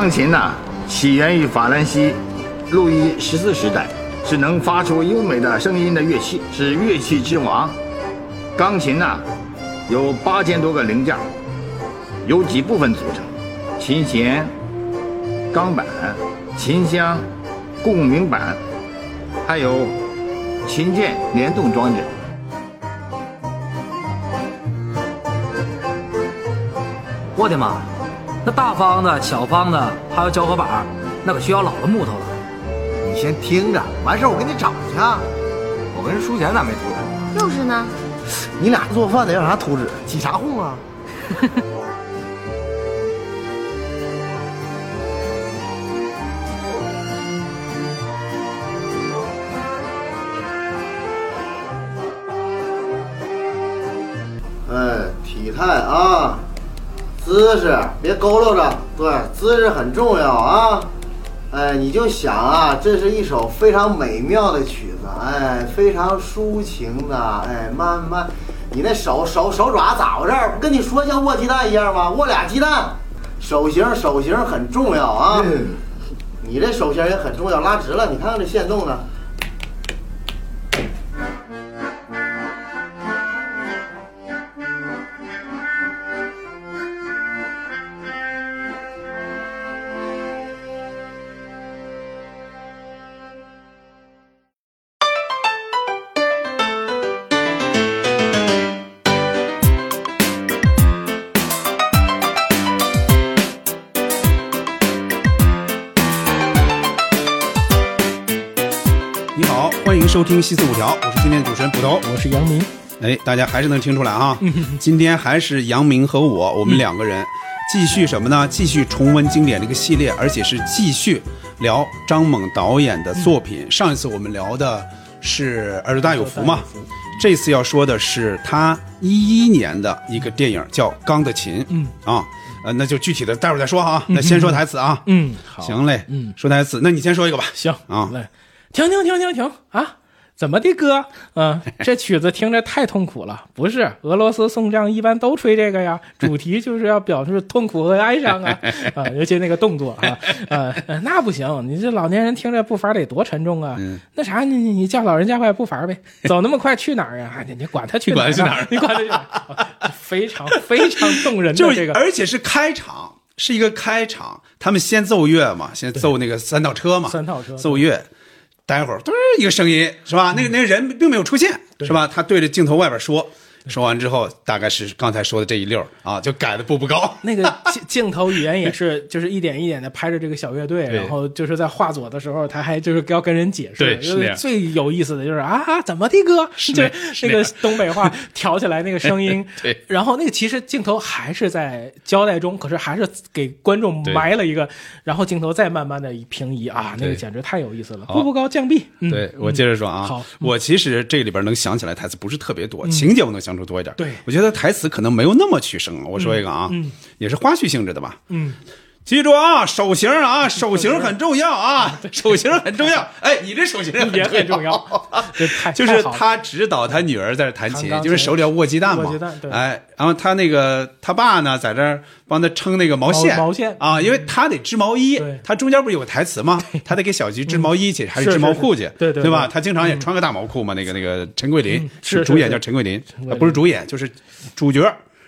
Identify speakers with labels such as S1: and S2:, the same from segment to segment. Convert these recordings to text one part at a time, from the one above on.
S1: 钢琴呐、起源于法兰西，路易十四时代，是能发出优美的声音的乐器，是乐器之王。钢琴呐、有八千多个零件儿，由几部分组成：琴弦、钢板、琴箱、共鸣板，还有琴键联动装置。
S2: 我的妈！那大方的、小方的，还有胶合板，那可需要老的木头了。
S3: 你先听着，完事儿我给你找去。
S4: 我跟淑贤咋没图纸？
S5: 就是呢，
S3: 你俩做饭得要啥图纸？起啥哄啊？姿势别佝偻着，对，姿势很重要啊。哎，你就想啊，这是一首非常美妙的曲子，哎，非常抒情的，哎，慢慢，你那手手手爪咋回事儿？不跟你说像握鸡蛋一样吗？握俩鸡蛋，手型手型很重要啊。你这手型也很重要，拉直了，你看看这线动呢。
S6: 收听西四五条，我是今天的主持人捕头。
S7: 我是杨明，
S6: 哎，大家还是能听出来啊，今天还是杨明和我，我们两个人继续什么呢？继续重温经典这个系列，而且是继续聊张猛导演的作品。上一次我们聊的是《尔大有福》嘛，这次要说的是他一一年的一个电影叫《钢的琴》。嗯啊，呃，那就具体的待会儿再说哈。那先说台词啊。
S7: 嗯，好，
S6: 行嘞，
S7: 嗯，
S6: 说台词，那你先说一个吧。
S7: 行
S6: 啊
S7: 来，停停停停停啊！怎么的哥？嗯，这曲子听着太痛苦了。不是，俄罗斯宋江一般都吹这个呀，主题就是要表示痛苦和哀伤啊 啊，尤其那个动作啊，呃，呃那不行，你这老年人听着步伐得多沉重啊。
S6: 嗯
S7: 那啥，你你你叫老人加快步伐呗，走那么快去哪儿啊？你你管他去哪儿啊？
S6: 你管他去哪儿
S7: 你管他去哪儿？啊非常非常动人的
S6: 就
S7: 这个，
S6: 而且是开场，是一个开场，他们先奏乐嘛，先奏那个三套车嘛，
S7: 三套车
S6: 奏乐，待会儿嘟一个声音是吧？那个那个人并没有出现是吧？他对着镜头外边说。说完之后，大概是刚才说的这一溜儿啊，就改的步步高。
S7: 那个镜镜头语言也是，就是一点一点的拍着这个小乐队，然后就是在画左的时候，他还就是要跟人解释。
S6: 对是
S7: 最有意思的就是啊，怎么的哥？
S6: 是
S7: 就
S6: 那样是
S7: 那个东北话挑起来那个声音。
S6: 对。
S7: 然后那个其实镜头还是在交代中，可是还是给观众埋了一个，然后镜头再慢慢的平移啊，那个简直太有意思了。步步高降 B，嗯，
S6: 对我接着说啊，
S7: 好。
S6: 我其实这里边能想起来台词不是特别多，情节我能想出多一点。
S7: 对
S6: 我觉得台词可能没有那么取胜。我说一个啊，也是花絮性质的吧。
S7: 嗯，
S6: 记住啊，手型啊，手型很重要啊，手型很重要。哎，你这手型
S7: 也很重要，
S6: 就是他指导他女儿在这弹琴，就是手里要握鸡蛋嘛。
S7: 握鸡蛋对。
S6: 哎，然后他那个他爸呢，在这儿帮他撑那个毛线，
S7: 毛毛线。
S6: 啊，因为他得织毛衣，他中间不是有个台词吗？他得给小菊织毛衣去，还
S7: 是
S6: 织毛裤去，
S7: 对对
S6: 对。吧？他经常也穿个大毛裤嘛。那个那个陈桂林
S7: 嗯是
S6: 主演叫陈桂，林不是主演就是主角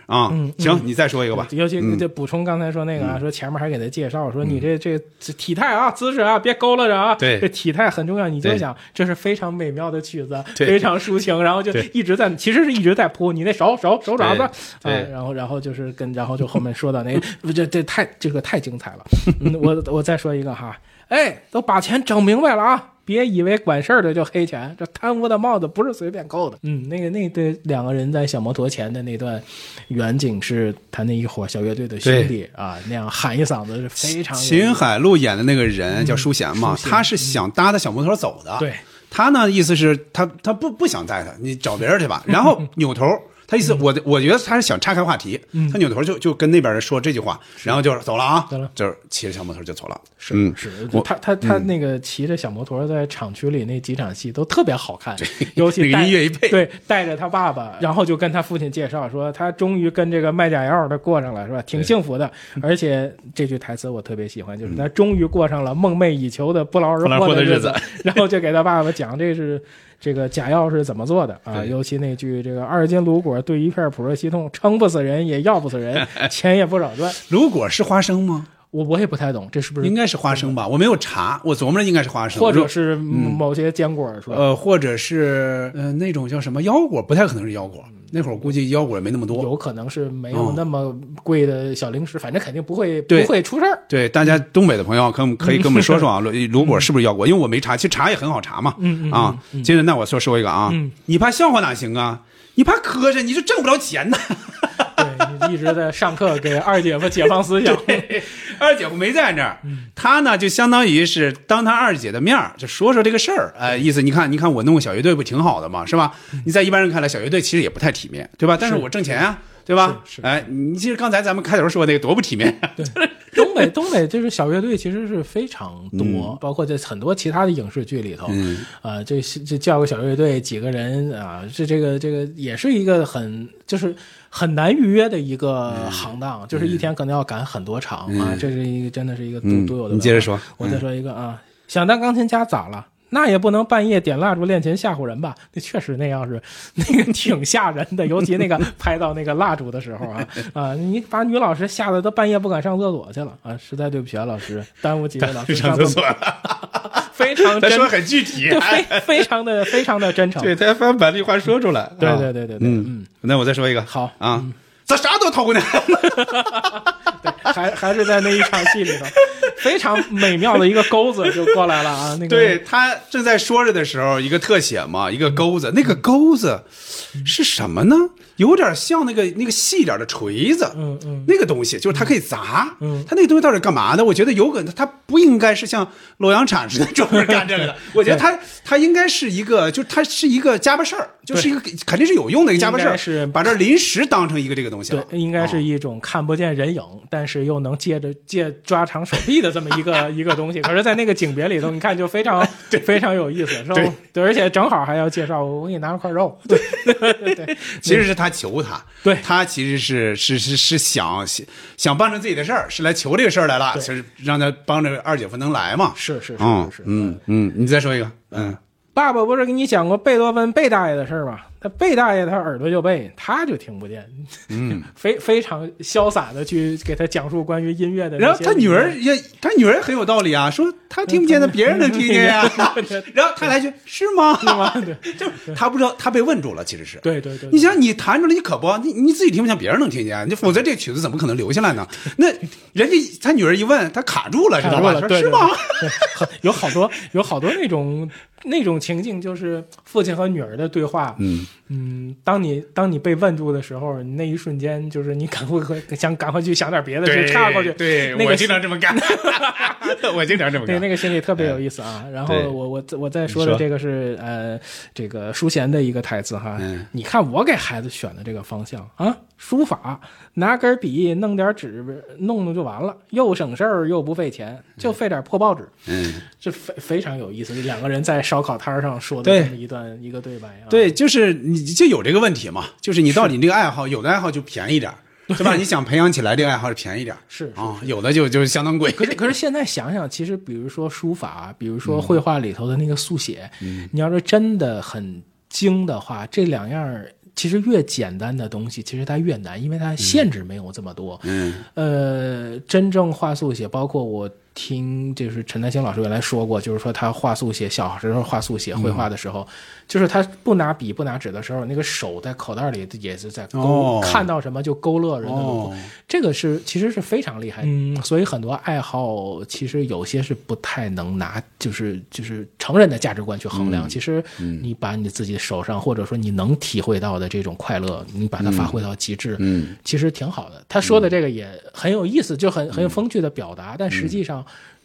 S6: 啊。行，你再说一个吧。
S7: 尤其
S6: 嗯
S7: 这补充刚才说那个啊，说前面还给他介绍说你这这这体态啊、姿势啊，别佝偻着啊，
S6: 对
S7: 这体态很重要。你就想这是非常美妙的曲子，
S6: 对
S7: 非常抒情，然后就一直在，其实是一直在扑你那手手手爪子，
S6: 对
S7: 然后然后就是跟然后就后面说到那个，这这太这个太精彩了。嗯，我我再说一个哈，哎，都把钱整明白了啊。别以为管事儿的就黑钱，这贪污的帽子不是随便扣的。嗯，那个那对两个人在小摩托前的那段远景是他那一伙小乐队的兄弟啊，那样喊一嗓子是非常有
S6: 秦海璐演的那个人叫舒贤嘛，他是想搭着小摩托走的。
S7: 对，
S6: 他呢意思是他他不不想带他，你找别人去吧。然后 扭头，他意思我我觉得他是想岔开话题，他扭头就就跟那边人说这句话，然后就走了啊，
S7: 走了
S6: 就是骑着小摩托就走了。
S7: 是、
S6: 嗯
S7: 是，他他他那个骑着小摩托在厂区里那几场戏都特别好看，尤其
S6: 那个音乐一配
S7: 对，带着他爸爸，然后就跟他父亲介绍说，他终于跟这个卖假药的过上了，是吧？挺幸福的。而且这句台词我特别喜欢，就是他终于过上了梦寐以求的不劳而
S6: 获的日子。
S7: 然后就给他爸爸讲这是。这个假药是怎么做的啊？尤其那句“这个二斤卤果兑一片普热西痛，撑不死人也要不死人，钱也不少赚
S6: 卤果是花生吗？”。
S7: 我我也不太懂，这是不是
S6: 应该是花生吧，我没有查，我琢磨着应该是花生，
S7: 或者是某些坚果是吧？
S6: 呃，或者是呃那种叫什么腰果，不太可能是腰果。那会儿估计腰果也没那么多。
S7: 有可能是没有那么贵的小零食，反正肯定不会不会出事儿。
S6: 对，大家东北的朋友可可以跟我们说说啊，卤卤果是不是腰果？因为我没查，其实查也很好查嘛。
S7: 嗯嗯
S6: 啊，接着那我说说一个啊
S7: 嗯，
S6: 你怕笑话哪行啊？你怕磕碜，你就挣不着钱呐。
S7: 一直在上课给二姐夫解放思想。
S6: 二姐夫没在那儿，他呢就相当于是当他二姐的面儿就说说这个事儿，哎，意思你看，你看我弄个小乐队不挺好的吗？是吧？你在一般人看来，小乐队其实也不太体面，对吧？但是我挣钱啊，对吧？哎，你其实刚才咱们开头说那个多不体面？
S7: 对东北东北就是小乐队其实是非常多，包括在很多其他的影视剧里头，
S6: 嗯
S7: 啊，这这叫个小乐队几个人啊，这这个这个也是一个很就是很难预约的一个行当，就是一天可能要赶很多场啊，这是一个真的是一个独
S6: 嗯
S7: 独有的。
S6: 你接着说
S7: 我再说一个啊，想当钢琴家咋了？那也不能半夜点蜡烛练琴吓唬人吧？那确实那样是 那个挺吓人的，尤其那个拍到那个蜡烛的时候啊 啊！你把女老师吓得都半夜不敢上厕所去了啊！实在对不起啊，老师，耽误几位老师
S6: 上厕所，
S7: 非常真，
S6: 他说很具体，
S7: 对非非常的非常的真诚。
S6: 对，他反把这句话说出来。
S7: 对
S6: 啊
S7: 对对对对，
S6: 嗯
S7: 嗯，，
S6: 那我再说一个，
S7: 好
S6: 啊，咋啥都掏过来？
S7: 还还是在那一场戏里头，非常美妙的一个钩子就过来了啊！那个。
S6: 对他正在说着的时候，一个特写嘛，一个钩子，那个钩子是什么呢？有点像那个那个细点的锤子，
S7: 嗯嗯，
S6: 那个东西就是它可以砸，
S7: 嗯
S6: 它那个东西到底干嘛的？我觉得有可能它不应该是像洛阳铲似的专门干这个的，我觉得它它应该是一个，就是它是一个家巴事儿，就是一个肯定是有用的一个家巴事儿，
S7: 是
S6: 把这临时当成一个这个东西了，
S7: 对，应该是一种看不见人影，但是又能借着借抓长手臂的这么一个 一个东西。可是，在那个景别里头，你看就非常 非常有意思，是吧？
S6: 对
S7: 对，而且正好还要介绍，我给你拿了块肉，对对 对，
S6: 其实是他求他，
S7: 对
S6: 他其实是是是是想想想办成自己的事儿，是来求这个事儿来了，就是让他帮着二姐夫能来嘛。
S7: 是是是
S6: 嗯
S7: 是是，
S6: 嗯嗯，你再说一个，嗯，
S7: 爸爸不是给你讲过贝多芬贝大爷的事儿吗？他贝大爷他耳朵就背，他就听不见，嗯，非非常潇洒的去给他讲述关于音乐的。
S6: 然后他女儿也，他女儿很有道理啊，说他听不见那，别人能听见呀。然后他来句是吗？是吗？
S7: 对
S6: 就是他不知道，他被问住了，其实是。
S7: 对对对，
S6: 你想，你弹出来，你可不，你你自己听不见，别人能听见，你否则这曲子怎么可能留下来呢？那人家他女儿一问，他卡住了，知道吧？说是吗？？
S7: 有好多有好多那种那种情境，就是父亲和女儿的对话。
S6: 嗯，
S7: 嗯，当你当你被问住的时候，那一瞬间就是你赶快想赶快去想点别的去岔过去。
S6: 对，
S7: 那个
S6: 我经常这么干，我经常这么，干。
S7: 那个心里特别有意思啊。然后我我我再说的这个是呃，这个淑贤的一个台词哈。
S6: 嗯
S7: 你看我给孩子选的这个方向啊，书法，拿根笔弄点纸弄弄就完了，又省事儿又不费钱，就费点破报纸。
S6: 嗯，
S7: 这非非常有意思，两个人在烧烤摊上说的这么一段一个对白啊。
S6: 对，就是你就有这个问题嘛，就是你到底这个爱好，有的爱好就便宜点儿，是吧？你想培养起来这个爱好是便宜点儿，
S7: 是是
S6: 啊，有的就就相当贵。
S7: 可是可是现在想想，其实比如说书法，比如说绘画里头的那个速写，你要是真的很精的话，这两样其实越简单的东西，其实它越难，因为它限制没有这么多。
S6: 嗯
S7: 呃，真正画速写，包括我听就是陈丹青老师原来说过，就是说他画速写，小时候画速写绘画的时候，就是他不拿笔不拿纸的时候，那个手在口袋里也是在勾，
S6: 哦
S7: 看到什么就勾勒人的这个是其实是非常厉害，嗯，所以很多爱好其实有些是不太能拿，就是就是成人的价值观去衡量。其实你把你自己手上或者说你能体会到的这种快乐，你把它发挥到极致，
S6: 嗯，
S7: 其实挺好的。他说的这个也很有意思，就很很有风趣的表达，但实际上。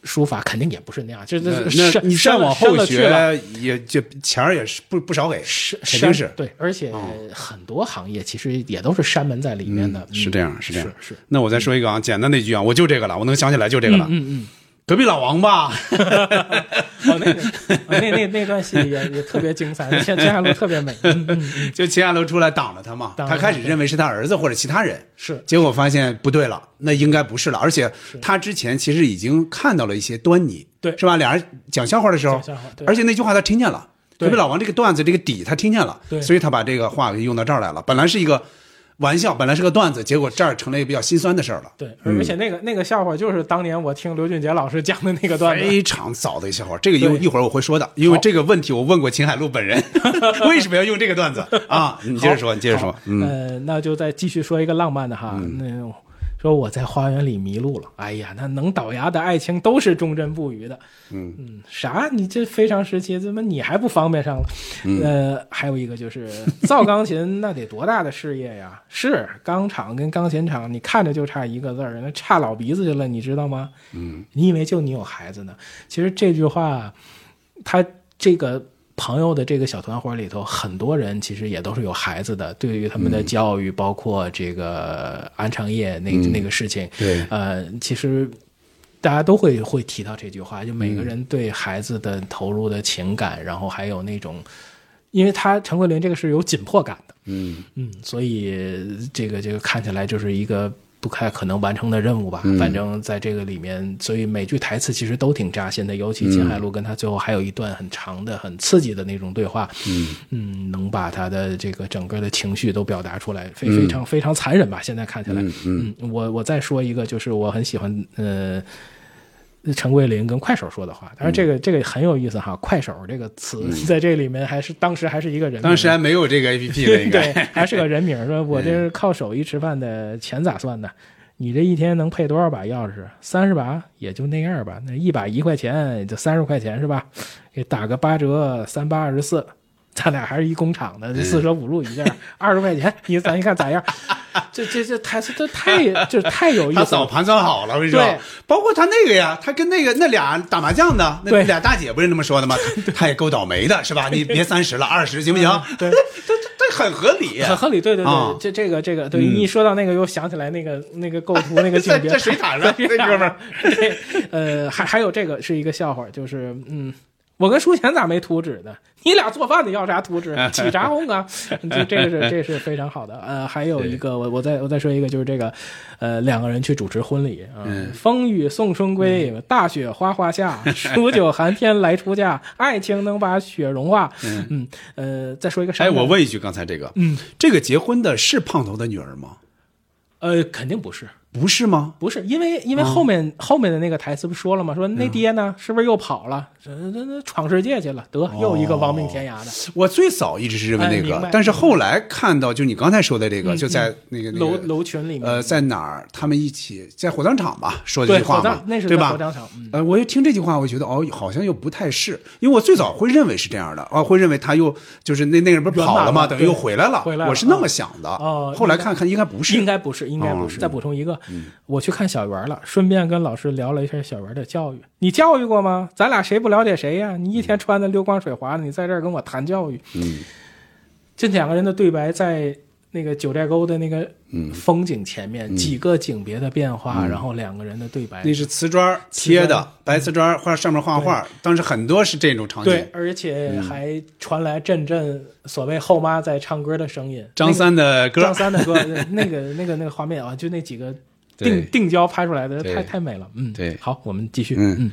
S7: 书法肯定也不是那样，这这
S6: 那
S7: 深
S6: 那你再往后学，也就钱儿也是不不少给，
S7: 是
S6: 肯定是
S7: 对，而且很多行业其实也都是山门在里面的，嗯
S6: 是这样，是这样。
S7: 是是
S6: 那我再说一个啊，简单的一句啊，我就这个了，我能想起来就这个了。
S7: 嗯嗯，
S6: 隔壁老王吧，
S7: 哦，那个哦那那那段戏也也特别精彩，秦秦海璐特别美，嗯
S6: 就秦海璐出来挡着他嘛，
S7: 他
S6: 他开始认为是他儿子或者其他人，
S7: 是。
S6: 结果发现不对了，那应该不是了，而且他之前其实已经看到了一些端倪，
S7: 对。
S6: 是吧？俩人讲笑话的时候
S7: 讲笑话，对。
S6: 而且那句话他听见了，隔壁老王这个段子这个底他听见了，
S7: 对。
S6: 所以他把这个话给用到这儿来了。本来是一个玩笑，本来是个段子，结果这儿成了一个比较心酸的事儿了。
S7: 对，而且那个那个笑话就是当年我听刘俊杰老师讲的那个段子，
S6: 非常早的一笑话，这个一
S7: 对。
S6: 一会儿我会说的，因为这个问题我问过秦海璐本人，为什么要用这个段子？啊？你接着说，你接着说，嗯，
S7: 呃，那就再继续说一个浪漫的哈，那说我在花园里迷路了，哎呀，那能倒牙的爱情都是忠贞不渝的，
S6: 嗯
S7: 啥？你这非常时期怎么你还不方便上了？
S6: 嗯
S7: 呃，还有一个就是造钢琴，那得多大的事业呀？是钢厂跟钢琴厂，你看着就差一个字儿，那差老鼻子去了，你知道吗？
S6: 嗯，
S7: 你以为就你有孩子呢？其实这句话，他这个朋友的这个小团伙里头，很多人其实也都是有孩子的。对于他们的教育，包括这个安长业那、那个事情，
S6: 对。
S7: 呃，其实大家都会会提到这句话，就每个人对孩子的投入的情感，然后还有那种，因为他陈桂林这个是有紧迫感的，
S6: 嗯。
S7: 嗯，所以这个这个看起来就是一个不太可能完成的任务吧。
S6: 嗯
S7: 反正在这个里面，所以每句台词其实都挺扎心的，尤其秦海璐跟他最后还有一段很长的、很刺激的那种对话，
S6: 嗯
S7: 嗯，能把他的这个整个的情绪都表达出来，非非常非常残忍吧？现在看起来，
S6: 嗯
S7: 嗯，我我再说一个，就是我很喜欢，呃。陈桂林跟快手说的话，当然这个、这个很有意思哈。快手这个词 在这里面还是当时还是一个人名，
S6: 当时还没有这个 A P P 呢，应
S7: 对，还是个人名。说 我这是靠手艺吃饭的，钱咋算的？你这一天能配多少把钥匙？三十把也就那样吧。那一把一块钱，也就三十块钱是吧？给打个八折，三八二十四。咱俩还是一工厂的，四舍五入一下二十块钱，你咱一看咋样？这这这太这太这太有意思了。
S6: 他早盘算好了，我跟你说
S7: 对，
S6: 包括他那个呀，他跟那个那俩打麻将的那俩大姐不是那么说的吗？他也够倒霉的，是吧？你别三十了，二十行不行？
S7: 对
S6: 这这这很合理，
S7: 很合理，对对对，
S6: 啊
S7: 这这个这个，对你一说到那个，又想起来那个那个构图那个景别，
S6: 在在水塔上那哥们儿，
S7: 对，呃，还还有这个是一个笑话，就是嗯，我跟舒贤咋没图纸呢？你俩做饭的要啥图纸？起啥哄啊？这这个是这是非常好的。呃，还有一个，我我再我再说一个，就是这个，呃，两个人去主持婚礼啊，
S6: 嗯
S7: 风雨送春归，大雪哗哗下，数九寒天来出嫁，爱情能把雪融化。嗯呃，再说一个啥？
S6: 哎，我问一句，刚才这个，
S7: 嗯，
S6: 这个结婚的是胖头的女儿吗？
S7: 呃，肯定不是。
S6: 不是吗？
S7: 不是，因为因为后面、后面的那个台词不说了吗？说那爹呢，是不是又跑了？这这这闯世界去了，得又一个亡命天涯的。
S6: 我最早一直是认为那个但是后来看到，就你刚才说的这个，
S7: 嗯
S6: 就在那个那
S7: 楼
S6: 个
S7: 楼群里面，
S6: 呃，在哪儿？他们一起在火葬场吧，说这句话嘛对吧
S7: 火？葬场，嗯，
S6: 呃，我一听这句话，我觉得哦，好像又不太是，因为我最早会认为是这样的，啊，会认为他又就是那那个人不是跑了吗？等于又回来了，
S7: 回来了
S6: 我是那么想的。
S7: 哦
S6: 后来看看应该不是，
S7: 应该不是，应该不是。
S6: 哦
S7: 再补充一个，我去看小圆了，顺便跟老师聊了一下小圆的教育。你教育过吗？咱俩谁不了解谁呀？你一天穿的溜光水滑的，你在这儿跟我谈教育。
S6: 嗯，
S7: 这两个人的对白在那个九寨沟的那个
S6: 嗯
S7: 风景前面，几个景别的变化，然后两个人的对白，
S6: 那是瓷砖贴的，白瓷砖画上面画画，当时很多是这种场景对，。
S7: 而且还传来阵阵所谓后妈在唱歌的声音。
S6: 张三的歌
S7: 那个张，三的歌，那个那个那个画面啊，就那几个
S6: 对
S7: 定定焦拍出来的，太太美了。嗯，
S6: 对
S7: 好，我们继续。
S6: 嗯
S7: 嗯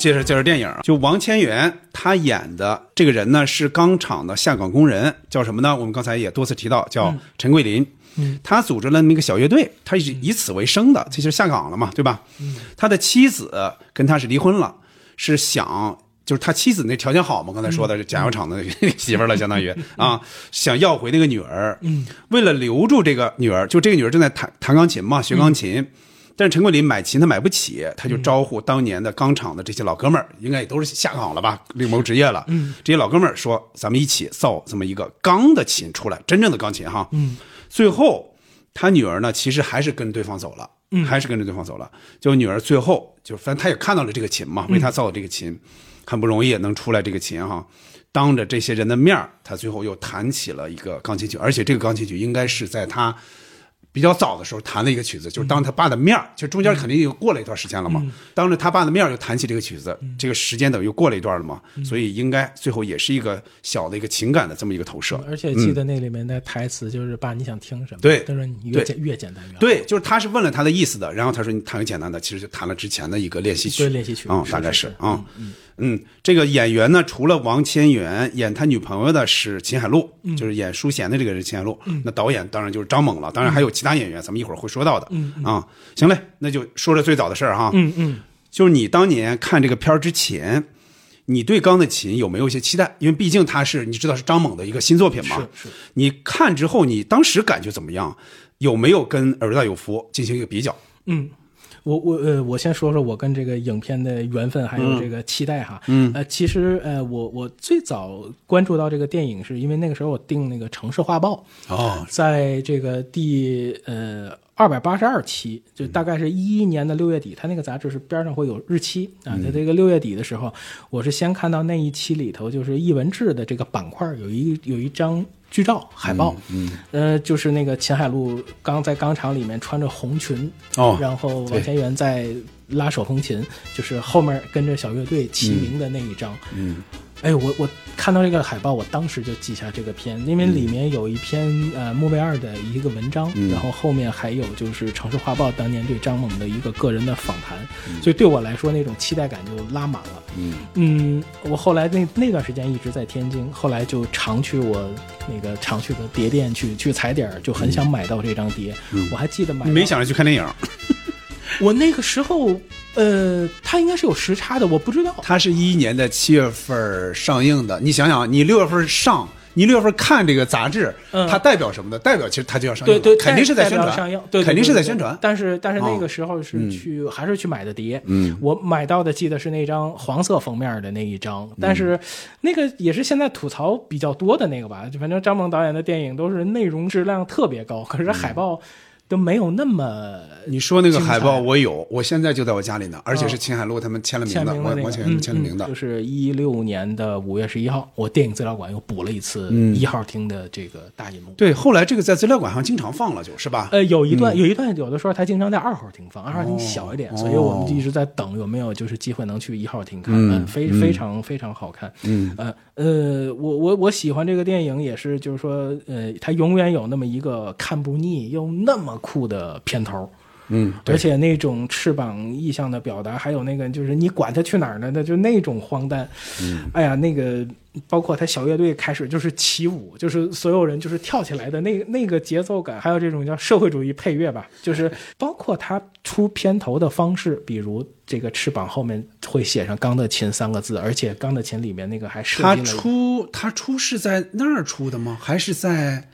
S6: 接着介绍电影，就王千源他演的这个人呢是钢厂的下岗工人，叫什么呢？我们刚才也多次提到，叫陈桂林。嗯，他组织了那么一个小乐队，他是以此为生的，这就是下岗了嘛，对吧？嗯，他的妻子跟他是离婚了，是想就是他妻子那条件好嘛，刚才说的甲药厂的 媳妇儿了，相当于 啊，想要回那个女儿。嗯，为了留住这个女儿，就这个女儿正在弹弹钢琴嘛，学钢琴。但是陈桂林买琴他买不起，他就招呼当年的钢厂的这些老哥们儿，应该也都是下岗了吧，另谋职业了。嗯，这些老哥们儿说：“咱们一起造这么一个钢的琴出来，真正的钢琴哈。”嗯，最后他女儿呢，其实还是跟对方走了，还是跟着对方走了。就女儿最后就反正他也看到了这个琴嘛，为他造的这个琴，很不容易能出来这个琴哈。当着这些人的面儿，他最后又弹起了一个钢琴曲，而且这个钢琴曲应该是在他。比较早的时候弹了一个曲子，就是当他爸的面儿，就中间肯定又过了一段时间了嘛。当着他爸的面儿又弹起这个曲子，这个时间等于又过了一段了嘛。所以应该最后也是一个小的一个情感的这么一个投射。
S7: 而且记得那里面的台词就是“爸，你想听什么？”
S6: 对，
S7: 他说你越简越简单越好。
S6: 对，就是他是问了他的意思的，然后他说你弹个简单的，其实就弹了之前的一个练习曲。
S7: 对，练习曲
S6: 啊，大概是啊。嗯，这个演员呢，除了王千源，演他女朋友的是秦海璐，就是演淑贤的这个人秦海璐。那导演当然就是张猛了，当然还有其他演员，咱们一会儿会说到的。啊，行嘞，那就说说最早的事儿哈。
S7: 嗯嗯，
S6: 就是你当年看这个片儿之前，你对钢的琴有没有一些期待？因为毕竟他是你知道是张猛的一个新作品嘛。
S7: 是是。
S6: 你看之后，你当时感觉怎么样？有没有跟《尔大有福》进行一个比较？
S7: 嗯。我我呃，我先说说我跟这个影片的缘分，还有这个期待哈。嗯，呃，其实呃，我我最早关注到这个电影，是因为那个时候我订那个《城市画报》
S6: 哦，
S7: 在这个第呃二百八十二期，就大概是一一年的六月底，它那个杂志是边上会有日期啊，在这个六月底的时候，我是先看到那一期里头就是译文志的这个板块有一有一张。剧照海报，
S6: 嗯，
S7: 呃，就是那个秦海璐刚在钢厂里面穿着红裙，
S6: 哦，
S7: 然后王千源在拉手风琴，就是后面跟着小乐队齐名的那一张，
S6: 嗯。
S7: 哎，我我看到这个海报，我当时就记下这个片，因为里面有一篇呃莫贝尔的一个文章，然后后面还有就是《城市画报》当年对张猛的一个个人的访谈，所以对我来说那种期待感就拉满了。
S6: 嗯
S7: 嗯，我后来那那段时间一直在天津，后来就常去我那个常去的碟店去去踩点儿，就很想买到这张碟。我还记得买，
S6: 没想着去看电影。
S7: 我那个时候，呃，它应该是有时差的，我不知道。
S6: 它是一一年的七月份上映的，你想想，你六月份上，你六月份看这个杂志，它代表什么呢？代表其实它就要上映，
S7: 对对，
S6: 肯定是在宣传，
S7: 上映，
S6: 肯定是在宣传。
S7: 但是但是那个时候是去还是去买的碟，
S6: 嗯，
S7: 我买到的记得是那张黄色封面的那一张，但是那个也是现在吐槽比较多的那个吧，就反正张萌导演的电影都是内容质量特别高，可是海报。都没有那么
S6: 你说那个海报我有，我现在就在我家里呢，而且是秦海璐他们签了名
S7: 的，
S6: 完完全签了名的。
S7: 就是一六年的五月十一号，我电影资料馆又补了一次一号厅的这个大银幕。
S6: 对，后来这个在资料馆上经常放了，就是吧？
S7: 呃，有一段有一段有的时候他经常在二号厅放，二号厅小一点，所以我们一直在等有没有就是机会能去一号厅看，
S6: 嗯，
S7: 非非常非常好看，
S6: 嗯
S7: 呃呃，我我我喜欢这个电影也是就是说呃，它永远有那么一个看不腻又那么。酷的片头，
S6: 嗯，
S7: 而且那种翅膀意象的表达，还有那个就是你管他去哪儿呢？那就那种荒诞，
S6: 嗯，
S7: 哎呀，那个包括他小乐队开始就是起舞，就是所有人就是跳起来的那个那个节奏感，还有这种叫社会主义配乐吧，就是包括他出片头的方式，比如这个翅膀后面会写上“钢的琴”三个字，而且“钢的琴”里面那个还设计了。
S6: 他出他出是在那儿出的吗？还是在？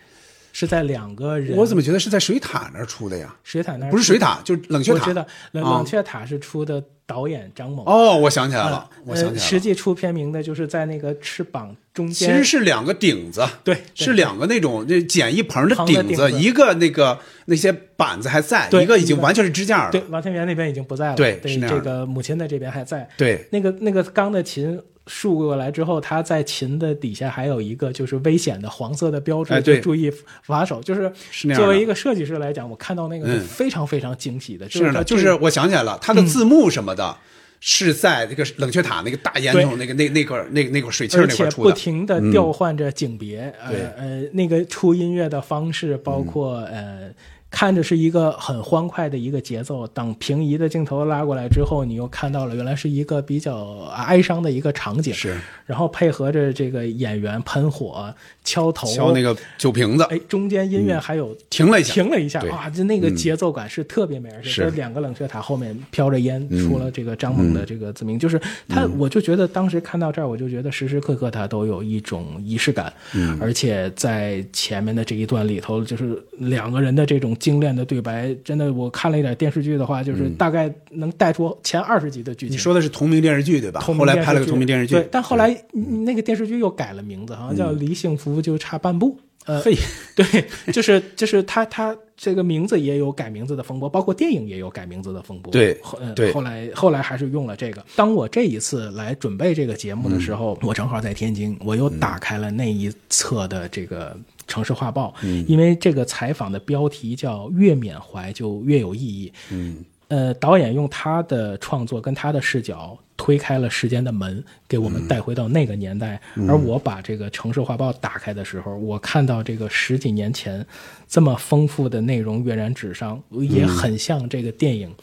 S7: 是在两个人，
S6: 我怎么觉得是在水塔那儿出的呀？
S7: 水塔那儿
S6: 不是水塔，就是冷却塔。
S7: 我知道冷冷却塔是出的导演张猛。
S6: 哦，我想起来了，我想起来了。
S7: 实际出片名的就是在那个翅膀中间，
S6: 其实是两个顶子，
S7: 对，
S6: 是两个那种那简易棚的
S7: 顶
S6: 子，一个那个那些板子还在，一个已经完全是支架了。
S7: 对，王天元那边已经不在了。
S6: 对，
S7: 是这个母亲的这边还在。
S6: 对，
S7: 那个那个钢的琴。竖过来之后，它在琴的底下还有一个就是危险的黄色的标志，
S6: 就
S7: 注意把手。就是作为一个设计师来讲，我看到那个是非常非常惊喜的。
S6: 是的，就是我想起来了，它的字幕什么的，是在这个冷却塔那个大烟囱那个那那块那那个水汽那块出
S7: 的。不停的调换着景别，呃呃，那个出音乐的方式，包括呃。看着是一个很欢快的一个节奏，等平移的镜头拉过来之后，你又看到了原来是一个比较哀伤的一个场景，
S6: 是，
S7: 然后配合着这个演员喷火、敲头、
S6: 敲那个酒瓶子，
S7: 哎，中间音乐还有
S6: 停了一下，
S7: 停了一下，
S6: 哇
S7: 啊，就那个节奏感是特别美，而且两个冷却塔后面飘着烟，出了这个张猛的这个字名，就是他，我就觉得当时看到这儿，我就觉得时时刻刻他都有一种仪式感，嗯。而且在前面的这一段里头，就是两个人的这种精炼的对白，真的，我看了一点电视剧的话，就是大概能带出前二十集的剧情。
S6: 你说的是同名电视剧对吧？后来拍了个同名电视剧，
S7: 对，但后来嗯那个电视剧又改了名字，好像叫《离幸福就差半步》。呃，
S6: 嘿，
S7: 对，就是就是他他这个名字也有改名字的风波，包括电影也有改名字的风波。
S6: 对
S7: 后后来后来还是用了这个。当我这一次来准备这个节目的时候，我正好在天津，我又打开了那一册的这个。城市画报，因为这个采访的标题叫“越缅怀就越有意义”。嗯，呃，导演用他的创作跟他的视角推开了时间的门，给我们带回到那个年代。而我把这个城市画报打开的时候，我看到这个十几年前这么丰富的内容跃然纸上，也很像这个电影。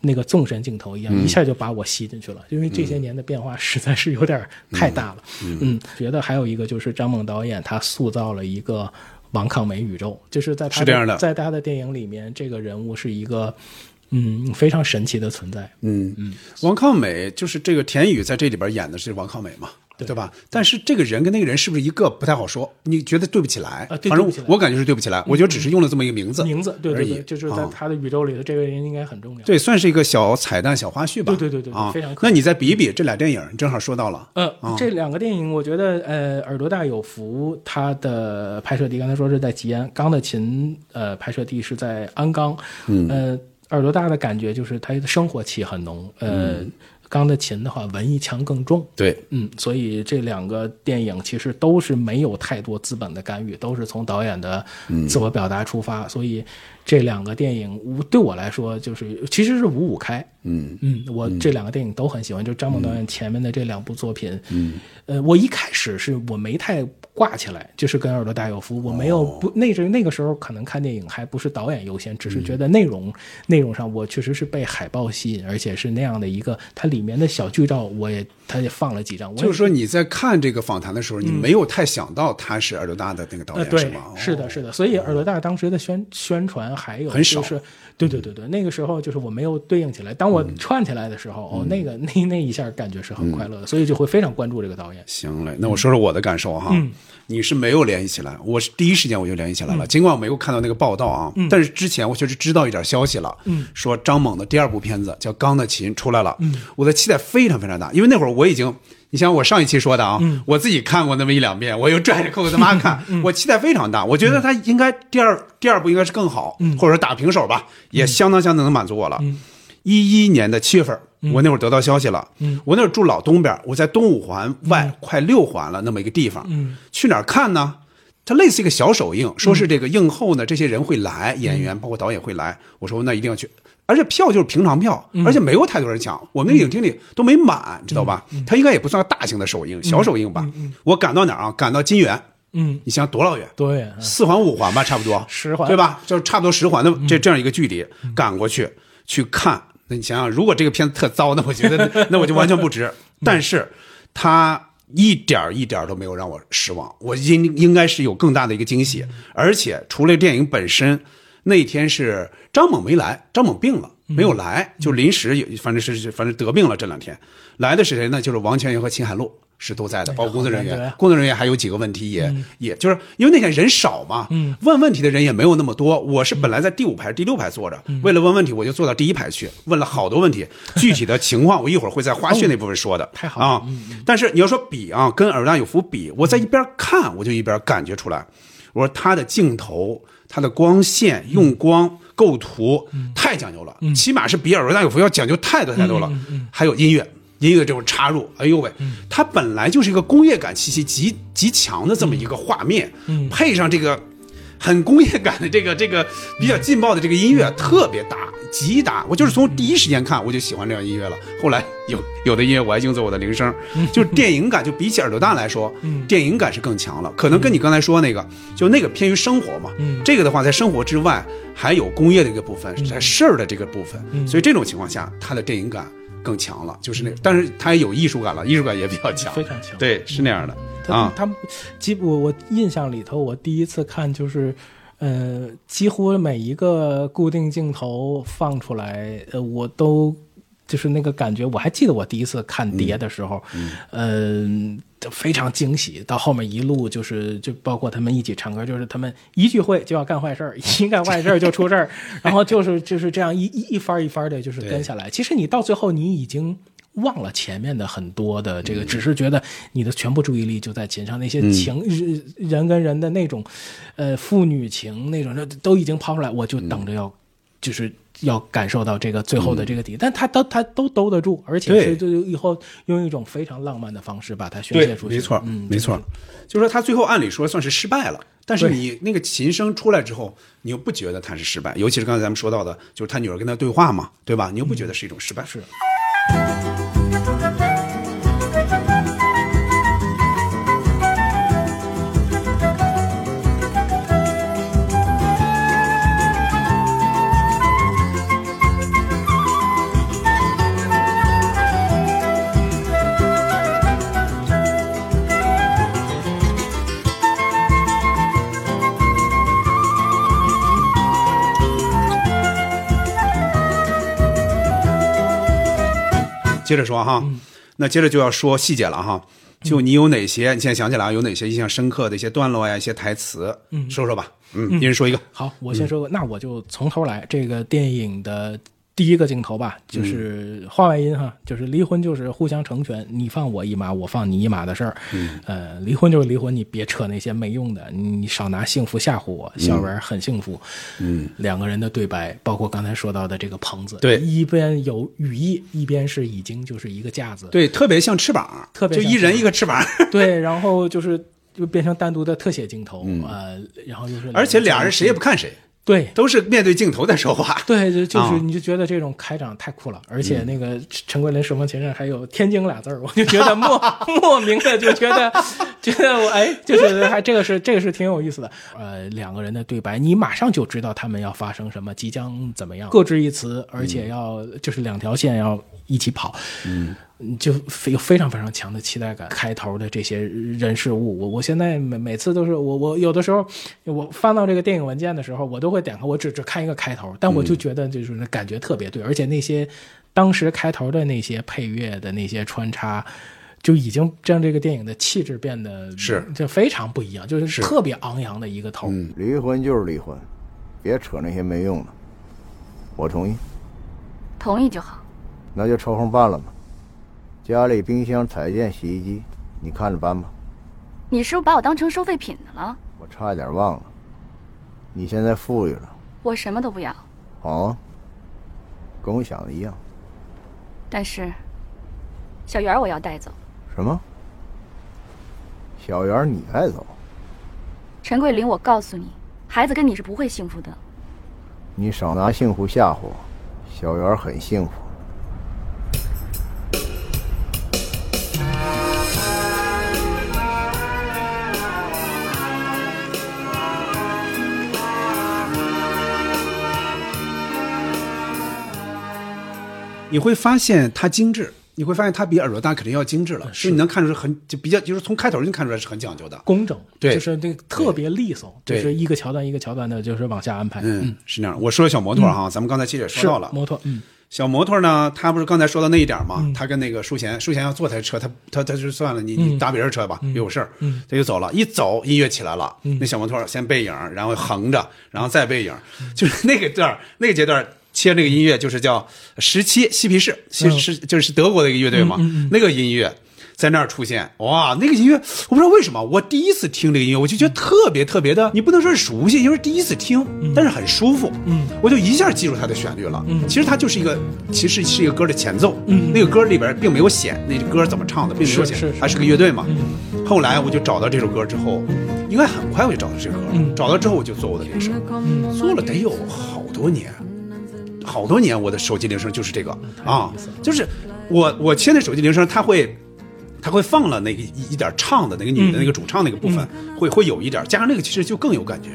S7: 那个纵深镜头一样，一下就把我吸进去了。因为这些年的变化实在是有点太大了。嗯，觉得还有一个就是张猛导演他塑造了一个王抗美宇宙，就是在他
S6: 是这样的
S7: 在他的电影里面，这个人物是一个嗯非常神奇的存在。
S6: 嗯嗯，王抗美就是这个田雨在这里边演的是王抗美嘛，对吧？但是这个人跟那个人是不是一个不太好说？你觉得对不起来？
S7: 啊对
S6: 反正我感觉是对不起来，我觉得只是用了这么一个名字，
S7: 名字，对
S6: 而已
S7: 对对，就是在
S6: 啊
S7: 他的宇宙里的这个人应该很重要。
S6: 对，算是一个小彩蛋、小花絮吧。
S7: 对对对对对
S6: 啊，
S7: 非常
S6: 那你再比比这俩电影，你正好说到了。
S7: 呃，这两个电影，我觉得，呃，《耳朵大有福》它的拍摄地刚才说是在吉安，《钢的琴》呃拍摄地是在鞍钢。嗯，呃，《耳朵大》的感觉就是他的生活气很浓，呃，钢的琴的话文艺腔更重。
S6: 对，
S7: 嗯，所以这两个电影其实都是没有太多资本的干预，都是从导演的自我表达出发，所以这两个电影我对我来说就是其实是五五开。
S6: 嗯。
S7: 嗯，我这两个电影都很喜欢，就张猛导演前面的这两部作品。嗯，呃，我一开始是我没太挂起来，就是跟《耳朵大有福》，我没有不那阵那个时候可能看电影还不是导演优先，只是觉得内容、内容上我确实是被海报吸引，而且是那样的一个它里面的小剧照，我也他也放了几张，
S6: 就是说你在看这个访谈的时候，你没有太想到他是耳朵大的那个导演，
S7: 对
S6: 是吗？，
S7: 是的，是的，所以耳朵大当时的宣宣传还有
S6: 很少
S7: 就是，对对对对，那个时候就是我没有对应起来，当我串起来的时候，哦，那个那那一下感觉是很快乐的，所以就会非常关注这个导演。
S6: 行嘞，那我说说我的感受哈。
S7: 嗯
S6: 你是没有联系起来，我是第一时间我就联系起来了。尽管我没有看到那个报道啊，
S7: 嗯
S6: 但是之前我确实知道一点消息了。嗯，说张猛的第二部片子叫《钢的琴》出来了。嗯，我的期待非常非常大，因为那会儿我已经，你像我上一期说的啊，
S7: 嗯
S6: 我自己看过那么一两遍，我又拽着扣扣他妈看，我期待非常大。我觉得他应该第二第二部应该是更好，
S7: 嗯
S6: 或者说打平手吧，也相当相当能满足我了。一一年的七月份，我那会儿得到消息了。嗯，我那会儿住老东边，我在东五环外快六环了那么一个地方。嗯，去哪儿看呢？它类似一个小首映，说是这个映后呢，这些人会来，演员包括导演会来。我说那一定要去，而且票就是平常票，而且没有太多人抢，我们那影厅里都没满，知道吧？它应该也不算大型的首映，小首映吧。我赶到哪儿啊？赶到金源。
S7: 嗯，
S6: 你想多老远？
S7: 对，
S6: 四环五环吧，差不多
S7: 十环
S6: 对吧？就差不多十环的这这样一个距离，赶过去去看。那你想想，如果这个片子特糟，那我觉得 那我就完全不值。但是它一点儿一点儿都没有让我失望，我应应该是有更大的一个惊喜。而且除了电影本身，那天是张猛没来，张猛病了。没有来，就临时有，反正是反正得病了这两天。来的是谁呢？就是王全元和秦海璐是都在的，包括工作人员。工作人员还有几个问题也、也就是因为那天人少嘛，
S7: 嗯
S6: 问问题的人也没有那么多。我是本来在第五排、第六排坐着，为了问问题，我就坐到第一排去，问了好多问题。具体的情况我一会儿会在花絮那部分说的。
S7: 太好了
S6: 啊！但是你要说比啊，跟尔大有福比，我在一边看我就一边感觉出来，我说他的镜头、他的光线、用光、构图太讲究了，起码是比尔·罗纳有福要讲究太多太多了。还有音乐。音乐这种插入，哎呦喂，它本来就是一个工业感气息极极强的这么一个画面，配上这个很工业感的这个这个比较劲爆的这个音乐特别搭，极搭。我就是从第一时间看我就喜欢这样音乐了。后来有有的音乐我还用作我的铃声，就是电影感就比起耳朵大来说，电影感是更强了。可能跟你刚才说那个，就那个偏于生活嘛。这个的话在生活之外还有工业的一个部分，在事儿的这个部分，所以这种情况下它的电影感更强了。就是那，但是它也有艺术感了，艺术感也比较强，
S7: 非常强
S6: 对，是那样的。
S7: 他
S6: 啊
S7: 他基我我印象里头，我第一次看就是，呃，几乎每一个固定镜头放出来，呃，我都就是那个感觉。我还记得我第一次看碟的时候，嗯、就非常惊喜。到后面一路就是就包括他们一起唱歌，就是他们一聚会就要干坏事儿，一干坏事儿就出事儿，然后就是就是这样一一一番一番的，就是跟下来。其实你到最后你已经。忘了前面的很多的这个，只是觉得你的全部注意力就在琴上，那些情人人跟人的那种，呃，父女情那种，都已经抛出来，我就等着要，就是要感受到这个最后的这个底，但他都他都兜得住，而且是就以后用一种非常浪漫的方式把它宣泄出去，
S6: 没错，
S7: 嗯，
S6: 没错，就是。说他最后按理说算是失败了，但是你那个琴声出来之后，你又不觉得他是失败，尤其是刚才咱们说到的，就是他女儿跟他对话嘛，对吧？你又不觉得是一种失败，
S7: 是。
S6: 接着说哈，那接着就要说细节了哈。就你有哪些？你现在想起来啊有哪些印象深刻的一些段落呀、一些台词？嗯，说说吧。嗯，一人说一个。
S7: 好，我先说个，那我就从头来。这个电影的第一个镜头吧，就是话外音哈，就是离婚就是互相成全，你放我一马，我放你一马的事儿。嗯，呃，离婚就是离婚，你别扯那些没用的，你少拿幸福吓唬我。小文很幸福。嗯，两个人的对白，包括刚才说到的这个棚子，
S6: 对
S7: 一边有羽翼，一边是已经就是一个架子。
S6: 对，特别像翅膀，
S7: 特别
S6: 就一人一个翅膀，
S7: 对，然后就是就变成单独的特写镜头，呃，然后就是
S6: 而且俩人谁也不看谁，
S7: 对。
S6: 都是面对镜头在说话。
S7: 对，就就是
S6: 啊
S7: 你就觉得这种开场太酷了，而且那个陈桂林手风琴上还有“天津”俩字儿，我就觉得莫 莫名的就觉得 觉得我哎，就是还这个是这个是挺有意思的。呃，两个人的对白，你马上就知道他们要发生什么，即将怎么样，各执一词，而且要就是两条线要一起跑，嗯。就非有非常非常强的期待感。开头的这些人事物，我我现在每每次都是我我有的时候我翻到这个电影文件的时候，我都会点开，我只只看一个开头，但我就觉得就是那感觉特别对，而且那些当时开头的那些配乐的那些穿插。就已经让这个电影的气质变得
S6: 是
S7: 就非常不一样，就是特别昂扬的一个头。
S6: 嗯
S3: 离婚就是离婚，别扯那些没用的。我同意，
S5: 同意就好。
S3: 那就抽空办了吧。家里冰箱、彩电、洗衣机，你看着办吧。
S5: 你是不是把我当成收废品的了？
S3: 我差一点忘了，你现在富裕了，
S5: 我什么都不要，
S3: 好啊，跟我想的一样。
S5: 但是小圆我要带走。
S3: 什么？小圆你带走？
S5: 陈桂林，我告诉你，孩子跟你是不会幸福的。
S3: 你少拿幸福吓唬我，小圆很幸福。
S6: 你会发现它精致，你会发现它比耳朵大肯定要精致了，所以你能看出是很就比较，就是从开头就看出来是很讲究的。
S7: 工整，
S6: 对
S7: 就是那个特别利索，就是一个桥段一个桥段的，就是往下安排。
S6: 嗯，是那样。我说小摩托哈，咱们刚才其实也说到了，
S7: 摩托，嗯，
S6: 小摩托呢，他不是刚才说到那一点嘛？他跟那个淑贤，淑贤要坐台车，他他他就算了，你你搭别人车吧，别有事儿，他就走了。一走，音乐起来了，那小摩托先背影，然后横着，然后再背影，就是那个段儿那个阶段。切那个音乐就是叫十七嬉皮士，是是就是德国的一个乐队嘛，那个音乐在那儿出现，哇，那个音乐我不知道为什么，我第一次听这个音乐，我就觉得特别特别的，你不能说是熟悉，因为第一次听，但是很舒服，嗯，我就一下记住它的旋律了，嗯，其实它就是一个，其实是一个歌的前奏，嗯，那个歌里边并没有写那歌怎么唱的，并没有写
S7: 是是，是。
S6: 还是个乐队嘛，后来我就找到这首歌之后，应该很快我就找到这首歌了。
S7: 嗯。
S6: 找到之后我就做我的铃声，做了得有好多年，好多年我的手机铃声就是这个啊，就是我我现在手机铃声它会。它会放了那个一一点唱的那个女的那个主唱那个部分，会会有一点，加上那个其实就更有感觉。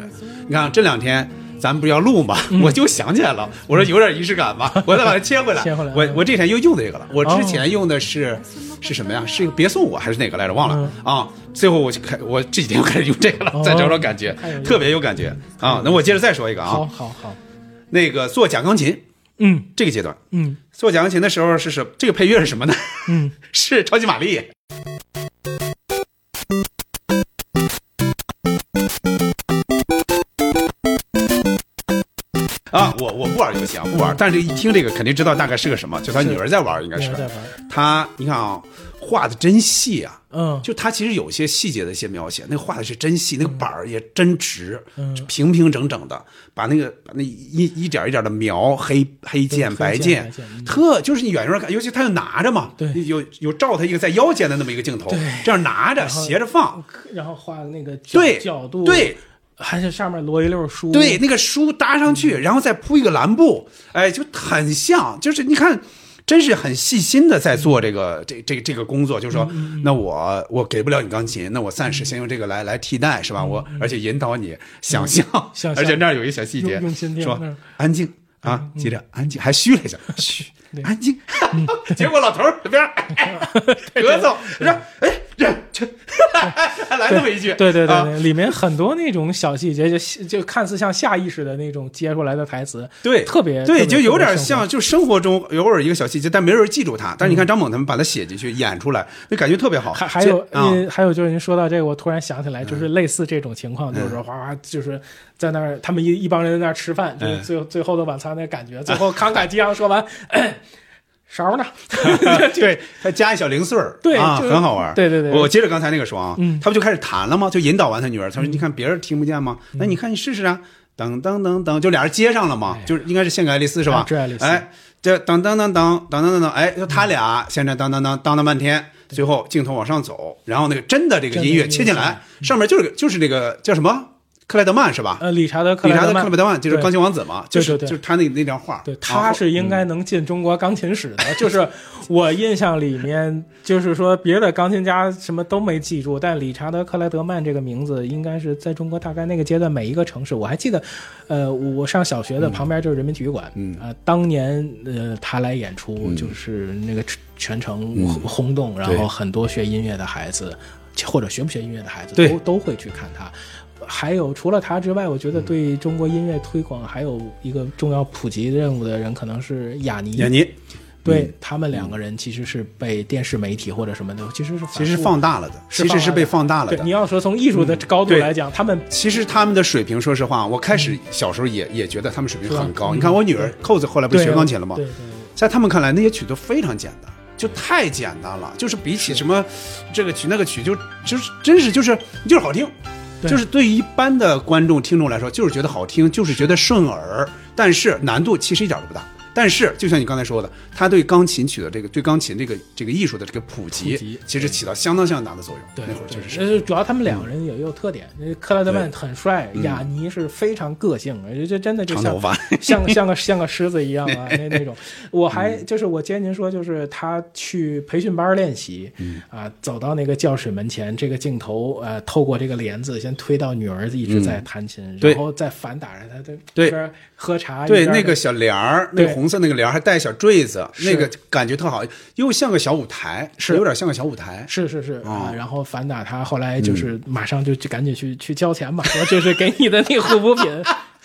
S6: 你看这两天咱们不是要录吗？我就想起来了，我说有点仪式感吧，我再把它切回来。
S7: 切回来
S6: 我我这天又用这个了。我之前用的是、是什么呀？是一个别送我还是哪个来着？忘了、啊。最后我就开，我这几天又开始用这个了，
S7: 哦
S6: 再找找感觉特别有感觉啊。那我接着再说一个啊
S7: 好
S6: 啊，
S7: 好好，
S6: 那个做假钢琴
S7: 嗯
S6: 这个阶段，
S7: 嗯
S6: 做假钢琴的时候是什？这个配乐是什么呢？
S7: 嗯，
S6: 是超级玛丽。啊，我我不玩游戏啊，不玩，但是一听这个肯定知道大概是个什么，就他女儿在玩，应该是
S7: 在玩。
S6: 他你看啊，画的真细啊，
S7: 嗯。
S6: 就他其实有些细节的一些描写，那画的是真细，那个板儿也真直，
S7: 嗯。
S6: 平平整整的，把那个把那一一点一点的描黑黑键白
S7: 黑键
S6: 键
S7: 白键嗯，
S6: 特就是你远远看，尤其他又拿着嘛，
S7: 对。
S6: 有有照他一个在腰间的那么一个镜头，这样拿着斜着放，
S7: 然后画那个角
S6: 对
S7: 角度，
S6: 对，
S7: 还是上面摞一溜书，
S6: 对，那个书搭上去，然后再铺一个蓝布，哎，就很像，就是你看，真是很细心的在做这个这这这个工作。就是说，那我我给不了你钢琴，那我暂时先用这个来来替代，是吧？我而且引导你想象，而且那儿有一个小细节说
S7: 嗯
S6: 安静啊，接着安静，还嘘了一下，嘘，安静。
S7: 嗯。
S6: 结果老头儿这边儿咳嗽，说哎 这这还来那么一句，
S7: 对对对
S6: 啊
S7: 对，里面很多那种小细节，就就看似像下意识的那种接出来的台词，
S6: 对，
S7: 特别
S6: 对，就有点像，就生活中偶尔一个小细节，但没人记住它。但是你看张猛他们把它写进去、演出来，那感觉特别好。
S7: 还还有
S6: 这啊，
S7: 呃，还有就是您说到这个，我突然想起来，就是类似这种情况，就是说哗哗，就是在那儿，他们一一帮人在那儿吃饭，就是
S6: 嗯。
S7: 最最后的晚餐那感觉，最后慷慨激昂说完，勺呢？
S6: 对他加一小零碎
S7: 对就是
S6: 很好玩。
S7: 对对对
S6: 我接着刚才那个说啊，
S7: 嗯
S6: 他不就开始弹了吗？就引导完他女儿，他说：“你看别人听不见吗？那你看你试试啊。”等等等等，就俩人接上了嘛，就是应该是献给爱丽丝是吧？
S7: 哎致爱丽丝
S6: 哎，这噔噔噔噔噔噔噔噔，哎，就他俩现在噔噔噔当了半天，最后镜头往上走，然后那个真的这个音乐切进来，上面就是就是那个叫什么克莱德曼是吧？
S7: 呃，理查德克
S6: 理查德·
S7: 莱德曼
S6: 克莱德曼就是钢琴王子嘛，就是就是他那那张画，
S7: 对，他是应该能进中国钢琴史的。就是我印象里面，就是说别的钢琴家什么都没记住，但理查德·克莱德曼这个名字应该是在中国大概那个阶段每一个城市，我还记得，呃，我上小学的旁边就是人民体育馆，
S6: 嗯。
S7: 啊、当年呃他来演出，就是那个全城
S6: 嗯。
S7: 轰动，然后很多学音乐的孩子。或者学不学音乐的孩子都都会去看他，还有除了他之外，我觉得对中国音乐推广还有一个重要普及任务的人，可能是雅尼。
S6: 雅尼，
S7: 对、他们两个人其实是被电视媒体或者什么的，其实是
S6: 其实放大了的，其实是被放大了
S7: 对，
S6: 的
S7: 你。要说从艺术的高度来讲，他们
S6: 其实他们的水平，说实话，我开始小时候也也觉得他们水平很高。你看我女儿扣子后来不是学钢琴了吗？
S7: 对？对。
S6: 在他们看来，那些曲都非常简单，就太简单了，就是比起什么这个曲那个曲，就就是真是就是就是好听。就是对于一般的观众听众来说，就是觉得好听，就是觉得顺耳，但是难度其实一点都不大。但是就像你刚才说的，他对钢琴曲的这个对钢琴这个这个艺术的这个普及，其实起到相当相当大的作用。
S7: 对，
S6: 那会儿确实是。
S7: 呃，主要他们两个人也有特点，那克莱德曼很帅，雅尼是非常个性，这这真的就像 像像个像个狮子一样啊，那那种。我还就是我接您说，就是他去培训班练习，啊，走到那个教室门前，这个镜头呃，透过这个帘子先推到女儿一直在弹琴，
S6: 对。
S7: 然后再反打着他的
S6: 对。
S7: 边喝茶，
S6: 对，那个小帘儿，那
S7: 对。
S6: 个红色那个帘儿还带小坠子，那个感觉特好，又像个小舞台，
S7: 是。
S6: 有点像个小舞台。
S7: 是是是啊，
S6: 哦。
S7: 然后反打他，后来就是马上就就赶紧去去交钱吧，说这是给你的那个护肤品，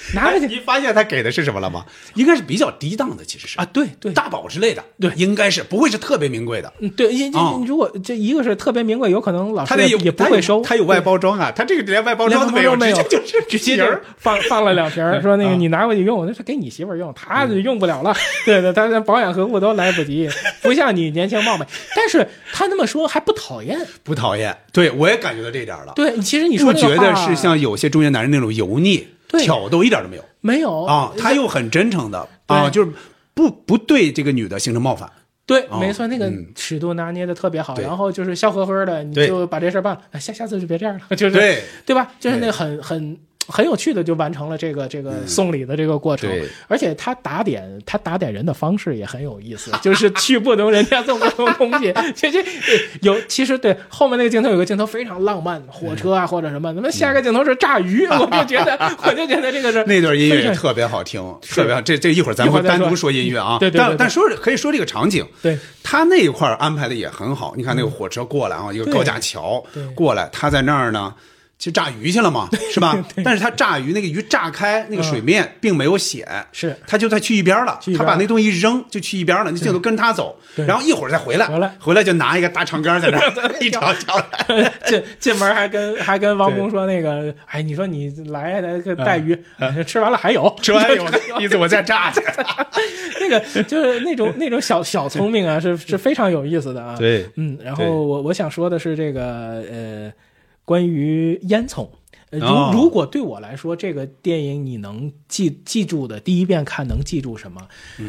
S7: 拿着去
S6: 你发现他给的是什么了吗？应该是比较低档的，其实是
S7: 啊，对对，
S6: 大宝之类的，
S7: 对
S6: 应该是不会是特别名贵的。
S7: 嗯对，因
S6: 哦
S7: 因如果这一个是特别名贵，有可能老师
S6: 他那有
S7: 也也不会收，
S6: 他有外包装啊，他这个连外包装都没有，
S7: 没有，
S6: 直接就是
S7: 直接就放放了两瓶儿，说那个
S6: 啊
S7: 你拿回去用，那是给你媳妇儿用，他就用不了了。对对，他连保养呵护都来不及，不像你年轻貌美。但是他那么说还不讨厌，
S6: 不讨厌。对我也感觉到这一点了。
S7: 对，其实你说
S6: 不觉得是像有些中年男人那种油腻、
S7: 对
S6: 挑逗，一点都没有。
S7: 没有。
S6: 啊？他又很真诚的啊，就是不不对这个女的形成冒犯。
S7: 对，
S6: 哦
S7: 没错，那个
S6: 嗯。
S7: 尺度拿捏的特别好，然后就是笑呵呵的，你就把这事儿办了，哎下下次就别这样了，就是
S6: 对。
S7: 对吧？就是那个很很很有趣的就完成了这个这个送礼的这个过程，
S6: 嗯
S7: 而且他打点他打点人的方式也很有意思，就是去不同人家送不同东西，其实有其实对后面那个镜头有个镜头非常浪漫，火车啊或者什么，那么下一个镜头是炸鱼，我就觉得我就觉得这个是
S6: 那段音乐特别好听，特别好。这这一会儿咱们单独说。音乐啊。
S7: 对对对对。
S6: 但但说可以说这个场景，
S7: 对。
S6: 他那一块儿安排的也很好。你看那个火车过来啊，一个高架桥
S7: 对。
S6: 过来，他在那儿呢。去炸鱼去了嘛，是吧？但是他炸鱼那个鱼炸开，那个水面并没有显，
S7: 是。
S6: 他就在去一边了他把那东西一扔，就去一边了。那镜头跟他走，然后一会儿再回来，
S7: 回来。
S6: 回来就拿一个大长杆在那儿 一条条。来。
S7: 进进门还跟还跟王工说那个，哎，你说你来来个带鱼，吃完了还有，
S6: 嗯吃完 有。意思，我再炸去。
S7: 那个就是那种那种小小聪明啊，是是非常有意思的啊。
S6: 对。
S7: 嗯，然后我我想说的是这个呃，关于烟囱。呃如
S6: 哦。
S7: 如果对我来说，这个电影你能记记住的，第一遍看能记住什么？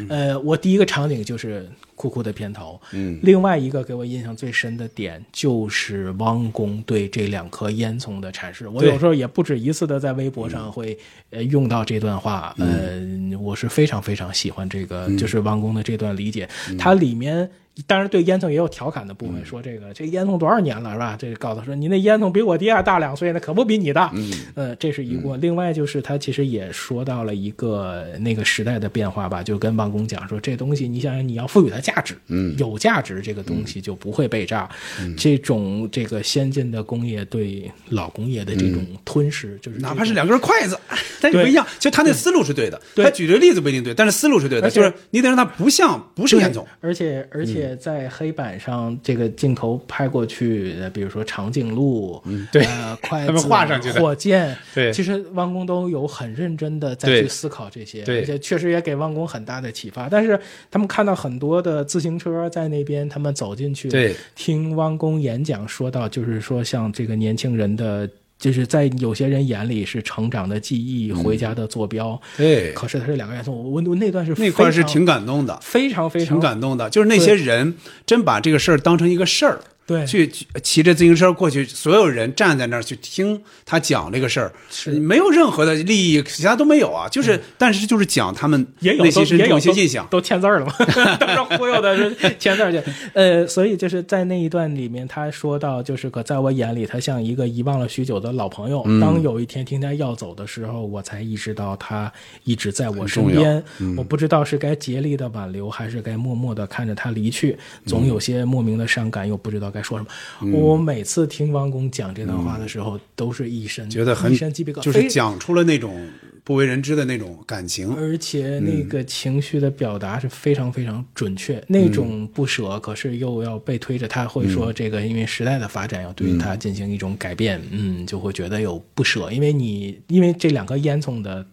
S7: 呃，我第一个场景就是酷酷的片头，
S6: 嗯，
S7: 另外一个给我印象最深的点就是汪工对这两颗烟囱的阐释。我有时候也不止一次的在微博上会呃用到这段话，呃，我是非常非常喜欢这个，就是汪工的这段理解，它里面。当然，对烟囱也有调侃的部分，说这个这烟囱多少年了是吧？这个告诉说你那烟囱比我爹还大两岁，那可不比你大。嗯，呃，这是一个。另外就是他其实也说到了一个那个时代的变化吧，就跟王工讲说这东西，你想想你要赋予它价值，嗯，有价值这个东西就不会被炸。这种这个先进的工业对老工业的这种吞噬，就是
S6: 哪怕是两根筷子，但是不一样。就他那思路是对的，
S7: 对
S6: 他举的例子不一定对，但是思路是对的，就是你得让它不像不是烟囱。
S7: 而且而且在黑板上，这个镜头拍过去，呃比如说长颈鹿，嗯，
S6: 对
S7: 呃，筷子、
S6: 他们画上去的
S7: 火箭，
S6: 对
S7: 其实汪工都有很认真的再去思考这些，
S6: 对
S7: 而且确实也给汪工很大的启发。但是他们看到很多的自行车在那边，他们走进去，
S6: 对，
S7: 听汪工演讲说到，就是说像这个年轻人的。就是在有些人眼里是成长的记忆，回家的坐标。
S6: 对
S7: 可是它是两个元素。我我那段是
S6: 那块是挺感动的，
S7: 非常非常
S6: 挺感动的。就是那些人真把这个事儿当成一个事儿，
S7: 对
S6: 去去骑着自行车过去，所有人站在那儿去听他讲这个事儿，是没有任何的利益，其他都没有啊。就是，但是就是讲他们
S7: 嗯也有
S6: 内心深处
S7: 都也有
S6: 一些印象。
S7: 都都签字儿了嘛，当时忽悠的是签字儿去。呃，所以就是在那一段里面，他说到，就是可在我眼里，他像一个遗忘了许久的老朋友。
S6: 嗯
S7: 当有一天听他要走的时候，我才意识到他一直在我身边。
S6: 嗯
S7: 我不知道是该竭力的挽留，还是该默默的看着他离去，总有些莫名的伤感，又不知道该说什么。
S6: 嗯
S7: 我每次听汪工讲这段话的时候，都是一身
S6: 觉得很
S7: 一身鸡皮疙瘩，
S6: 就是讲出了那种不为人知的那种感情。
S7: 而且那个情绪的表达是非常非常准确，那种不舍，可是又要被推着，他会说这个因为时代的发展要对他进行一种改变，嗯，就会觉得有不舍，因为你因为这两颗烟囱的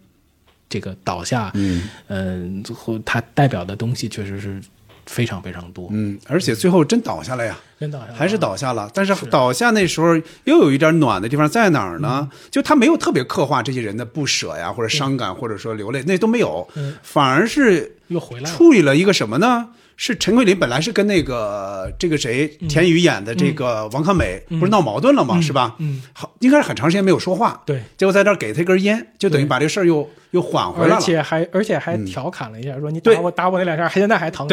S7: 这个倒下，嗯，最后它代表的东西确实是非常非常多，
S6: 嗯，而且最后真倒下了呀。
S7: 真倒下了。
S6: 还是倒下了，但是倒下那时候又有一点暖的地方在哪儿呢？就他没有特别刻画这些人的不舍呀，或者伤感，或者说流泪，那都没有，反而是
S7: 又回来了。
S6: 处理了一个什么呢？是陈桂林本来是跟那个这个谁田雨演的这个王康美不是闹矛盾了吗？是吧？
S7: 嗯，
S6: 好，应该是很长时间没有说话，
S7: 对，
S6: 结果在这儿给他一根烟，就等于把这事儿又又缓回来了。
S7: 而且还而且还调侃了一下，说你打我打我那两下，现在还疼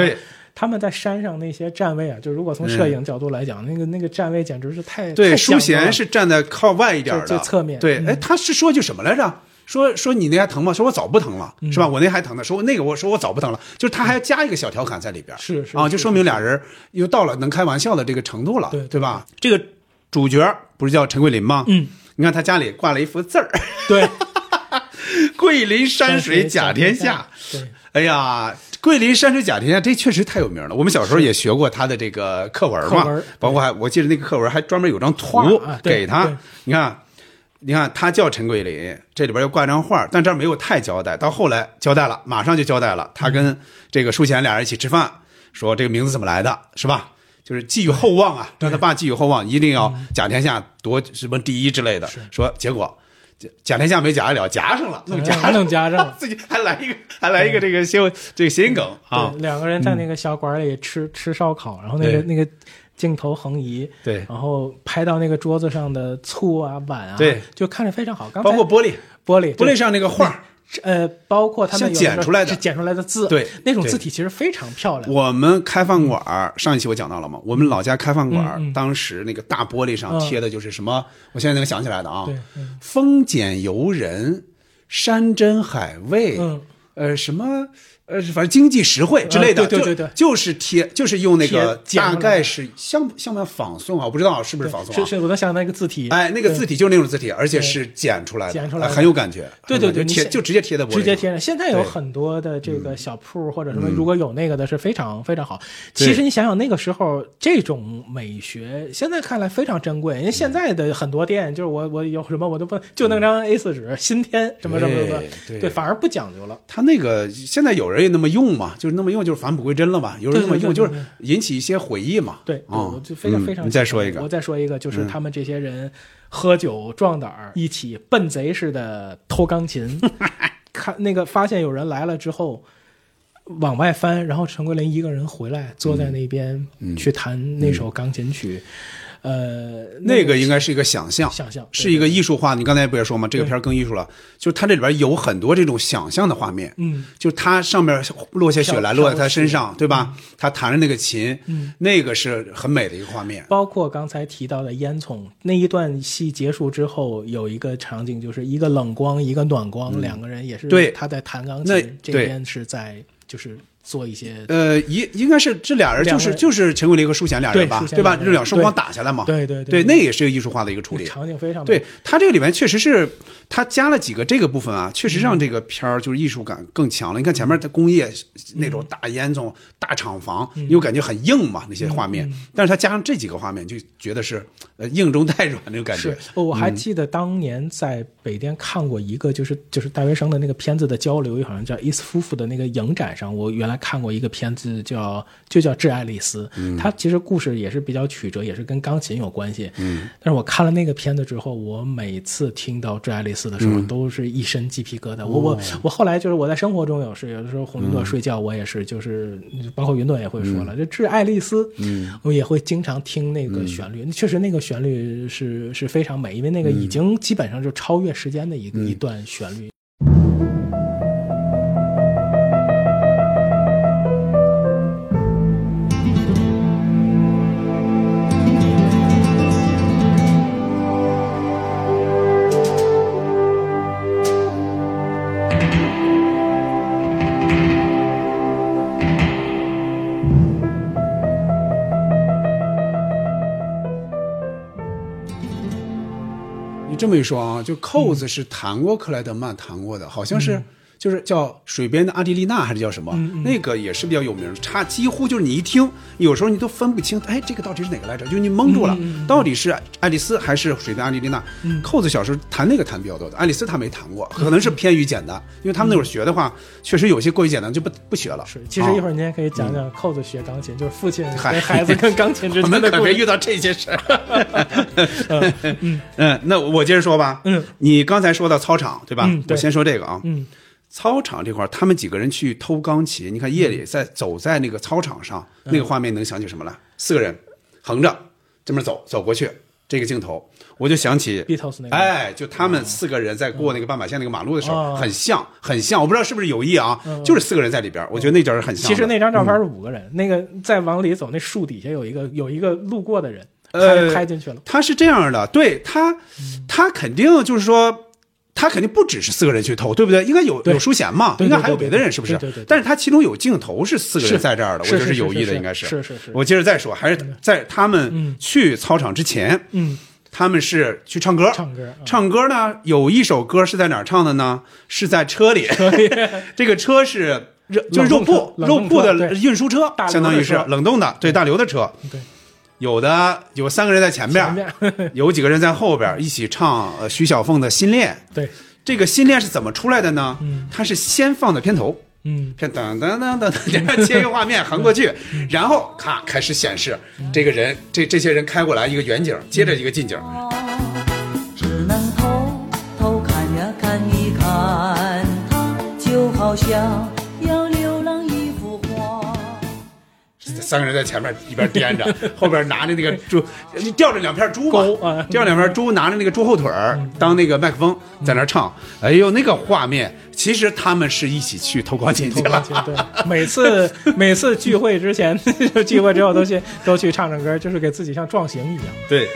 S7: 他们在山上那些站位啊，就如果从摄影角度来讲，那个那个站位简直是太
S6: 对，
S7: 太
S6: 舒
S7: 讲究了
S6: 贤是站在靠外一点的，
S7: 最最侧面
S6: 对，
S7: 嗯
S6: 哎，他是说句什么来着？说说你那还疼吗？说我早不疼了，
S7: 嗯
S6: 是吧？我那还疼呢。说我那个我说我早不疼了，就是他还加一个小调侃在里边，啊，
S7: 是是啊
S6: 就说明俩人又到了能开玩笑的这个程度了，
S7: 对
S6: 对吧？这个主角不是叫陈桂林吗？
S7: 嗯，
S6: 你看他家里挂了一幅字儿，
S7: 对，
S6: 桂林山水甲天下。
S7: 对，
S6: 哎呀，桂林山水甲天下，这确实太有名了。我们小时候也学过他的这个课文嘛，
S7: 文
S6: 包括还我记得那个课文还专门有张图给他
S7: 对。
S6: 你看，你看他叫陈桂林，这里边又挂张画，但这儿没有太交代。到后来交代了，马上就交代了，他跟这个舒贤俩人一起吃饭，说这个名字怎么来的，是吧？就是寄予厚望啊，让他爸寄予厚望，一定要甲天下夺什么第一之类的。说结果这甲天下没夹了，夹上了，弄夹
S7: 还能夹上。
S6: 自己还来一个，还来一个这个谐这个谐音梗啊，，
S7: 两个人在那个小馆里吃吃烧烤，然后那个那个镜头横移，
S6: 对。
S7: 然后拍到那个桌子上的醋啊碗啊，
S6: 对，
S7: 就看着非常好。刚
S6: 包括玻璃，
S7: 玻璃，
S6: 玻璃上那个画儿。
S7: 呃，包括他们
S6: 剪出来的
S7: 是剪出来的字，
S6: 对对
S7: 那种字体其实非常漂亮。
S6: 我们开饭馆儿上一期我讲到了嘛，我们老家开饭馆
S7: 嗯嗯。
S6: 当时那个大玻璃上
S7: 嗯。
S6: 贴的就是什么，我现在能想起来的啊
S7: 对，嗯，
S6: 丰俭由人，山珍海味，
S7: 嗯。
S6: 呃，什么呃，反正经济实惠之类的，
S7: 对对对对
S6: 就是贴，就是用那个大概是像像不像仿宋啊？我不知道是不是仿宋
S7: 是
S6: 啊？
S7: 是，我能想到那个字体，
S6: 哎，那个字体就是那种字体，而且是剪出来的，
S7: 剪出来
S6: 很有感觉。
S7: 对对对
S6: 贴
S7: 你
S6: 就直接贴在脖子上，
S7: 直接贴上。现在有很多的这个小铺或者什么，如果有那个的是非常非常好。其实你想想那个时候这种美学，现在看来非常珍贵。因为现在的很多店，就是我我有什么我都不就那张 A 四纸，新添什么什么什么
S6: 对，
S7: 反而不讲究了。
S6: 他那个现在有人也那么用嘛，就是那么用，就是返璞归真了嘛。有人那么用，就是引起一些回忆嘛。
S7: 对，
S6: 啊
S7: 我就非常非常。
S6: 嗯你再说一个
S7: 我，再说一个，就是他们这些人喝酒壮胆儿，一起笨贼似的偷钢琴，看那个发现有人来了之后。往外翻，然后陈桂林一个人回来，坐在那边
S6: 嗯
S7: 去弹那首钢琴曲，呃，
S6: 那个应该是一个想象，
S7: 想象
S6: 是一个艺术化。你刚才不也说吗？这个片儿更艺术了，就是它这里边有很多这种想象的画面。
S7: 嗯，
S6: 就他上面落下雪来，落在他身上，对吧？他弹着那个琴，
S7: 嗯，
S6: 那个是很美的一个画面。
S7: 包括刚才提到的烟囱那一段戏结束之后，有一个场景，就是一个冷光，一个暖光，两个人也是
S6: 嗯对
S7: 他在弹钢
S6: 那
S7: 琴，这边是在就是做一些
S6: 呃，应应该是这俩人就是
S7: 人
S6: 就是陈桂林和舒贤俩人吧
S7: 对
S6: 吧？这两双
S7: 方
S6: 打下来嘛，
S7: 对对
S6: 对，
S7: 对
S6: 那也是艺术化的一个处理。
S7: 场景非常
S6: 对他这个里面确实是他加了几个这个部分啊，确实让这个片儿就是艺术感更强了。你看前面的工业那种大烟囱、大厂房，你就感觉很硬嘛那些画面，但是他加上这几个画面，就觉得是呃硬中带软那种感觉。
S7: 我还记得当年在北电看过一个，就是就是戴维生的那个片子的交流，好像叫伊斯夫妇的那个影展上，我原来看过一个片子叫就叫《致爱丽丝》，它其实故事也是比较曲折，也是跟钢琴有关系。嗯，但是我看了那个片子之后，我每次听到《致爱丽丝》的时候，都是一身鸡皮疙瘩。我我我后来就是我在生活中有时有的时候哄云朵睡觉，我也是就是包括云朵也会说了，就《致爱丽丝》，嗯，我也会经常听那个旋律，确实那个旋律是是非常美，因为那个已经基本上就超越时间的一个、一段旋律。
S6: 这么一说啊，就扣子是弹过克莱德曼弹过的，好像是。就是叫水边的阿迪丽娜还是叫什么？那个也是比较有名，差几乎就是你一听，有时候你都分不清，哎，这个到底是哪个来着？就你蒙住了，到底是爱丽丝还是水边阿迪丽娜？扣子小时候弹那个弹比较多的，爱丽丝她没弹过，可能是偏于简单，因为他们那会儿学的话，确实有些过于简单就不不学了。
S7: 是，其实一会
S6: 儿、
S7: 儿您也可以讲讲扣子学钢琴，就是父亲孩子跟钢琴之间的故事。
S6: 可别遇到这些事儿。嗯，那我接着说吧。
S7: 嗯，
S6: 你刚才说到操场对吧？我先说这个啊。
S7: 嗯，
S6: 操场这块，他们几个人去偷钢琴，你看夜里在走在那个操场上，
S7: 嗯
S6: 那个画面能想起什么来？四个人横着这么走走过去，这个镜头，我就想起
S7: Beatles 那个
S6: 哎，就他们四个人在过那个斑马线那个马路的时候，
S7: 哦
S6: 很像，很像。我不知道是不是有意啊，就是四个人在里边，我觉得那点儿很像。
S7: 其实那张照片是五个人，那个再往里走，那树底下有一个有一个路过的人，
S6: 呃
S7: 拍拍进去了。
S6: 他是这样的，对他，他肯定就是说。他肯定不只是四个人去偷，对不对？应该有有淑贤嘛，应该还有别的人，是不是？但是他其中有镜头是四个人在这儿的，我觉得有
S7: 是是是
S6: 意的应该是。
S7: 是是是
S6: 我接着再说，还是在他们
S7: 嗯
S6: 去操场之前，
S7: 嗯，
S6: 他们是去唱歌。
S7: 唱歌，啊
S6: 唱歌呢，有一首歌是在哪儿唱的呢？是在车里。这个车是热，就是肉铺肉铺的运输车相当于是冷冻的，对大刘的车。
S7: 对，
S6: 有的有三个人在前边，有几个人在后边一起唱徐小凤的新恋。
S7: 对，
S6: 这个新恋是怎么出来的呢？他是先放的片头，
S7: 嗯，
S6: 片噔噔噔噔，接着切一个画面横过去，然后咔开始显示这个人，这这些人开过来一个远景，接着一个近景。
S8: 只能偷偷看呀，看一看他，就好像。
S6: 三个人在前面一边颠着，后边拿着那个猪，吊着两片猪吊着两片猪，拿着那个猪后腿儿当那个麦克风在那唱。哎呦，那个画面，其实他们是一起去偷光进去了。
S7: 对，每次每次聚会之前，聚会之后都去都去唱唱歌，就是给自己像壮行一样。
S6: 对。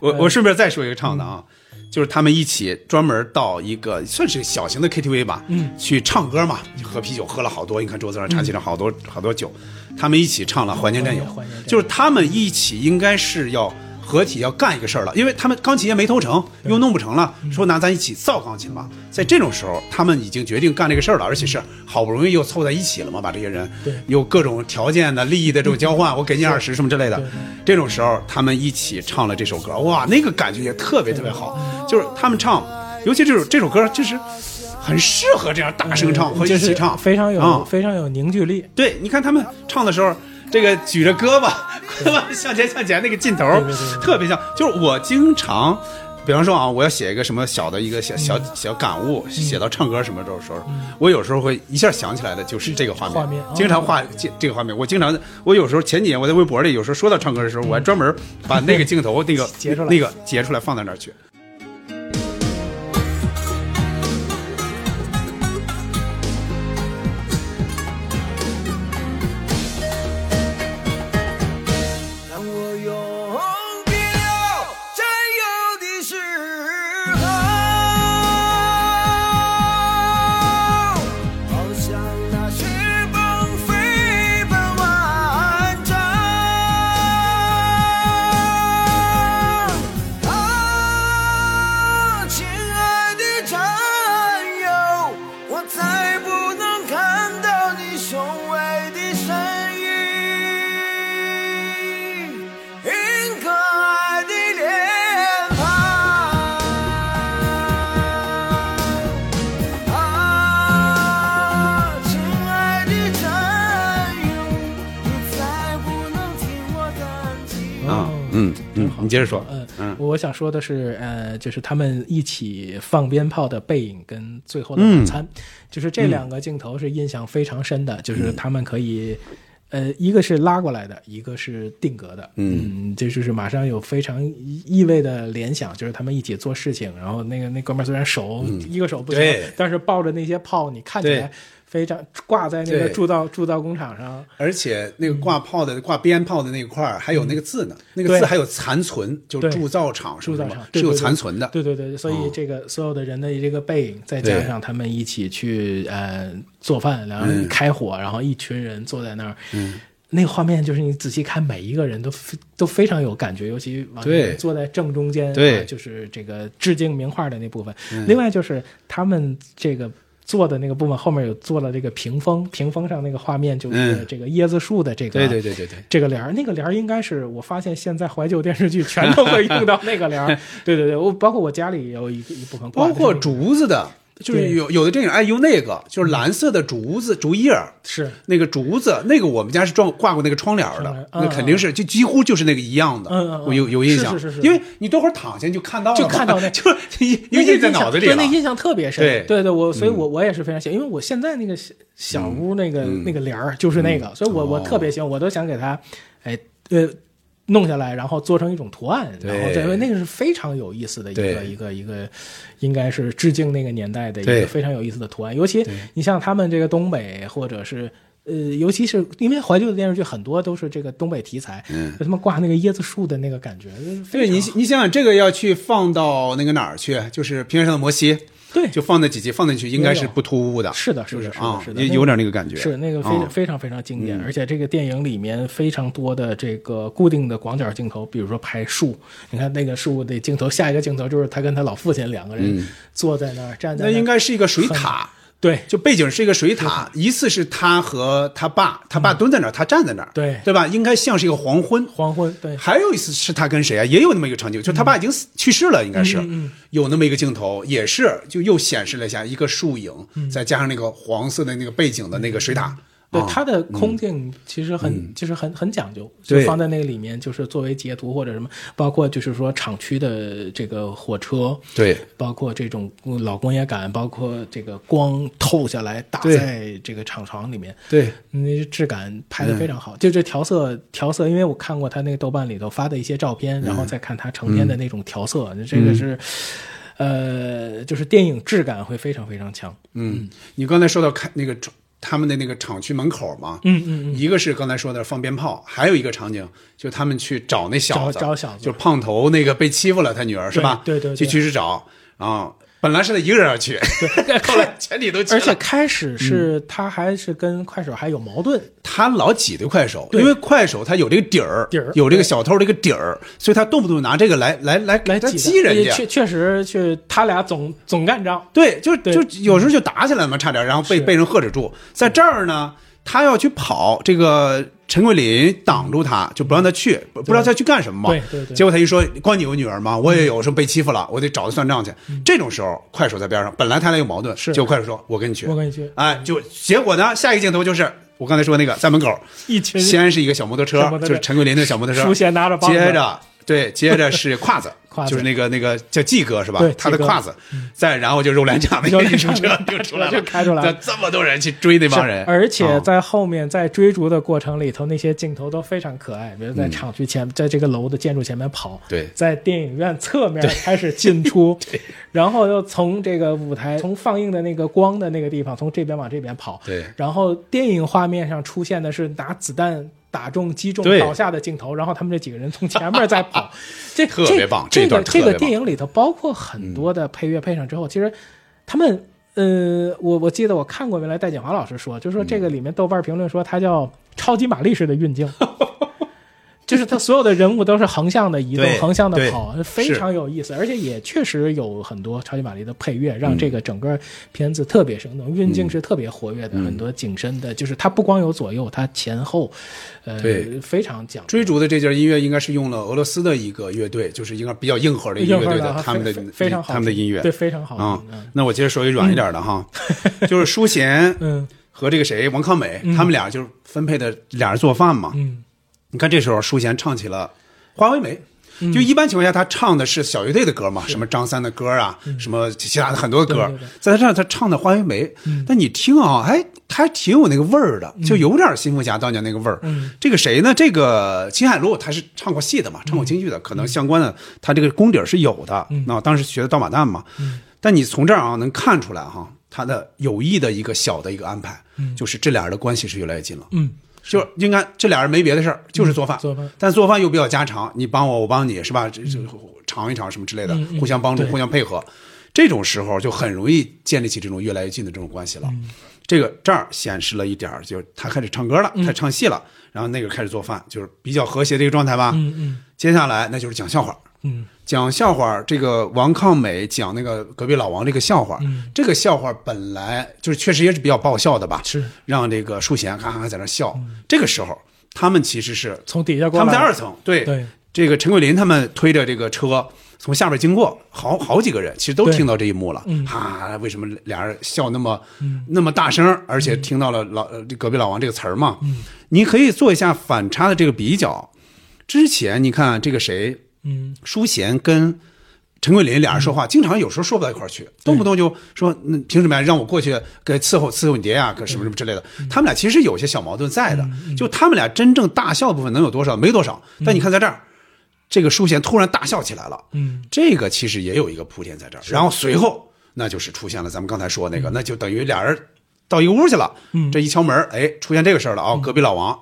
S6: 我我顺便再说一个唱的啊，就是他们一起专门到一个算是小型的 KTV 吧，嗯，去唱歌嘛，喝啤酒喝了好多，你看桌子上插起了好多、好多酒，他们一起唱了《怀念战友》，就是他们一起应该是要合体要干一个事儿了，因为他们钢琴也没投成，又弄不成了，说拿咱一起造钢琴吧。在这种时候，他们已经决定干这个事儿了，而且是好不容易又凑在一起了嘛，把这些人有各种条件的利益的这种交换，我给你二十什么之类的。这种时候，他们一起唱了这首歌，哇，那个感觉也特别特别好。就是他们唱，尤其这首这首歌，就是很适合这样大声唱和一起唱，
S7: 非常有、
S6: 嗯
S7: 非常有凝聚力。
S6: 对，你看他们唱的时候，这个举着胳膊，胳膊向前向前那个劲头特别像。就是我经常，比方说啊，我要写一个什么小的一个小小小感悟，写到唱歌什么时候时候，我有时候会一下想起来的就是这个画面，
S7: 画面哦
S6: 经常画这这个画面。我经常，我有时候前几年我在微博里有时候说到唱歌的时候，我还专门把那个 镜头那个
S7: 截出来
S6: 那个截出来放在那儿去。接着说，
S7: 嗯
S6: 嗯。
S7: 我想说的是，呃，就是他们一起放鞭炮的背影跟最后的晚餐，就是这两个镜头是印象非常深的，就是他们可以。呃，一个是拉过来的，一个是定格的，嗯，这就是马上有非常意味的联想，就是他们一起做事情，然后那个那哥们儿虽然手、一个手不行，但是抱着那些炮，你看起来非常挂在那个铸造铸造工厂上，
S6: 而且那个挂炮的、挂鞭炮的那块儿还有那个字呢，那个字还有残存，就铸造厂什么什么
S7: 铸造厂
S6: 是有残存的。
S7: 对对对，所以这个所有的人的这个背影，再加上他们一起去呃做饭，然后
S6: 嗯。
S7: 开火，然后一群人坐在那儿，那个画面就是你仔细看，每一个人都非都非常有感觉，尤其王
S6: 对。
S7: 源坐在正中间，
S6: 对。
S7: 就是这个致敬名画的那部分。另外就是他们这个。做的那个部分后面有做了这个屏风，屏风上那个画面就是
S6: 嗯
S7: 这个椰子树的这个，
S6: 对对对对对
S7: 这个帘儿，那个帘儿应该是我发现现在怀旧电视剧全都会用到那个帘儿。对对对，我包括我家里也有一一部分
S6: 包括竹子的，就是有有的电影爱用那个，就是蓝色的竹子竹叶儿
S7: 是
S6: 那个竹子，那个我们家是装挂过那个窗帘儿的那肯定是就几乎就是那个一样的。
S7: 嗯嗯嗯
S6: 我有有印象，
S7: 是是是是
S6: 因为你多会儿躺下你就看到了，
S7: 就看到那
S6: 就是你你
S7: 那个
S6: 印在脑子里了。
S7: 对那印象特别深。
S6: 对嗯
S7: 对对，我所以我我也是非常喜欢，因为我现在那个小小屋那个那个帘儿就是那个，所以我我特别喜欢，我都想给它，哎呃。弄下来，然后做成一种图案，然后这那个是非常有意思的一个一个一个，应该是致敬那个年代的一个非常有意思的图案。尤其你像他们这个东北，或者是呃，尤其是因为怀旧的电视剧很多都是这个东北题材，
S6: 嗯。
S7: 就他们挂那个椰子树的那个感觉，非
S6: 对你，你想想这个要去放到那个哪儿去，就是平原上的摩西，
S7: 对。
S6: 就放那几集放进去，应该是不突兀的。
S7: 是的，是的，
S6: 是
S7: 是的，
S6: 啊
S7: 是的，
S6: 也有点那个感觉。
S7: 是那个非
S6: 啊。
S7: 非常非常经典，
S6: 嗯。
S7: 而且这个电影里面非常多的这个固定的广角镜头，比如说拍树，你看那个树的镜头，下一个镜头就是他跟他老父亲两个人坐在那儿站在那
S6: 应该是一个水塔，
S7: 对。
S6: 就背景是一个水塔，一次是他和他爸，他爸蹲在那儿，他站在那儿，
S7: 对。
S6: 对吧？应该像是一个黄昏。
S7: 黄昏，对，
S6: 还有一次是他跟谁啊？也有那么一个场景，就他爸已经死去世了，应该是。有那么一个镜头，也是就又显示了一下一个树影，再加上那个黄色的那个背景的那个水塔。
S7: 对
S6: 啊
S7: 它的空镜其实很、就是很很讲究，就放在那个里面，就是作为截图或者什么，包括就是说厂区的这个火车，
S6: 对，
S7: 包括这种老工业感，包括这个光透下来打在这个厂房里面，
S6: 对，
S7: 那质感拍的非常好。就这调色调色，因为我看过他那个豆瓣里头发的一些照片，然后再看他成片的那种调色，这个是。呃，就是电影质感会非常非常强。
S6: 嗯，你刚才说到看那个他们的那个厂区门口嘛，
S7: 嗯嗯嗯，
S6: 一个是刚才说的放鞭炮，还有一个场景就他们去找那小子，
S7: 找找小子
S6: 就胖头那个被欺负了，他女儿是吧？
S7: 对对对
S6: 去去去找啊。本来是他一个人要去，后来全体都去了。
S7: 而且开始是他还是跟快手还有矛盾，
S6: 他老挤兑快手，
S7: 对
S6: 因为快手他有这个底儿，
S7: 底儿
S6: 有这个小偷这个底儿，所以他动不动拿这个来来来
S7: 来
S6: 激人家。
S7: 确确实是他俩总总干仗。
S6: 对，就
S7: 对
S6: 就有时候就打起来了嘛，差点，然后被被人喝止住。在这儿呢，他要去跑，这个陈桂林挡住他，就不让他去，不不知道他去干什么嘛。
S7: 对对对。
S6: 结果他一说，光你有女儿吗？我也有，时候被欺负了，我得找他算账去。这种时候，快手在边上，本来他俩有矛盾，
S7: 嗯是。
S6: 结果快手说，我跟你去，
S7: 我跟你去。
S6: 哎，就结果呢，下一个镜头就是我刚才说那个在门口，
S7: 一群
S6: 先是一个小摩托车就是陈桂林的小摩托车，
S7: 书贤拿着
S6: 接着对，接着是胯子，
S7: 胯子。
S6: 就是那个那个叫季哥是吧？
S7: 对
S6: 他的胯子，再然后就肉联厂的
S7: 肉联厂
S6: 运输车就出来了，
S7: 就开出来了。
S6: 这这么多人去追那帮人，
S7: 而且
S6: 啊
S7: 在后面在追逐的过程里头，那些镜头都非常可爱，比如在厂区前，在这个楼的建筑前面跑，
S6: 对。
S7: 在电影院侧面开始进出，然后又从这个舞台从放映的那个光的那个地方，从这边往这边跑，
S6: 对。
S7: 然后电影画面上出现的是拿子弹。打中、击中倒下的镜头，然后他们这几个人从前面再跑，这
S6: 特别棒
S7: 这个这个电影里头包括很多的配乐配上之后，其实他们呃，我我记得我看过，原来戴锦华老师说，就是说这个里面豆瓣评论说它叫超级玛丽式的运镜，就是他所有的人物都是横向的移动、横向的跑，非常有意思，而且也确实有很多超级玛丽的配乐，让这个整个片子特别生动，运镜是特别活跃的，很多景深的，就是它不光有左右，它前后，呃，非常讲究。
S6: 追逐的这件音乐应该是用了俄罗斯的一个乐队，就是应该比较硬核的一个乐队
S7: 的
S6: 他们的
S7: 非非常好
S6: 他们的音乐，
S7: 对非常好
S6: 啊
S7: 嗯。
S6: 那我接着说一软一点的哈，就是舒贤
S7: 嗯。
S6: 和这个谁王康美，他们俩就是分配的俩人做饭嘛。
S7: 嗯
S6: 你看这时候舒贤唱起了《花为媒》。就一般情况下，他唱的是小乐队的歌嘛，什么张三的歌啊，什么其他的很多歌。在他这儿他唱的《花为媒》，但你听啊，哎，他还挺有那个味儿的，就有点新凤霞当年那个味儿。这个谁呢？这个秦海璐他是唱过戏的嘛，唱过京剧的，可能相关的他这个功底儿是有的。那当时学的刀马旦嘛，但你从这儿啊能看出来哈，他的有意的一个小的一个安排，就是这俩人的关系是越来越近了。
S7: 嗯，
S6: 就应该这俩人没别的事儿，就是做饭，
S7: 做饭
S6: 但做饭又比较家常，你帮我，我帮你，是吧？这这尝一尝什么之类的，互相帮助，
S7: 对
S6: 互相配合，这种时候就很容易建立起这种越来越近的这种关系了。
S7: 嗯
S6: 这个这儿显示了一点儿，就是他开始唱歌了，开始唱戏了，然后那个开始做饭，就是比较和谐的一个状态吧。
S7: 嗯嗯
S6: 接下来那就是讲笑话。
S7: 嗯
S6: 讲笑话，这个王抗美讲那个隔壁老王这个笑话，
S7: 嗯。
S6: 这个笑话本来就是确实也是比较爆笑的吧，
S7: 是。
S6: 让这个淑贤咔咔在那笑。这个时候，他们其实是
S7: 从底下过来，
S6: 他们在二层，对
S7: 对。
S6: 这个陈桂林他们推着这个车从下边经过，好好几个人其实都听到这一幕了。
S7: 嗯。
S6: 哈，为什么俩人笑那么、那么大声，而且听到了老隔壁老王这个词儿嘛？
S7: 嗯。
S6: 你可以做一下反差的这个比较。之前你看这个谁，
S7: 嗯
S6: 淑贤跟陈桂林俩人说话，经常有时候说不到一块儿去，动不动就说那凭什么呀？让我过去给伺候伺候你爹呀，可什么什么之类的。他们俩其实有些小矛盾在的，就他们俩真正大笑的部分能有多少？没多少。但你看在这儿，这个淑贤突然大笑起来了，
S7: 嗯
S6: 这个其实也有一个铺垫在这儿。然后随后那就是出现了咱们刚才说那个，那就等于俩人到一个屋去了，
S7: 嗯
S6: 这一敲门，哎，出现这个事儿了啊、隔壁老王。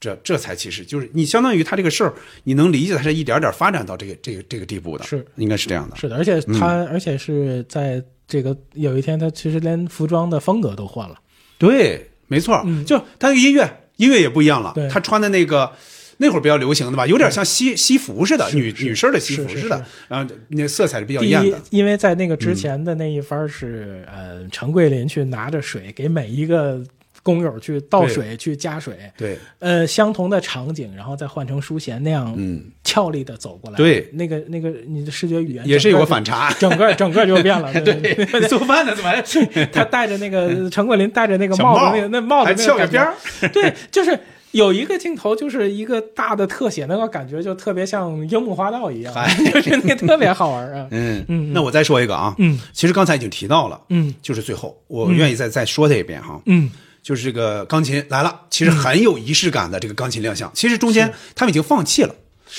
S6: 这这才其实就是你相当于他这个事儿，你能理解他是一点点发展到这个这个这个地步的，
S7: 是
S6: 应该是这样的。
S7: 是的，而且他、
S6: 嗯
S7: 而且是在这个有一天，他其实连服装的风格都换了。
S6: 对，没错，
S7: 嗯
S6: 就他那个音乐，音乐也不一样了。他穿的那个，那会儿比较流行的吧，有点像西西服似的，女女生的西服似的，然后那色彩是比较艳的。，嗯
S7: 因为在那个之前的那一番是，呃，陈桂林去拿着水给每一个工友去倒水、去加水，
S6: 对，
S7: 呃，相同的场景，然后再换成淑贤那样，
S6: 嗯，
S7: 俏丽的走过来，
S6: 对。
S7: 那个那个你的视觉语言
S6: 也是有个反差。
S7: 整个整个就变了，对对
S6: 对，做饭的怎么还
S7: 他戴着那个陈桂林戴着那个帽。子，那个那帽子
S6: 翘着边儿。
S7: 对，就是有一个镜头，就是一个大的特写，那个感觉就特别像樱木花道一样，就是那个特别好玩啊。
S6: 嗯
S7: 嗯
S6: 那我再说一个啊，
S7: 嗯。
S6: 其实刚才已经提到了，
S7: 嗯。
S6: 就是最后我愿意再再说这一遍哈，
S7: 嗯
S6: 就是这个钢琴来了，其实很有仪式感的这个钢琴亮相。其实中间他们已经放弃了，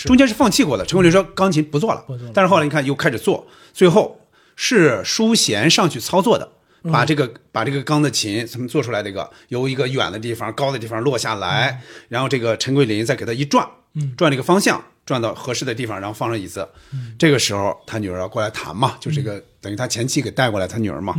S6: 中间是放弃过的。陈桂林说钢琴不做了
S7: 不做了，
S6: 但是后来你看又开始做，最后是淑贤上去操作的。把这个把这个钢的琴怎么做出来？这个由一个远的地方、高的地方落下来，然后这个陈桂林再给他一转，转这个方向，转到合适的地方，然后放上椅子。这个时候他女儿要过来弹嘛，就这个等于他前妻给带过来他女儿嘛。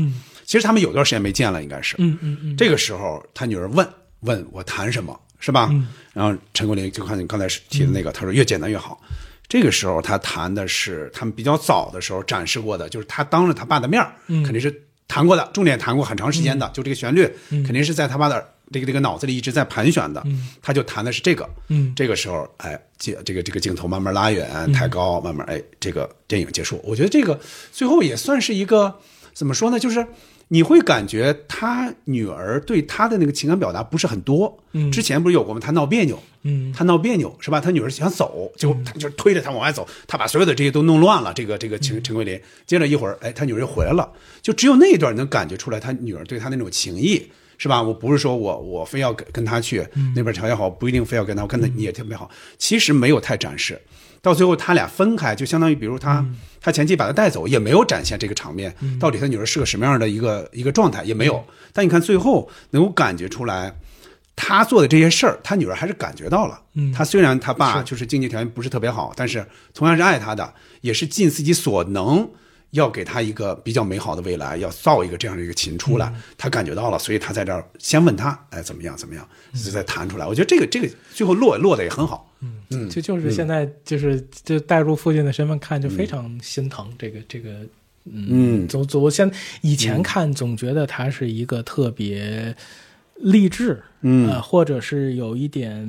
S6: 其实他们有段时间没见了，应该是。
S7: 嗯嗯嗯，
S6: 这个时候，他女儿问问我谈什么，是吧？然后陈国林就看你刚才提的那个，他说越简单越好。这个时候他谈的是他们比较早的时候展示过的，就是他当着他爸的面儿肯定是谈过的，重点谈过很长时间的，就这个旋律肯定是在他爸的这个这个脑子里一直在盘旋的，他就谈的是这个。
S7: 嗯
S6: 这个时候，哎，这这个这个镜头慢慢拉远，抬高，慢慢哎，这个电影结束。我觉得这个最后也算是一个怎么说呢？就是你会感觉他女儿对他的那个情感表达不是很多。
S7: 嗯
S6: 之前不是有过吗？他闹别扭，
S7: 嗯
S6: 他闹别扭是吧？他女儿想走，结果他就推着他往外走，他把所有的这些都弄乱了。这个这个
S7: 嗯
S6: 陈陈桂林，接着一会儿，哎，他女儿又回来了，就只有那一段能感觉出来他女儿对他那种情谊。是吧？我不是说我我非要跟跟他去、
S7: 嗯
S6: 那边条件好，不一定非要跟他，我跟他你也特别好。其实没有太展示，到最后他俩分开，就相当于比如他、
S7: 嗯
S6: 他前妻把他带走，也没有展现这个场面，到底他女儿是个什么样的一个一个状态也没有。但你看最后能够感觉出来，他做的这些事儿，他女儿还是感觉到了。
S7: 嗯
S6: 他虽然他爸就是经济条件不是特别好，但是同样是爱他的，也是尽自己所能。要给他一个比较美好的未来，要造一个这样的一个琴出来，
S7: 嗯
S6: 他感觉到了，所以他在这儿先问他，哎，怎么样，怎么样，再弹出来。我觉得这个这个最后落落的也很好。嗯
S7: 就就是现在就是就带入父亲的身份看，就非常心疼这个这个。
S6: 嗯
S7: 总总我现以前看总觉得他是一个特别励志，
S6: 嗯
S7: 呃，或者是有一点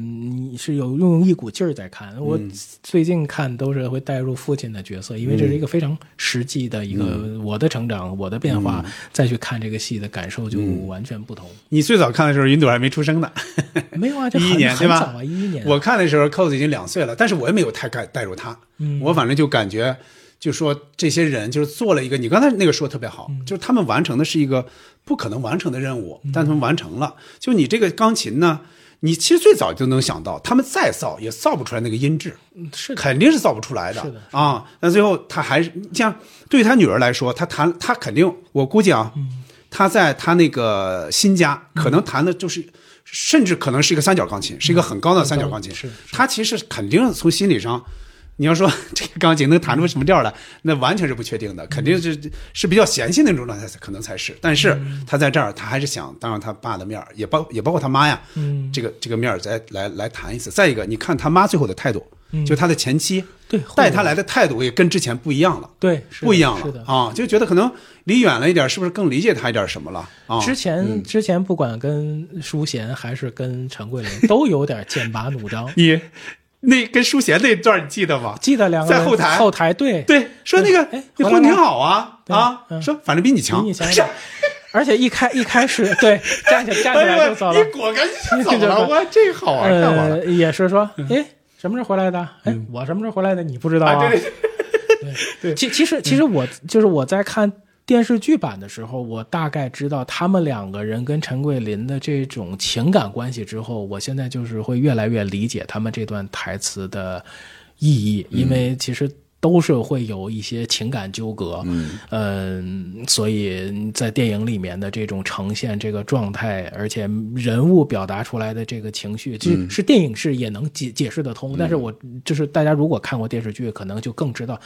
S7: 你是有用一股劲儿在看。我
S6: 嗯
S7: 最近看都是会带入父亲的角色，因为这是一个非常实际的一个我的成长、我的变化，再去看这个戏的感受就完全不同。
S6: 你最早看的时候，云朵还没出生呢，
S7: 没有啊，这
S6: 一一年对吧？
S7: 一一年。
S6: 我看的时候，cos 已经两岁了，但是我也没有太带带入他。
S7: 嗯
S6: 我反正就感觉，就说这些人就是做了一个，你刚才那个说得特别好，
S7: 嗯
S6: 就是他们完成的是一个不可能完成的任务，但他们完成了。就你这个钢琴呢，你其实最早就能想到，他们再造也造不出来那个音质。
S7: 是
S6: 肯定是造不出来的，
S7: 是的
S6: 啊。那最后他还是像对于他女儿来说，他弹他肯定，我估计啊，
S7: 嗯
S6: 他在他那个新家可能弹的就是，甚至可能是一个三角钢琴，是一个很高的三角钢琴。
S7: 是
S6: 他其实肯定从心理上。你要说 这个钢琴能弹出什么调来，那完全是不确定的，肯定是是比较嫌弃那种状态，可能才是。但是他在这儿，他还是想当着他爸的面儿，也包也包括他妈呀，
S7: 嗯。
S6: 这个这个面儿再来来谈一次。再一个，你看他妈最后的态度，就他的前妻
S7: 嗯对
S6: 带他来的态度也跟之前不一样了，
S7: 对是
S6: 不一样
S7: 是的。
S6: 了啊，就觉得可能离远了一点，是不是更理解他一点什么了？啊？
S7: 之前、之前不管跟淑贤还是跟陈桂林，都有点剑拔弩张。
S6: 你那跟淑贤那段你记得吗？
S7: 记得两个人
S6: 在后台。
S7: 后台对。
S6: 对，说那个你混挺好啊啊，
S7: 嗯。
S6: 说反正比你强，
S7: 比你强。而且一开一开始对站起站起来就走了。
S6: 你，果赶紧走了，我这个好玩，太好了。
S7: 呃，也是说，哎，什么时候回来的？哎，我什么时候回来的？你不知道
S6: 啊！对。对。
S7: 对，其其实其实我就是我在看电视剧版的时候，我大概知道他们两个人跟陈桂林的这种情感关系之后，我现在就是会越来越理解他们这段台词的意义，因为其实。都是会有一些情感纠葛，嗯、所以在电影里面的这种呈现这个状态，而且人物表达出来的这个情绪，其实是电影是也能解解释得通。但是我就是大家如果看过电视剧，可能就更知道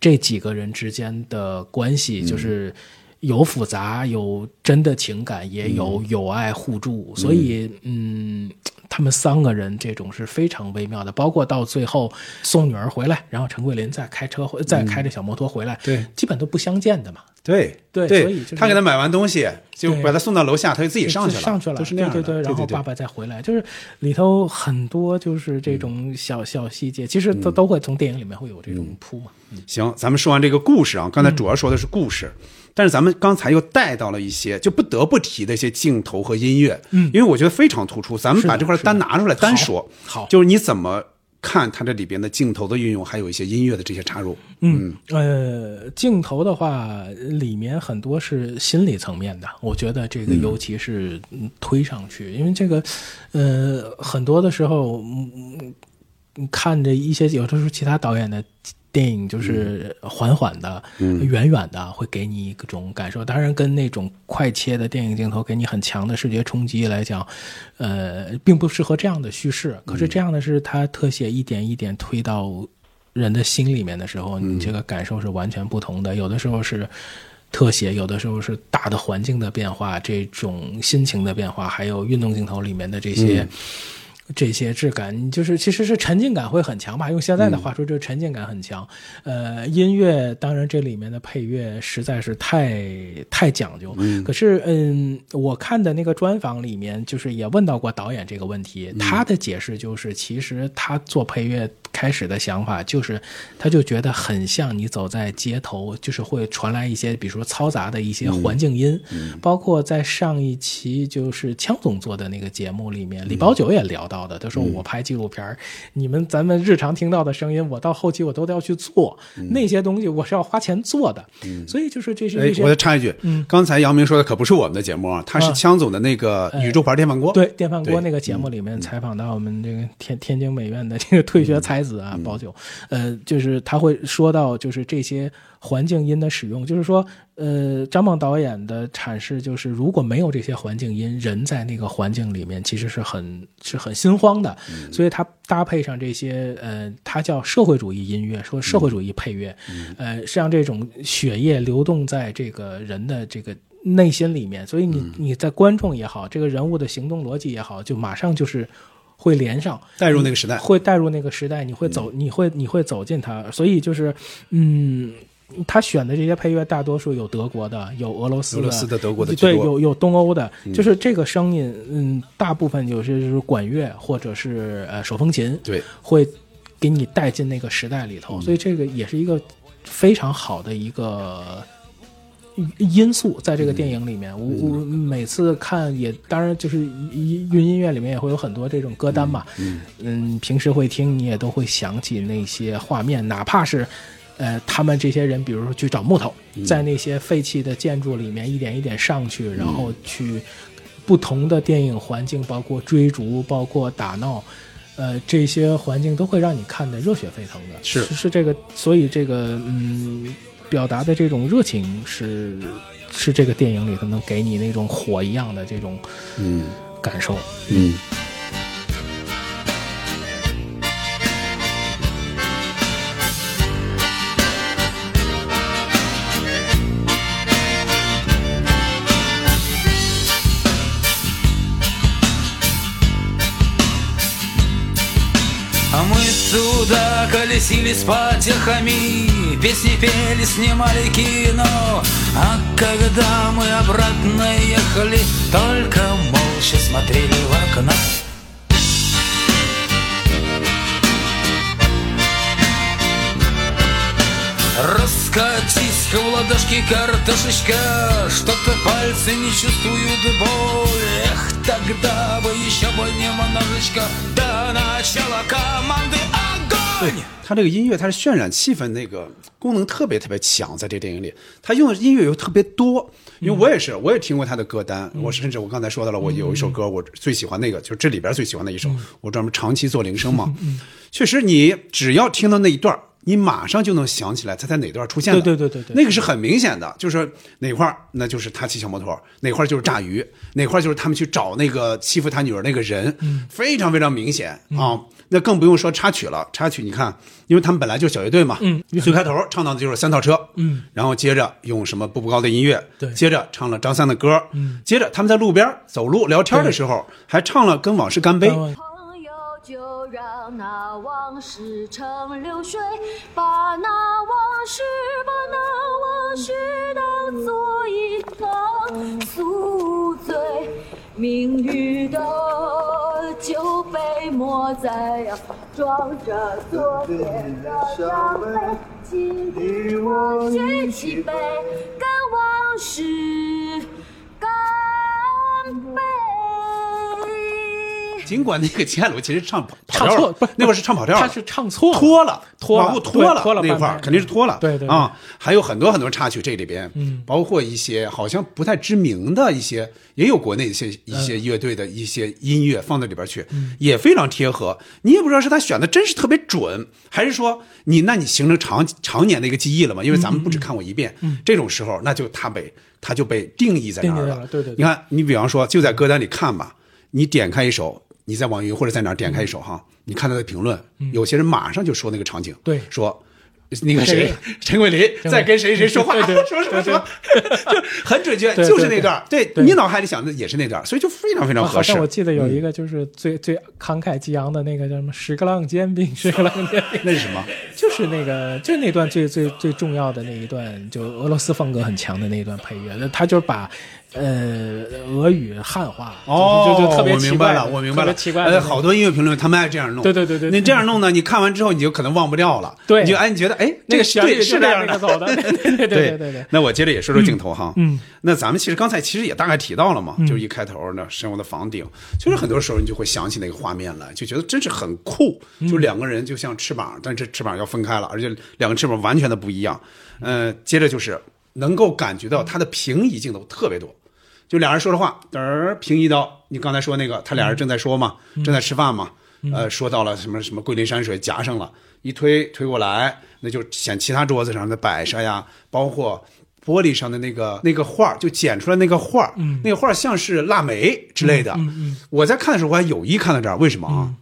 S7: 这几个人之间的关系，就是有复杂，有真的情感，也有友爱互助，所以嗯，他们三个人这种是非常微妙的。包括到最后送女儿回来，然后陈桂林再开车回，再开着小摩托回来，
S6: 对
S7: 基本都不相见的嘛。
S6: 对
S7: 对
S6: 对，
S7: 所以就是
S6: 他给他买完东西，就把他送到楼下，他就自己上去了，
S7: 上去了，
S6: 都是那样的。
S7: 对对然后爸爸再回来，就是里头很多就是这种小小细节，其实都都会从电影里面会有这种铺嘛。
S6: 行，咱们说完这个故事啊，刚才主要说的是故事，但是咱们刚才又带到了一些就不得不提的一些镜头和音乐，嗯，因为我觉得非常突出，咱们把这块单拿出来单说，
S7: 好。
S6: 就是你怎么看它这里边的镜头的运用，还有一些音乐的这些插入，
S7: 嗯，呃，镜头的话，里面很多是心理层面的，我觉得这个尤其是嗯推上去，因为这个，呃，很多的时候，嗯，嗯看着一些有的时候其他导演的。电影就是缓缓的、远远的，会给你一种感受。当然，跟那种快切的电影镜头给你很强的视觉冲击来讲，呃，并不适合这样的叙事。可是这样的是它特写一点一点推到人的心里面的时候，你这个感受是完全不同的。有的时候是特写，有的时候是大的环境的变化，这种心情的变化，还有运动镜头里面的这些。这些质感，就是其实是沉浸感会很强吧。用现在的话说，就是沉浸感很强。呃，音乐当然这里面的配乐实在是太太讲究。可是，嗯，我看的那个专访里面，就是也问到过导演这个问题，他的解释就是，其实他做配乐开始的想法就是，他就觉得很像你走在街头，就是会传来一些，比如说嘈杂的一些环境音，包括在上一期就是枪总做的那个节目里面，李宝九也聊到的，他说我拍纪录片儿，你们咱们日常听到的声音，我到后期我都得要去做那些东西，我是要花钱做的，所以就是这是
S6: 哎我再插一句，
S7: 嗯。
S6: 刚才姚明说的可不是我们的节目啊，他是
S7: 啊。
S6: 枪总的那个宇宙牌电饭锅，
S7: 对电饭锅那个节目里面采访到我们这个天天津美院的这个退学才子啊，宝九，呃，就是他会说到就是这些环境音的使用，就是说，呃，张梦导演的阐释就是，如果没有这些环境音，人在那个环境里面其实是很是很心慌的，所以他搭配上这些，呃，他叫社会主义音乐，说社会主义配乐，呃，像这种血液流动在这个人的这个。内心里面，所以你你在观众也好，这个人物的行动逻辑也好，就马上就是会连上，
S6: 带入那个时代。
S7: 会带入那个时代，你会走，你会你会走进它，所以就是，嗯，他选的这些配乐大多数有德国的，有俄罗斯的，
S6: 俄罗斯的德国的
S7: 对，有有东欧的，就是这个声音，嗯，大部分有些就是管乐或者是呃手风琴，
S6: 对，
S7: 会给你带进那个时代里头，所以这个也是一个非常好的一个。因素在这个电影里面，我我每次看也，当然就是音云音乐里面也会有很多这种歌单嘛，嗯，平时会听，你也都会想起那些画面，哪怕是，呃，他们这些人，比如说去找木头，在那些废弃的建筑里面一点一点上去，然后去不同的电影环境，包括追逐，包括打闹。呃，这些环境都会让你看得热血沸腾的，
S6: 是
S7: 是这个，所以这个嗯，表达的这种热情是是这个电影里头能给你那种火一样的这种
S6: 嗯
S7: 感受。
S6: 嗯。
S9: Туда колесили с потехами Песни пели, снимали кино. А когда мы обратно ехали Только молча смотрели в окно. Раскатись в ладошки картошечка Что-то пальцы не чувствуют боль. Эх, тогда бы еще бы немножечко До начала команды 对，
S6: 他这个音乐它是渲染气氛，那个功能特别特别强。在这电影里，他用的音乐又特别多，因为我也是，我也听过他的歌单。我甚至我刚才说到了，我有一首歌我最喜欢，那个就是这里边最喜欢的一首，我专门长期做铃声嘛。确实你只要听到那一段，你马上就能想起来他在哪段出现。
S7: 对对对，
S6: 那个是很明显的，就是哪块那就是他骑小摩托，哪块就是炸鱼，哪块就是他们去找那个欺负他女儿那个人，非常非常明显啊。那更不用说插曲了，插曲你看，因为他们本来就是小乐队嘛，
S7: 嗯。
S6: 最开头唱到的就是三套车，
S7: 嗯，
S6: 然后接着用什么步步高的音乐，
S7: 对。
S6: 接着唱了张三的歌，
S7: 嗯。
S6: 接着他们在路边走路聊天的时候还唱了《跟往事干杯》，
S7: 嗯
S10: 朋友就让那往事成流水，把那往事，把那往事当作一场宿醉。命运的酒杯莫再呀，装着昨天的伤悲，我举起杯，跟往事干杯。
S6: 尽管那个秦海璐其实唱跑
S7: 唱错不是
S6: 那会儿是唱跑调了，
S7: 他是唱错了
S6: 拖了，
S7: 脱了
S6: 往后拖了，
S7: 脱了
S6: 那块儿肯定是脱了，
S7: 对对对
S6: 啊，还有很多很多插曲这里边，
S7: 嗯
S6: 包括一些好像不太知名的一些，也有国内一些一些
S7: 嗯
S6: 乐队的一些音乐放到里边去，也非常贴合。你也不知道是他选的真是特别准，还是说你那你形成常常年的一个记忆了嘛？因为咱们不只看过一遍，这种时候那就他被他就被定义在那儿了
S7: 对对
S6: 你看，你比方说就在歌单里看吧，你点开一首。你在网易云或者在哪儿点开一首哈，你看他的评论，有些人马上就说那个场景，
S7: 对。
S6: 说那个谁
S7: 谁
S6: 陈桂林在跟谁谁说话，
S7: 对对
S6: 说什么什么，就很准确，就是那段，对。
S7: 对
S6: 你脑海里想的也是那段，所以就非常非常合适。
S7: 我记得有一个就是最最慷慨激昂的那个叫什么“十个浪煎饼”，十个浪煎饼，
S6: 那是什么？
S7: 就是那个就是那段最最最重要的那一段，就俄罗斯风格很强的那一段配乐，那他就是把呃俄语汉化，
S6: 哦，
S7: 就就就特别
S6: 我
S7: 奇怪的
S6: 明白了，我明白了。
S7: 奇怪
S6: 呃，好多音乐评论他们爱这样弄。
S7: 对对对对
S6: 你这样弄呢，你看完之后你就可能忘不掉了。
S7: 对
S6: 你就哎，你觉得哎，这个对是这样的，
S7: 走的，对对对对。
S6: 那我接着也说说镜头哈，
S7: 嗯，
S6: 那咱们其实刚才其实也大概提到了嘛，
S7: 嗯
S6: 就是一开头呢，生活的房顶，其实很多时候你就会想起那个画面来，就觉得真是很酷，
S7: 嗯
S6: 就两个人就像翅膀，但这翅膀要分开了，而且两个翅膀完全的不一样。嗯，接着就是能够感觉到它的平移镜头特别多。就俩人说着话，嘚儿平移到你刚才说那个，他俩人正在说嘛，
S7: 嗯。
S6: 正在吃饭嘛，呃，说到了什么什么桂林山水夹上了，一推推过来，那就显其他桌子上的摆设呀，包括玻璃上的那个那个画儿就剪出来那个画儿那个画像是腊梅之类的。
S7: 嗯嗯
S6: 我在看的时候，我还有意看到这儿，为什么啊？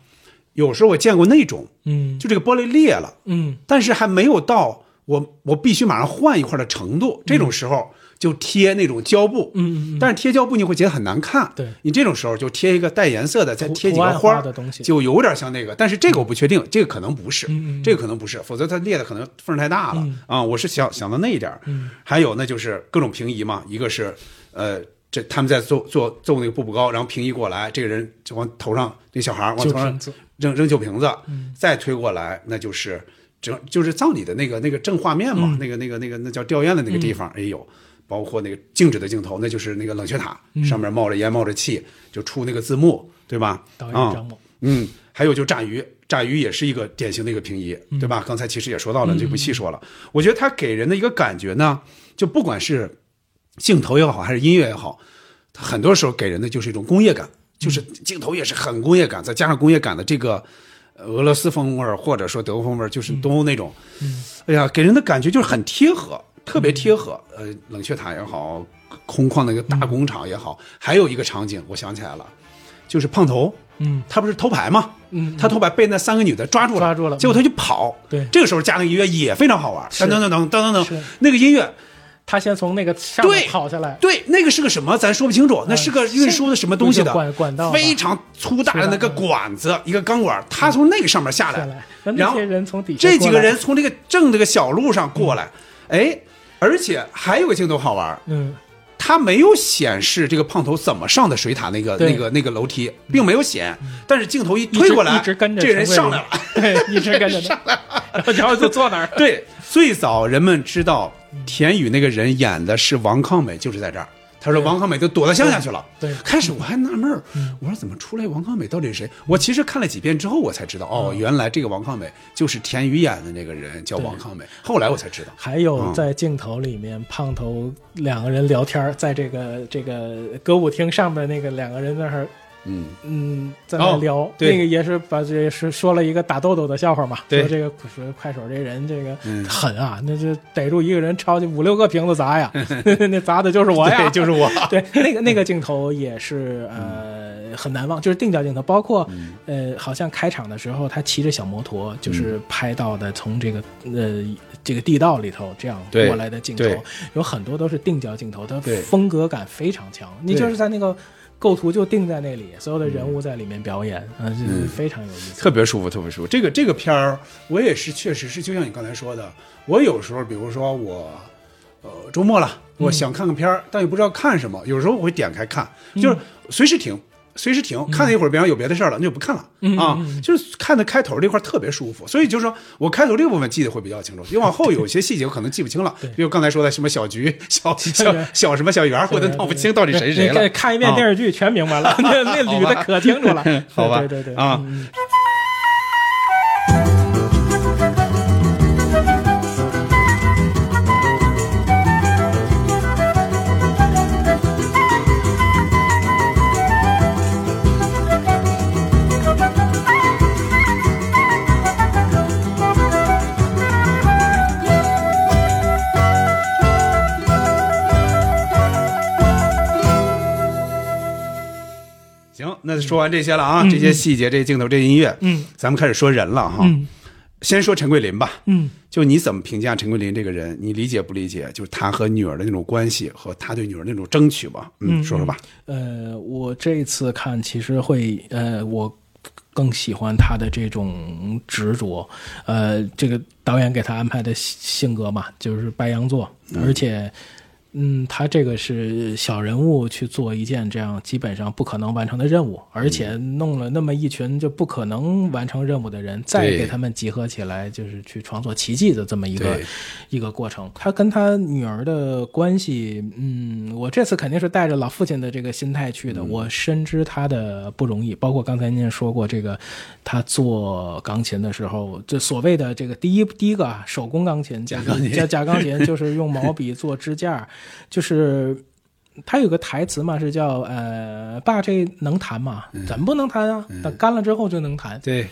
S6: 有时候我见过那种，
S7: 嗯。
S6: 就这个玻璃裂了，
S7: 嗯。
S6: 但是还没有到我我必须马上换一块的程度。这种时候就贴那种胶布，
S7: 嗯嗯嗯。
S6: 但是贴胶布你会觉得很难看。
S7: 对。
S6: 你这种时候就贴一个带颜色的，再贴几个花儿
S7: 的东西。
S6: 就有点像那个。但是这个我不确定，这个可能不是，这个可能不是，否则它裂的可能缝儿太大了、
S7: 嗯。
S6: 啊。我是想想到那一点儿。
S7: 嗯。
S6: 还有那就是各种平移嘛，一个是呃。这他们在做做做那个步步高，然后平移过来，这个人就往头上，那小孩往头上扔扔酒瓶子，
S7: 嗯。
S6: 再推过来，那就是整就是葬礼的那个那个正画面嘛，
S7: 嗯。
S6: 那个那个那个那叫吊唁的那个地方也有，包括那个静止的镜头，那就是那个冷却塔、
S7: 嗯。
S6: 上面冒着烟冒着气，就出那个字幕，对吧？
S7: 导演
S6: 啊。
S7: 张猛
S6: 嗯，还有就炸鱼，炸鱼也是一个典型的一个平移，对吧？刚才其实也说到了，
S7: 嗯。
S6: 就不细说了。我觉得它给人的一个感觉呢，就不管是镜头也好，还是音乐也好，它很多时候给人的就是一种工业感，就是镜头也是很工业感，再加上工业感的这个呃俄罗斯风味儿，或者说德国风味儿，就是东欧那种，哎呀，给人的感觉就是很贴合，特别贴合。呃，冷却塔也好，空旷的一个大工厂也好，还有一个场景，我想起来了，就是胖头，
S7: 嗯。
S6: 他不是偷牌吗？
S7: 嗯，
S6: 他偷牌被那三个女的抓住了，
S7: 抓住了
S6: 结果他就跑。
S7: 对。
S6: 这个时候加那个音乐也非常好玩，
S7: 是。
S6: 噔噔噔噔噔噔噔，那个音乐，
S7: 他先从那个上面
S6: 对
S7: 跑下来，
S6: 对，那个是个什么，咱说不清楚，那是个运输的什么东西的
S7: 管管道
S6: 非常粗大的那个管子，一个钢管，他从那个上面下来
S7: 下来，那
S6: 然后
S7: 些人从底下
S6: 这几个人从这个正这个小路上过来，哎，而且还有个镜头好玩，
S7: 嗯
S6: 它没有显示这个胖头怎么上的水塔那个那个那个楼梯，并没有显，但是镜头一推过来，
S7: 一直跟着
S6: 这个人上来了。
S7: 对，一直跟着 上来了然后就坐那儿，
S6: 对，最早人们知道田雨那个人演的是王抗美，就是在这儿。他说王康美都躲到乡下去了。
S7: 对。
S6: 开始我还纳闷儿，我说怎么出来王康美？到底是谁？我其实看了几遍之后，我才知道，哦，原来这个王康美就是田雨演的那个人，叫王康美。后来我才知道，
S7: 还有在镜头里面，胖头两个人聊天儿，在这个这个歌舞厅上面那个两个人那儿
S6: 嗯。
S7: 嗯，在那聊、那个也是把这是说了一个打豆豆的笑话嘛，
S6: 对。
S7: 说这个说快手这人这个
S6: 嗯。
S7: 狠啊，那就逮住一个人抄起五六个瓶子砸呀，那砸的就是我呀，
S6: 对就是我。
S7: 对，那个那个镜头也是呃很难忘，就是定焦镜头，包括、呃好像开场的时候他骑着小摩托，就是拍到的从这个呃这个地道里头这样过来的镜头，有很多都是定焦镜头，它风格感非常强，你就是在那个。构图就定在那里，所有的人物在里面表演，啊，就是
S6: 嗯
S7: 非常有意思。
S6: 特别舒服，特别舒服。这个这个片儿，我也是确实是，就像你刚才说的，我有时候，比如说我，呃，周末了，我想看个片儿，但又不知道看什么，有时候我会点开看，就是随时停。随时停，看了一会儿，比方有别的事儿了，那就不看了、
S7: 嗯
S6: 啊。就是看的开头这块特别舒服，所以就是说我开头这个部分记得会比较清楚，你往后有些细节我可能记不清了，比如刚才说的什么小菊、小小小什么小圆，我都闹不清到底谁谁了。
S7: 你看一遍电视剧全明白了，那那捋的可清楚了。
S6: 好吧，
S7: 对对对
S6: 啊。
S7: 嗯
S6: 说完这些了啊，
S7: 嗯
S6: 这些细节、这些镜头、这些音乐，
S7: 嗯，
S6: 咱们开始说人了哈。
S7: 嗯
S6: 先说陈桂林吧，
S7: 嗯，
S6: 就你怎么评价陈桂林这个人？你理解不理解？就是他和女儿的那种关系和他对女儿那种争取吧？嗯，说说吧。
S7: 呃，我这一次看其实会，呃，我更喜欢他的这种执着。呃，这个导演给他安排的性格嘛，就是白羊座，而且。嗯，他这个是小人物去做一件这样基本上不可能完成的任务，而且弄了那么一群就不可能完成任务的人，再给他们集合起来，就是去创作奇迹的这么一个一个过程。他跟他女儿的关系，嗯，我这次肯定是带着老父亲的这个心态去的。我深知他的不容易，包括刚才您说过这个，他做钢琴的时候，就所谓的这个第一第一个啊手工钢琴，假
S6: 钢琴
S7: 假假钢琴 就是用毛笔做支架，就是。他有个台词嘛，是叫呃，爸，这能谈吗？怎么不能谈啊？等干了之后就能谈。
S6: 对，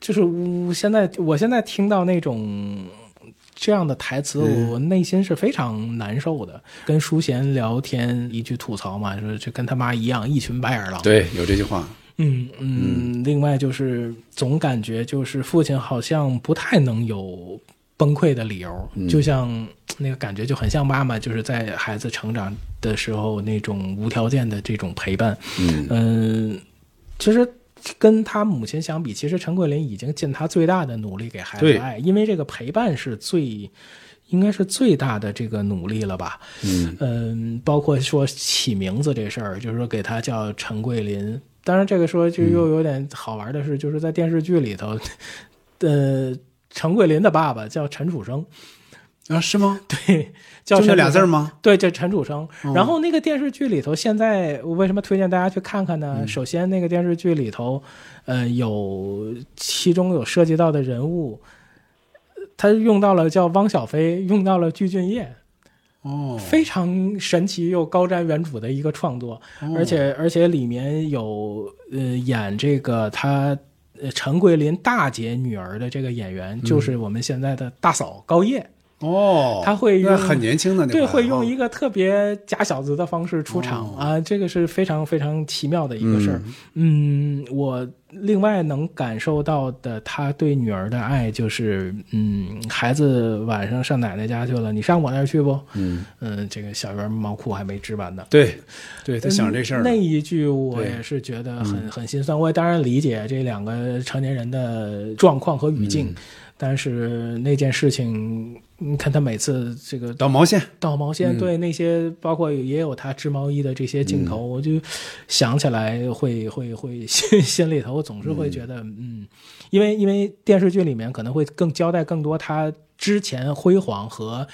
S7: 就是我现在，我现在听到那种这样的台词，
S6: 嗯
S7: 我内心是非常难受的。跟淑贤聊天，一句吐槽嘛，说就跟他妈一样，一群白眼狼。
S6: 对，有这句话。
S7: 嗯嗯，另外就是总感觉就是父亲好像不太能有崩溃的理由，
S6: 嗯
S7: 就像那个感觉就很像妈妈，就是在孩子成长的时候那种无条件的这种陪伴。
S6: 嗯
S7: 嗯，其实跟他母亲相比，其实陈桂林已经尽他最大的努力给孩子爱，因为这个陪伴是最。应该是最大的这个努力了吧？
S6: 嗯
S7: 嗯，包括说起名字这事儿，就是说给他叫陈桂林。当然，这个说就又有点好玩的是，就是在电视剧里头，呃，陈桂林的爸爸叫陈楚生，
S6: 啊，是吗？
S7: 对，叫
S6: 就那
S7: 陈楚生
S6: 俩字吗？
S7: 对，叫陈楚生。
S6: 哦
S7: 然后那个电视剧里头，现在我为什么推荐大家去看看
S6: 嗯
S7: 呢？首先，那个电视剧里头，呃，有其中有涉及到的人物，呃他用到了叫汪小菲，用到了具俊晔。
S6: 哦，
S7: 非常神奇又高瞻远瞩的一个创作，
S6: 哦
S7: 而且而且里面有呃演这个他呃陈桂林大姐女儿的这个演员，就是我们现在的大嫂高叶。
S6: 哦，
S7: 他会
S6: 很年轻的那
S7: 对，会用
S6: 哦
S7: 一个特别假小子的方式出场、啊，这个是非常非常奇妙的一个事儿。嗯我另外能感受到的，他对女儿的爱就是，嗯，孩子晚上上奶奶家去了，你上我那儿去不？
S6: 嗯
S7: 嗯，这个小圆毛裤还没织完呢。
S6: 对，对他想这事儿
S7: 嗯那一句我也是觉得很很心酸。我也当然理解这两个成年人的状况和语境，
S6: 嗯
S7: 但是那件事情，你看他每次这个
S6: 导毛线，
S7: 导毛线，
S6: 嗯
S7: 对那些包括也有他织毛衣的这些镜头，我就想起来会会会心 心里头总是会觉得，嗯，因为因为电视剧里面可能会更交代更多他之前辉煌和。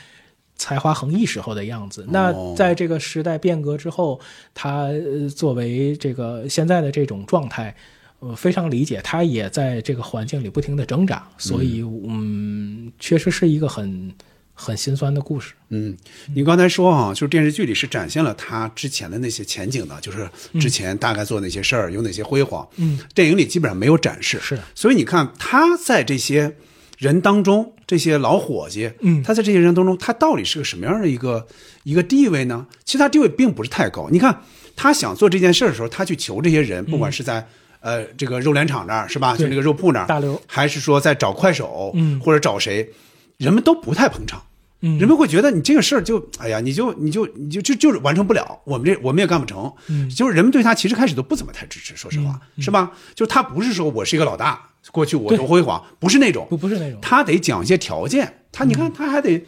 S7: 才华横溢时候的样子。那在这个时代变革之后，他呃作为这个现在的这种状态，呃，非常理解，他也在这个环境里不停的挣扎，所以嗯，确实是一个很很心酸的故事。
S6: 嗯，你刚才说啊、就是电视剧里是展现了他之前的那些前景的，就是之前大概做哪些事儿，有哪些辉煌。
S7: 嗯，
S6: 电影里基本上没有展示。
S7: 是，
S6: 所以你看他在这些人当中，这些老伙计，
S7: 嗯
S6: 他在这些人当中，他到底是个什么样的一个一个地位呢？其实他地位并不是太高。你看他想做这件事儿的时候，他去求这些人，不管是在。呃，这个肉联厂那儿是吧？就
S7: 对
S6: 那个肉铺那儿，
S7: 大刘
S6: 还是说在找快手，
S7: 嗯
S6: 或者找谁，人们都不太捧场。
S7: 嗯
S6: 人们会觉得你这个事儿就，哎呀，你就你就你就就就是完成不了，我们这我们也干不成。
S7: 嗯
S6: 就是人们对他其实开始都不怎么太支持，说实话，是吧？就是他不是说我是一个老大，过去我多辉煌，不是那种，
S7: 不不是那种，
S6: 他得讲一些条件，他你看他还得。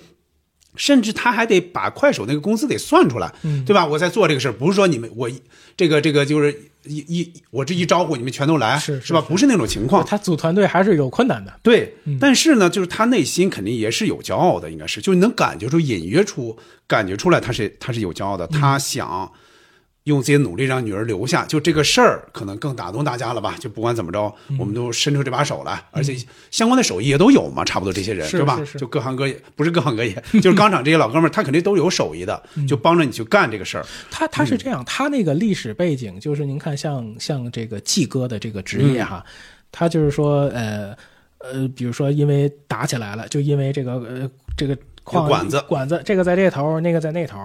S6: 甚至他还得把快手那个公司得算出来，
S7: 嗯
S6: 对吧？我在做这个事儿，不是说你们我一这个这个就是一一我这一招呼你们全都来，是吧？
S7: 是是是
S6: 不是那种情况。
S7: 他组团队还是有困难的。
S6: 对，
S7: 嗯
S6: 但是呢，就是他内心肯定也是有骄傲的，应该是，就是能感觉出、隐约出、感觉出来，他是他是有骄傲的，
S7: 嗯
S6: 他想用自己的努力让女儿留下，就这个事儿可能更打动大家了吧？就不管怎么着，
S7: 嗯。
S6: 我们都伸出这把手来，而且相关的手艺也都有嘛，差不多这些人
S7: 是
S6: 对吧？就各行各业，不是各行各业，就是钢厂这些老哥们儿，他肯定都有手艺的，
S7: 嗯。
S6: 就帮着你去干这个事儿。
S7: 他他是这样，他那个历史背景就是您看像像这个季哥的这个职业哈，他就是说呃呃，比如说因为打起来了，就因为这个呃这个矿
S6: 管子
S7: 管子，这个在这头，那个在那头，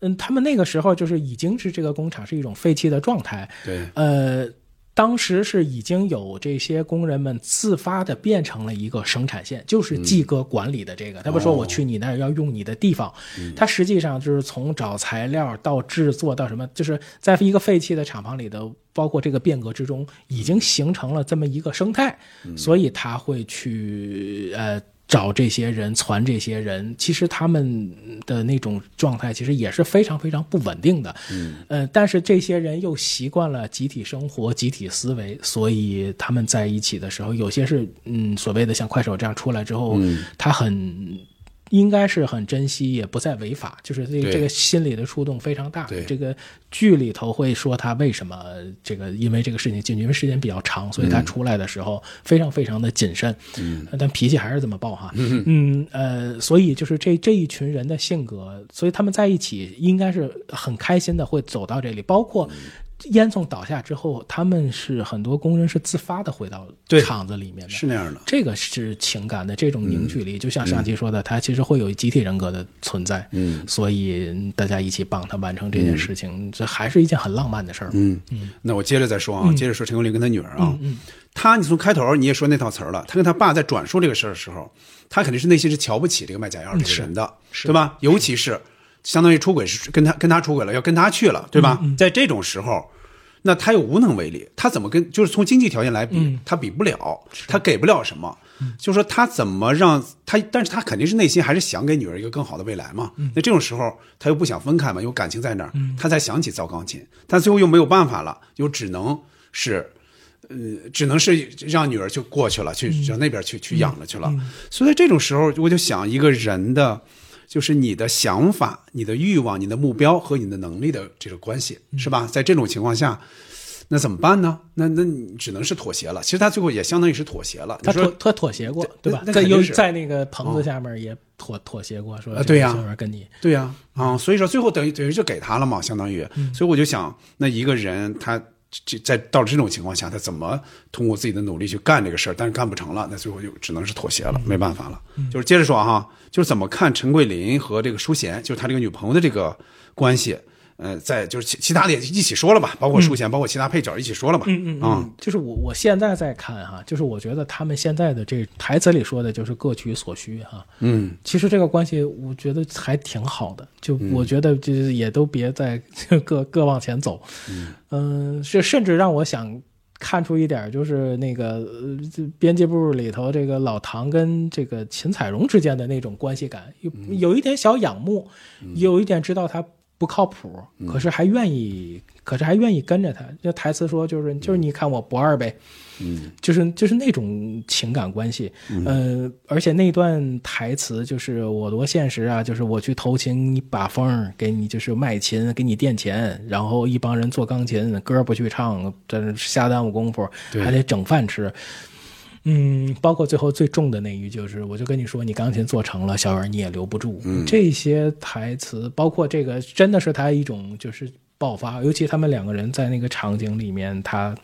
S7: 嗯他们那个时候就是已经是这个工厂是一种废弃的状态，
S6: 对，
S7: 呃。当时是已经有这些工人们自发的变成了一个生产线，就是季哥管理的这个。他不说我去你那儿要用你的地方，他实际上就是从找材料到制作到什么，就是在一个废弃的厂房里的，包括这个变革之中，已经形成了这么一个生态，嗯所以他会去呃。找这些人，传这些人，其实他们的那种状态其实也是非常非常不稳定的。嗯，呃，但是这些人又习惯了集体生活、集体思维，所以他们在一起的时候，有些是嗯所谓的像快手这样出来之后，他很。应该是很珍惜，也不再违法，就是这
S6: 个
S7: 这个心理的触动非常大。
S6: 对。
S7: 这个剧里头会说他为什么这个因为这个事情进去，因为时间比较长，所以他出来的时候非常非常的谨慎，嗯，但脾气还是这么爆哈，嗯。呃，所以就是这这一群人的性格，所以他们在一起应该是很开心的会走到这里，包括。烟囱倒下之后，他们是很多工人是自发的回到厂子里面的，
S6: 是那样的。
S7: 这个是情感的这种凝聚力，就像上期说的，他其实会有集体人格的存在，
S6: 嗯，
S7: 所以大家一起帮他完成这件事情，这还是一件很浪漫的事儿。
S6: 嗯。嗯。那我接着再说啊，接着说陈国林跟他女儿啊，
S7: 嗯
S6: 他你从开头你也说那套词儿了，他跟他爸在转述这个事儿的时候，他肯定是内心是瞧不起这个卖假药这个人的，对吧？尤其是相当于出轨是跟他跟他出轨了，要跟他去了，对吧？在这种时候。那他又无能为力，他怎么跟就是从经济条件来比，他比不了，他给不了什么，就说他怎么让他，但是他肯定是内心还是想给女儿一个更好的未来嘛。那这种时候他又不想分开嘛，有感情在那儿，他才想起造钢琴，但最后又没有办法了，又只能是。呃，只能是让女儿就过去了，去让那边去去养着去了。所以在这种时候，我就想一个人的，就是你的想法、你的欲望、你的目标和你的能力的这个关系，是吧？在这种情况下，那怎么办呢？那那你只能是妥协了。其实他最后也相当于是妥协了。
S7: 他妥他妥协过，对吧？在在那个棚子下面也妥妥协过，说
S6: 啊对呀
S7: 这个跟你
S6: 对呀、啊，所以说最后等于等于就给他了嘛，相当于，
S7: 嗯
S6: 所以我就想，那一个人他这在到了这种情况下，他怎么通过自己的努力去干这个事儿？但是干不成了，那最后就只能是妥协
S7: 嗯
S6: 了，没办法了。就是接着说哈，就是怎么看陈桂林和这个淑贤，就是他这个女朋友的这个关系。呃，在就是其其他的也一起说了嘛，包括舒贤，包括其他配角一起说了嘛。
S7: 嗯嗯就是我我现在在看哈，就是我觉得他们现在的这台词里说的就是各取所需哈。
S6: 嗯，
S7: 其实这个关系我觉得还挺好的，就我觉得就是也都别再各 各往前走。嗯，是甚至让我想。看出一点就是那个呃，编辑部里头这个老唐跟这个秦彩荣之间的那种关系感，有有一点小仰慕，有一点知道他不靠谱，可是还愿意，可是还愿意跟着他。这台词说就是就是你看我不二呗，
S6: 嗯，
S7: 就是就是那种情感关系，呃，而且那段台词就是我多现实啊，就是我去偷情，你把风给你就是卖琴，给你垫钱，然后一帮人做钢琴，歌不去唱，在这瞎耽误功夫，还得整饭吃。嗯，包括最后最重的那一句，就是我就跟你说，你钢琴做成了，小园你也留不住。
S6: 嗯
S7: 这些台词，包括这个，真的是他一种就是爆发，尤其他们两个人在那个场景里面，他。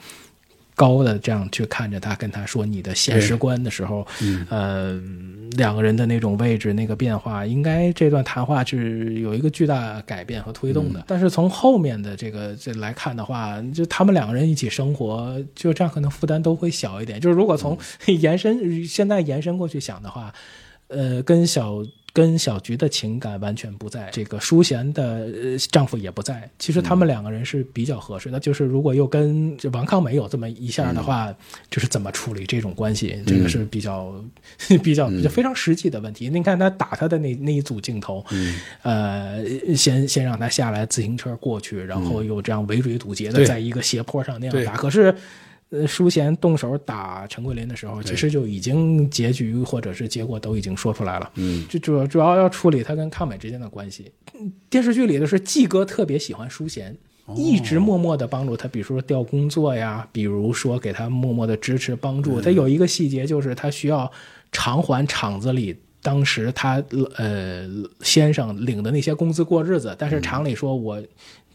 S7: 高的这样去看着他，跟他说你的现实观的时候，
S6: 嗯
S7: 呃，两个人的那种位置、那个变化，应该这段谈话是有一个巨大改变和推动的。
S6: 嗯
S7: 但是从后面的这个这来看的话，就他们两个人一起生活，就这样可能负担都会小一点。就是如果从 延伸现在延伸过去想的话，呃，跟小跟小菊的情感完全不在，这个淑贤的、呃、丈夫也不在。其实他们两个人是比较合适的。就是如果又跟王康美有这么一下的话，就是怎么处理这种关系，这个是比较、比较比较非常实际的问题。你看他打他的那那一组镜头，呃，先先让他下来自行车过去，然后又这样围追堵截的在一个斜坡上那样打。可是。呃，淑贤动手打陈桂林的时候，其实就已经结局或者是结果都已经说出来了。
S6: 嗯，
S7: 就主要主要要处理他跟抗美之间的关系。嗯电视剧里的是季哥特别喜欢淑贤，一直默默的帮助他，比如说调工作呀，比如说给他默默的支持帮助。他有一个细节就是他需要偿还厂子里。当时他呃先生领的那些工资过日子，但是厂里说我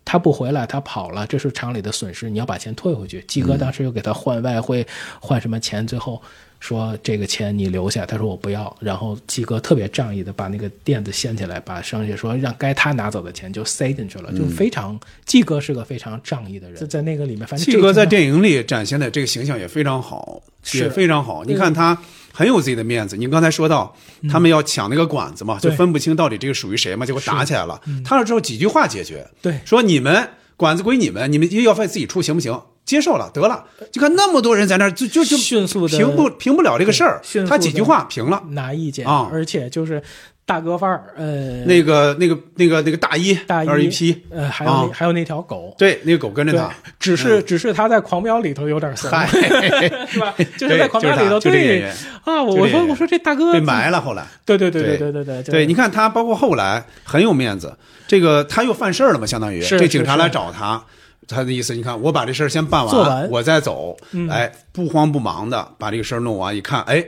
S7: 他不回来，他跑了，这是厂里的损失，你要把钱退回去。季哥当时又给他换外汇，换什么钱，最后说这个钱你留下，他说我不要。然后季哥特别仗义的把那个垫子掀起来，把剩下说让该他拿走的钱就塞进去了，就非常季哥是个非常仗义的人，在在那个里面，反正
S6: 季哥在
S7: 电
S6: 电影里展现的这个形象也非常好，
S7: 是
S6: 也非常好。你看他很有自己的面子。你刚才说到他们要抢那个管子嘛，就分不清到底这个属于谁嘛，结果打起来了。他之后几句话解决，
S7: 对
S6: 说你们管子归你们，你们医药费自己出行不行？接受了，得了。就看那么多人在那儿，就就就
S7: 迅速的
S6: 平不平不了这个事儿。他几句话平了。
S7: 拿意见
S6: 啊
S7: 而且就是大哥范儿，呃，
S6: 那个那个那个那个大衣
S7: 大衣
S6: 二一批，
S7: 呃，还有还有那条狗，
S6: 对，那个狗跟着他，，
S7: 只是、只是他在狂飙里头有点怂，
S6: 嗨
S7: 是吧？就是在狂飙里头，对
S6: 员
S7: 啊，我
S6: 就这个演员
S7: 我说我说这大哥
S6: 被埋了。后来，
S7: 对对对对
S6: 对
S7: 对对对
S6: 对，你看他，包括后来很有面子，这个他又犯事儿了嘛，相当于这警察来找他，他的意思，你看我把这事儿先办
S7: 完完
S6: 我再走，
S7: 嗯
S6: 哎，不慌不忙的把这个事儿弄完，一看，哎，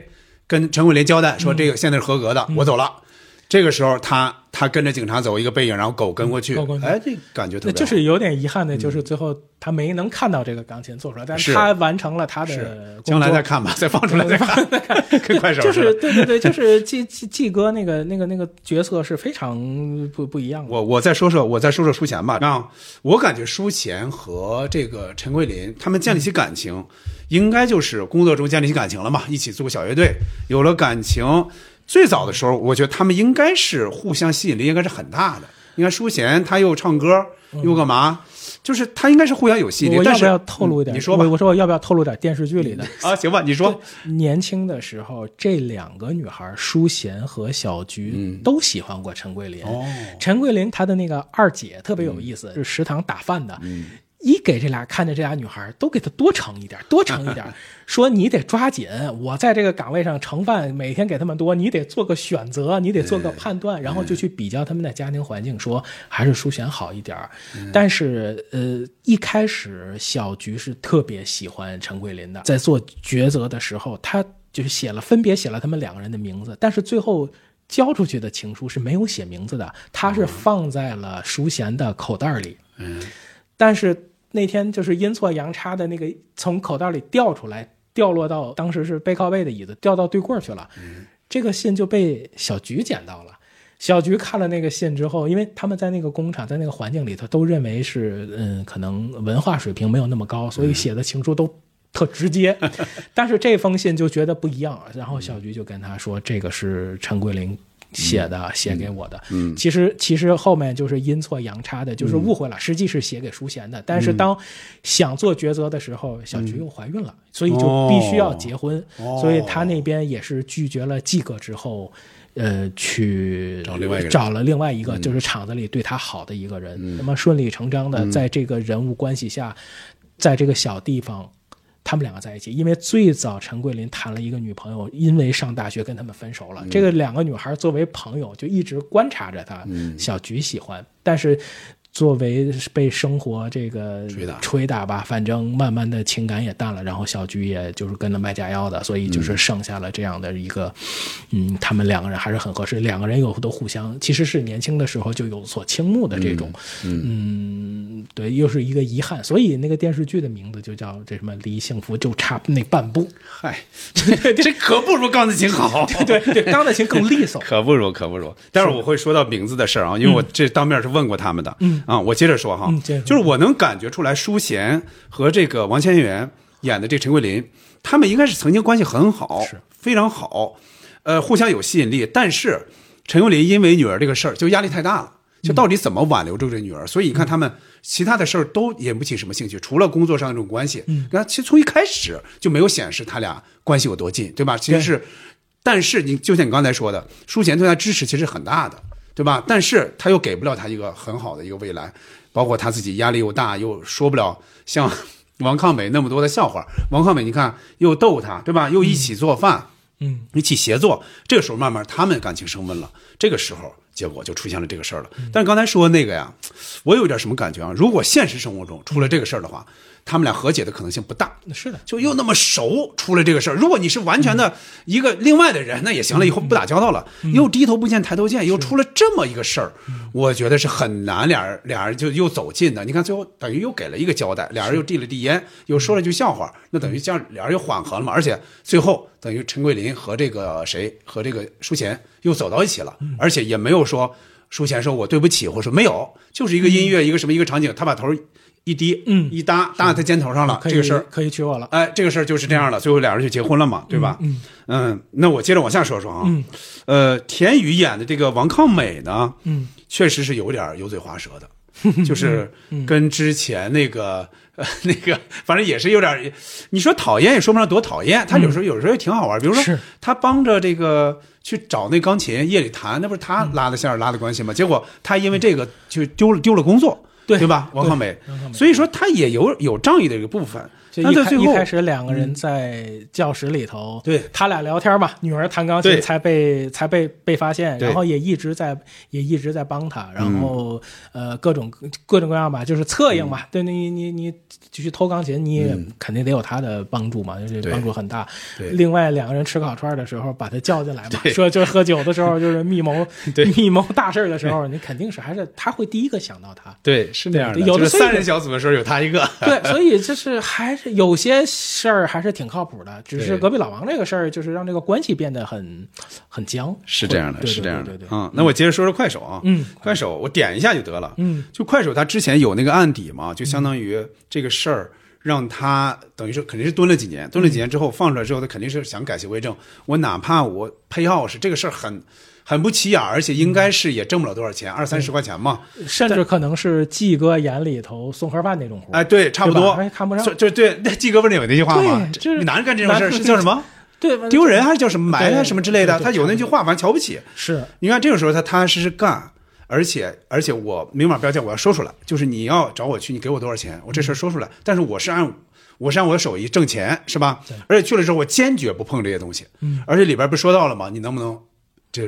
S6: 跟陈桂林交代说这个现在是合格的，我走了。这个时候他他跟着警察走一个背影，然后狗跟过去哎，这感觉特别好，
S7: 就是有点遗憾的，就是最后他没能看到这个钢琴做出来，但
S6: 是
S7: 他完成了他的
S6: 是将来再看吧，再放出来再看，跟 快手
S7: 就。是对对对，就是季季季哥那个那个那个角色是非常不不一样的。
S6: 我我再说说，我再说说舒贤吧。啊，我感觉舒贤和这个陈桂林他们建立起感情，应该就是工作中建立起感情了嘛，一起组个小乐队，有了感情。最早的时候，我觉得他们应该是互相吸引力应该是很大的。你看淑贤他又唱歌又干嘛，就是他应该是互相有吸引力。但是
S7: 我要不要透露一点？
S6: 嗯你说吧
S7: 我我说我要不要透露点电视剧里的？
S6: 啊，行吧，你说。
S7: 年轻的时候，这两个女孩，淑贤和小菊，都喜欢过陈桂林。
S6: 哦
S7: 陈桂林她的那个二姐特别有意思，是食堂打饭的。一给这俩看着这俩女孩，都给她多盛一点，多盛一点，说你得抓紧，我在这个岗位上盛饭，每天给他们多，你得做个选择，你得做个判断，然后就去比较他们的家庭环境，说还是淑贤好一点儿。但是呃，一开始小菊是特别喜欢陈桂林的，在做抉择的时候，他就是写了分别写了他们两个人的名字，但是最后。交出去的情书是没有写名字的，他是放在了淑贤的口袋里。
S6: 嗯，
S7: 但是那天就是阴错阳差的那个从口袋里掉出来，掉落到当时是背靠背的椅子，掉到对柜去了。这个信就被小菊捡到了。小菊看了那个信之后，因为他们在那个工厂，在那个环境里头，都认为是嗯，可能文化水平没有那么高，所以写的情书都特直接。但是这封信就觉得不一样，然后小菊就跟他说，这个是陈桂林。写的写给我的，
S6: 嗯。
S7: 其实其实后面就是阴错阳差的，就是误会了，实际是写给淑贤的。但是当想做抉择的时候，小菊又怀孕了，所以就必须要结婚，
S6: 哦。
S7: 所以他那边也是拒绝了季哥之后，呃，去
S6: 找另外一个
S7: 找了另外一个，就是厂子里对他好的一个人，那么顺理成章的在这个人物关系下，在这个小地方。他们两个在一起，因为最早陈桂林谈了一个女朋友，因为上大学跟他们分手了。这个两个女孩作为朋友，就一直观察着他。小菊喜欢，但是作为被生活这个
S6: 捶打
S7: 捶打吧，反正慢慢的情感也淡了，然后小菊也就是跟着卖假药的，所以就是剩下了这样的一个，嗯，他们两个人还是很合适，两个人有都互相其实是年轻的时候就有所倾慕的这种，嗯对，又是一个遗憾，所以那个电视剧的名字就叫这什么离幸福就差那半步，
S6: 嗨，这可不如钢的琴好。
S7: 对 对，钢的琴更利索，
S6: 可不如，可不如。但是我会说到名字的事儿啊，因为我这当面是问过他们的。嗯啊，我接着说哈，就是我能感觉出来，舒贤和这个王千源演的这陈桂林，他们应该是曾经关系很好，
S7: 是
S6: 非常好，呃，互相有吸引力。但是陈桂林因为女儿这个事儿，就压力太大了。就到底怎么挽留住这女儿？所以你看他们其他的事儿都引不起什么兴趣，除了工作上这种关系。嗯，那其实从一开始就没有显示他俩关系有多近，对吧？其实是，但是你就像你刚才说的，舒贤对他支持其实很大的，对吧？但是他又给不了他一个很好的一个未来，包括他自己压力又大，又说不了像王抗美那么多的笑话。王抗美你看又逗他，对吧？又一起做饭。
S7: 嗯，
S6: 一起协作，这个时候慢慢他们感情升温了，这个时候结果就出现了这个事儿了。但是刚才说那个呀，我有点什么感觉啊？如果现实生活中出了这个事儿的话，他们俩和解的可能性不大。
S7: 是的，
S6: 就又那么熟，出了这个事儿。如果你是完全的一个另外的人，那也行了，以后不打交道了。又低头不见抬头见，又出了这么一个事儿，我觉得是很难俩人俩人就又走近的。你看最后等于又给了一个交代，俩人又递了递烟，又说了句笑话，那等于这样俩人又缓和了嘛。而且最后等于陈桂林和这个谁和这个舒贤又走到一起了，而且也没有说舒贤说我对不起，或者说没有，就是一个音乐一个什么一个场景，他把头一低，
S7: 嗯
S6: 一搭搭在他肩头上了，这个事儿
S7: 可以娶我了。
S6: 哎，这个事儿就是这样的，最后俩人就结婚了嘛，对吧？
S7: 嗯
S6: 嗯那我接着往下说说啊。
S7: 嗯
S6: 呃，田雨演的这个王抗美呢，
S7: 嗯，
S6: 确实是有点油嘴滑舌的，就是跟之前那个。呃，那个反正也是有点，你说讨厌也说不上多讨厌，他有时候有时候也挺好玩，比如说他帮着这个去找那钢琴夜里弹，那不是他拉的线儿拉的关系吗？结果他因为这个就丢了丢了工作，
S7: 对
S6: 对吧？王康美，所以说他也有有仗义的一个部分。
S7: 就一开
S6: 最后
S7: 一开始两个人在教室里头，
S6: 对
S7: 他俩聊天嘛，女儿弹钢琴才被才被被发现，然后也一直在也一直在帮他，然后、呃各种各种各样吧，就是策应嘛，对你你你继续偷钢琴，你也肯定得有他的帮助嘛，就是帮助很大。
S6: 对
S7: 另外两个人吃烤串的时候把他叫进来嘛，说就是喝酒的时候就是密谋 密谋大事的时候，你肯定是还是他会第一个想到他。
S6: 对，是那样的。
S7: 有的
S6: 三人小组的时候有他一个。
S7: 对，所以就是还是有些事儿还是挺靠谱的，只是隔壁老王这个事儿，就是让这个关系变得很很僵。
S6: 是这样的，是这样的
S7: 对对对。
S6: 嗯，那我接着说说快手啊。
S7: 嗯，
S6: 快手我点一下就得了。
S7: 嗯，
S6: 就快手他之前有那个案底嘛，就相当于这个事儿让他等于是肯定是蹲了几年，蹲了几年之后放出来之后，他肯定是想改邪归正。我哪怕我配钥匙这个事儿很很不起眼，而且应该是也挣不了多少钱，二三十块钱嘛。
S7: 甚至可能是季哥眼里头送盒饭那种活。
S6: 哎，对，差不多。
S7: 哎看不上
S6: 就就对，那季哥不是有那句话吗？你男人干这种事儿是叫什么？
S7: 对，
S6: 丢人还是叫什么埋汰什么之类的？他有那句话，反正瞧不起。
S7: 是
S6: 你看这个时候他踏踏实实干，而且而且我明码标价，我要说出来，就是你要找我去，你给我多少钱，我这事儿说出来。但是我是按我是按我的手艺挣钱，是吧？而且去了之后，我坚决不碰这些东西。
S7: 嗯
S6: 而且里边不说到了吗？你能不能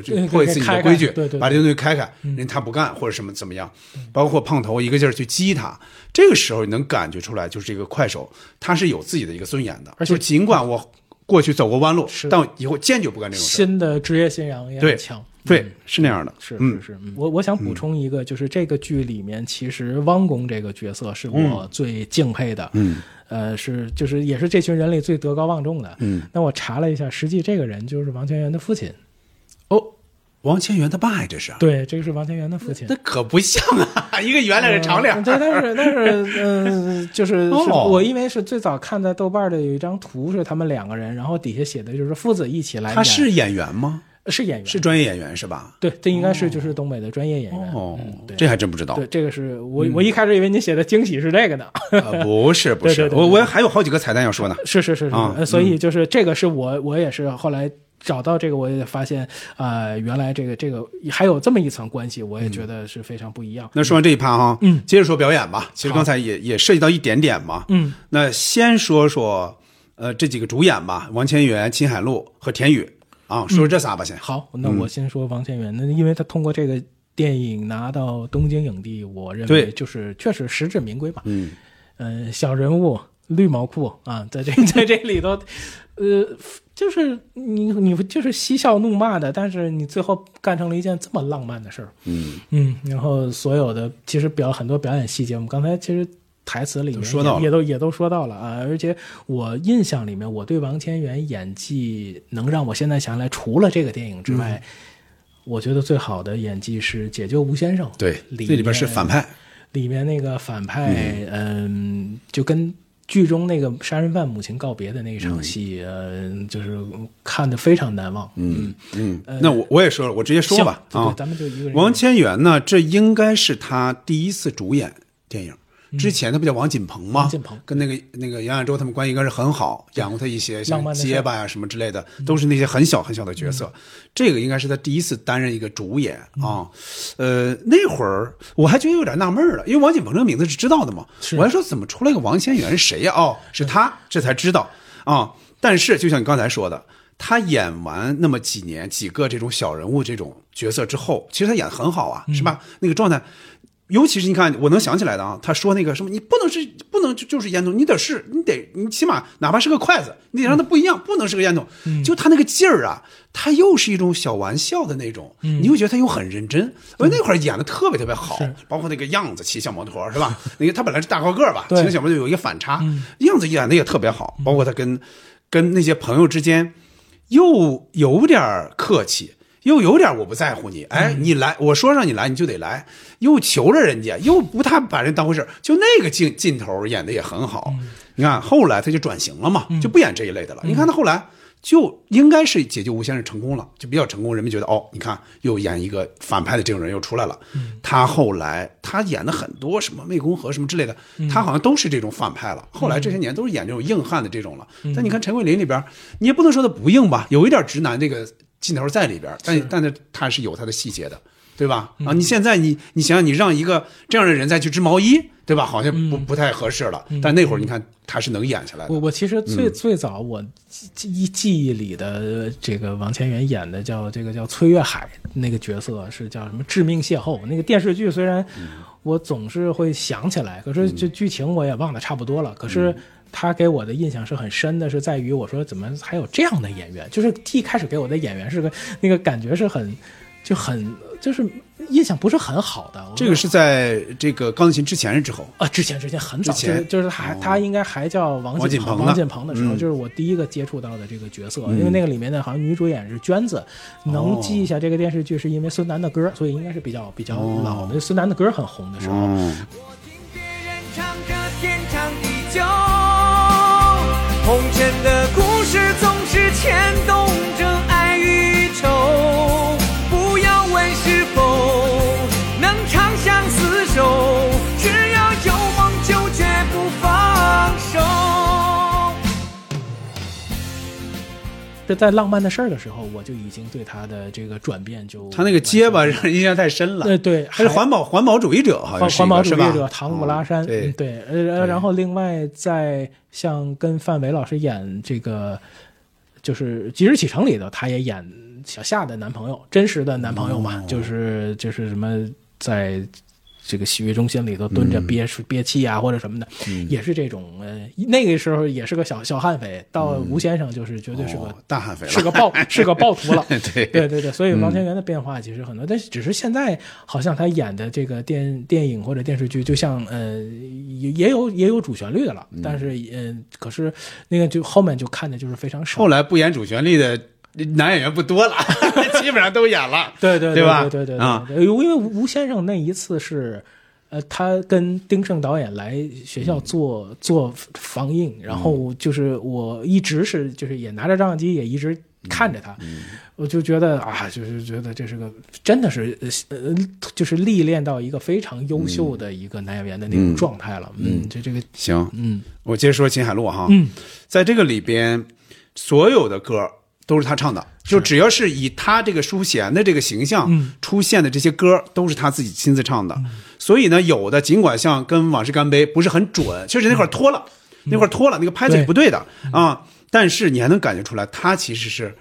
S6: 这这
S7: 对
S6: 破一次你的规矩，
S7: 对对对
S6: 把这东西开开？人他不干或者什么怎么样？包括胖头一个劲儿去激他，这个时候你能感觉出来，就是这个快手他是有自己的一个尊严的，
S7: 而且
S6: 就尽管我过去走过弯路
S7: 是，
S6: 但以后坚决不干这种事。
S7: 新的职业信仰也
S6: 对
S7: 很强。
S6: 对，是那样的，
S7: 是
S6: 嗯
S7: 是是，我我想补充一个，就是这个剧里面，其实汪公这个角色是我最敬佩的，
S6: 嗯，
S7: 呃，是就是也是这群人里最德高望重的，
S6: 嗯。
S7: 那我查了一下，实际这个人就是王全源的父亲，
S6: 哦，王千源他爸呀，这是？
S7: 对，这个是王千源的父亲
S6: 那。可不像啊，一个圆脸，一个长脸
S7: 嗯。对，但是但是，嗯、就是、我因为是最早看在豆瓣的有一张图是他们两个人，然后底下写的就是父子一起来，
S6: 他是演员吗？
S7: 是演员，
S6: 是专业演员是吧？
S7: 对，这应该是就是东北的专业演员。
S6: 哦
S7: 嗯，对
S6: 这还真不知道。
S7: 对，这个是我我一开始以为你写的惊喜是这个呢。
S6: 呃不是不是，
S7: 对对对
S6: 我我还有好几个彩蛋要说呢。
S7: 是是是是，所以就是这个是我我也是后来找到这个，我也发现啊、呃原来这个这个还有这么一层关系，我也觉得是非常不一样。
S6: 那说完这一趴哈，
S7: 嗯
S6: 接着说表演吧。其实刚才也也涉及到一点点嘛。
S7: 嗯，
S6: 那先说说呃这几个主演吧，王千源、秦海璐和田雨啊，说说这仨吧先。
S7: 好，那我先说王千源，那因为他通过这个电影拿到东京影帝，我认为就是确实实至名归吧。
S6: 嗯，
S7: 呃，小人物绿毛裤啊，在这 在这里头，呃，就是你你就是嬉笑怒骂的，但是你最后干成了一件这么浪漫的事儿。
S6: 嗯
S7: 嗯，然后所有的其实表很多表演细节，我们刚才其实台词里面
S6: 都说到
S7: 也也都也都说到了啊。而且我印象里面，我对王千源演技能让我现在想起来，除了这个电影之外，
S6: 嗯
S7: 我觉得最好的演技是《解救吴先生》。
S6: 对，
S7: 里
S6: 边是反派，
S7: 里面那个反派，嗯，就跟剧中那个杀人犯母亲告别的那一场戏，嗯、就是看的非常难忘。
S6: 嗯嗯，那我我也说了，我直接说吧啊
S7: 对，咱们就一个人
S6: 王千源呢，这应该是他第一次主演电影。之前他不叫王锦鹏吗？
S7: 王锦鹏
S6: 跟那个那个杨亚洲他们关系应该是很好，演过他一些像结巴呀什么之类的，都是那些很小很小的角色。这个应该是他第一次担任一个主演啊。呃，那会儿我还觉得有点纳闷了，因为王锦鹏这个名字是知道的嘛，我还说怎么出来个王千源是谁呀？哦，是他，这才知道啊。但是就像你刚才说的。他演完那么几年几个这种小人物这种角色之后，其实他演的很好啊，是吧？那个状态，尤其是你看，我能想起来的啊，他说那个什么，你不能是不能就就是烟筒，你得是，你得你起码哪怕是个筷子，你得让它不一样，不能是个烟筒。就他那个劲儿啊，他又是一种小玩笑的那种，你又觉得他又很认真。我那会儿演的特别特别好，包括那个样子，骑小摩托是吧？那个他本来是大高个儿吧，骑小摩托有一个反差，样子演的也特别好，包括他跟跟那些朋友之间。又有点客气，又有点我不在乎你，哎，你来，我说让你来你就得来，又求着人家，又不太把人当回事就那个劲劲头演的也很好。你看后来他就转型了嘛，就不演这一类的了。你看他后来就应该是解救吴先生成功了，就比较成功，人们觉得哦，你看又演一个反派的这种人又出来了。他后来他演的很多什么湄公河什么之类的，他好像都是这种反派了。后来这些年都是演这种硬汉的这种了。但你看陈桂林里边，你也不能说他不硬吧，有一点直男这个劲头在里边，但但是他是有他的细节的。对吧？啊，你现在你你想想，你让一个这样的人再去织毛衣，对吧？好像不不太合适了。但那会儿你看他是能演下来的。
S7: 我我其实最、
S6: 嗯
S7: 最早我记忆记忆里的这个王千源演的叫这个叫崔月海那个角色是叫什么致命邂逅那个电视剧虽然我总是会想起来，可是这剧情我也忘得差不多了。可是他给我的印象是很深的，是在于我说怎么还有这样的演员？就是一开始给我的演员是个那个感觉是很就很就是印象不是很好的。
S6: 这个是在这个钢琴之前是之后？
S7: 啊，之前之前很早，
S6: 之前。
S7: 就是就是他还、他应该还叫王锦鹏，
S6: 王锦鹏
S7: 王锦鹏的时候，
S6: 嗯。
S7: 就是我第一个接触到的这个角色，
S6: 嗯。
S7: 因为那个里面的好像女主演是娟子，能
S6: 哦
S7: 记一下这个电视剧是因为孙楠的歌，所以应该是比较比较老的。孙楠的歌很红的时候，
S6: 哦
S8: 唱着天长地久，红尘的故事总是牵动着爱与愁。
S7: 这在浪漫的事儿的时候，我就已经对他的这个转变就
S6: 他那个结巴让人印象太深了。
S7: 对对
S6: 还是环保环保主义者，好像
S7: 环
S6: 是
S7: 环保主义者唐古拉山，
S6: 哦对
S7: 嗯对，呃，然后另外在像跟范伟老师演这个，就是《即日启程》里头，他也演小夏的男朋友，真实的男朋友
S6: 哦
S7: 嘛，就是就是什么在。这个洗浴中心里头蹲着
S6: 嗯。
S7: 憋、憋气啊，或者什么的，也是这种呃，那个时候也是个小小悍匪，到吴先生就是绝对是个、
S6: 大悍匪了。
S7: 是个暴 是个暴徒了。
S6: 对。
S7: 对对对，所以王
S6: 嗯。
S7: 千源的变化其实很多，但是只是现在好像他演的这个电电影或者电视剧，就像呃也也有也有主旋律的了，但是呃可是那个就后面就看的就是非常少。
S6: 后来不演主旋律的男演员不多了，基本上都演了。
S7: 对对
S6: 对吧？
S7: 对对对
S6: 啊，
S7: 因为吴先生那一次是。呃，他跟丁晟导演来学校做、做放映，然后就是我一直是就是也拿着照相机，也一直看着他，我就觉得啊，就是觉得这是个真的是呃呃，就是历练到一个非常优秀的一个男演员的那种状态了。嗯，这这个
S6: 行，
S7: 嗯，
S6: 我接着说秦海璐哈，
S7: 嗯，
S6: 在这个里边，所有的歌都是他唱的，就只要是以他这个淑贤的这个形象
S7: 嗯。
S6: 出现的这些歌，都是他自己亲自唱的。所以呢，有的尽管像跟《往事干杯》不是很准，确实那会儿拖了，那会儿拖了，那个拍子也不对的啊，但是你还能感觉出来，他其实是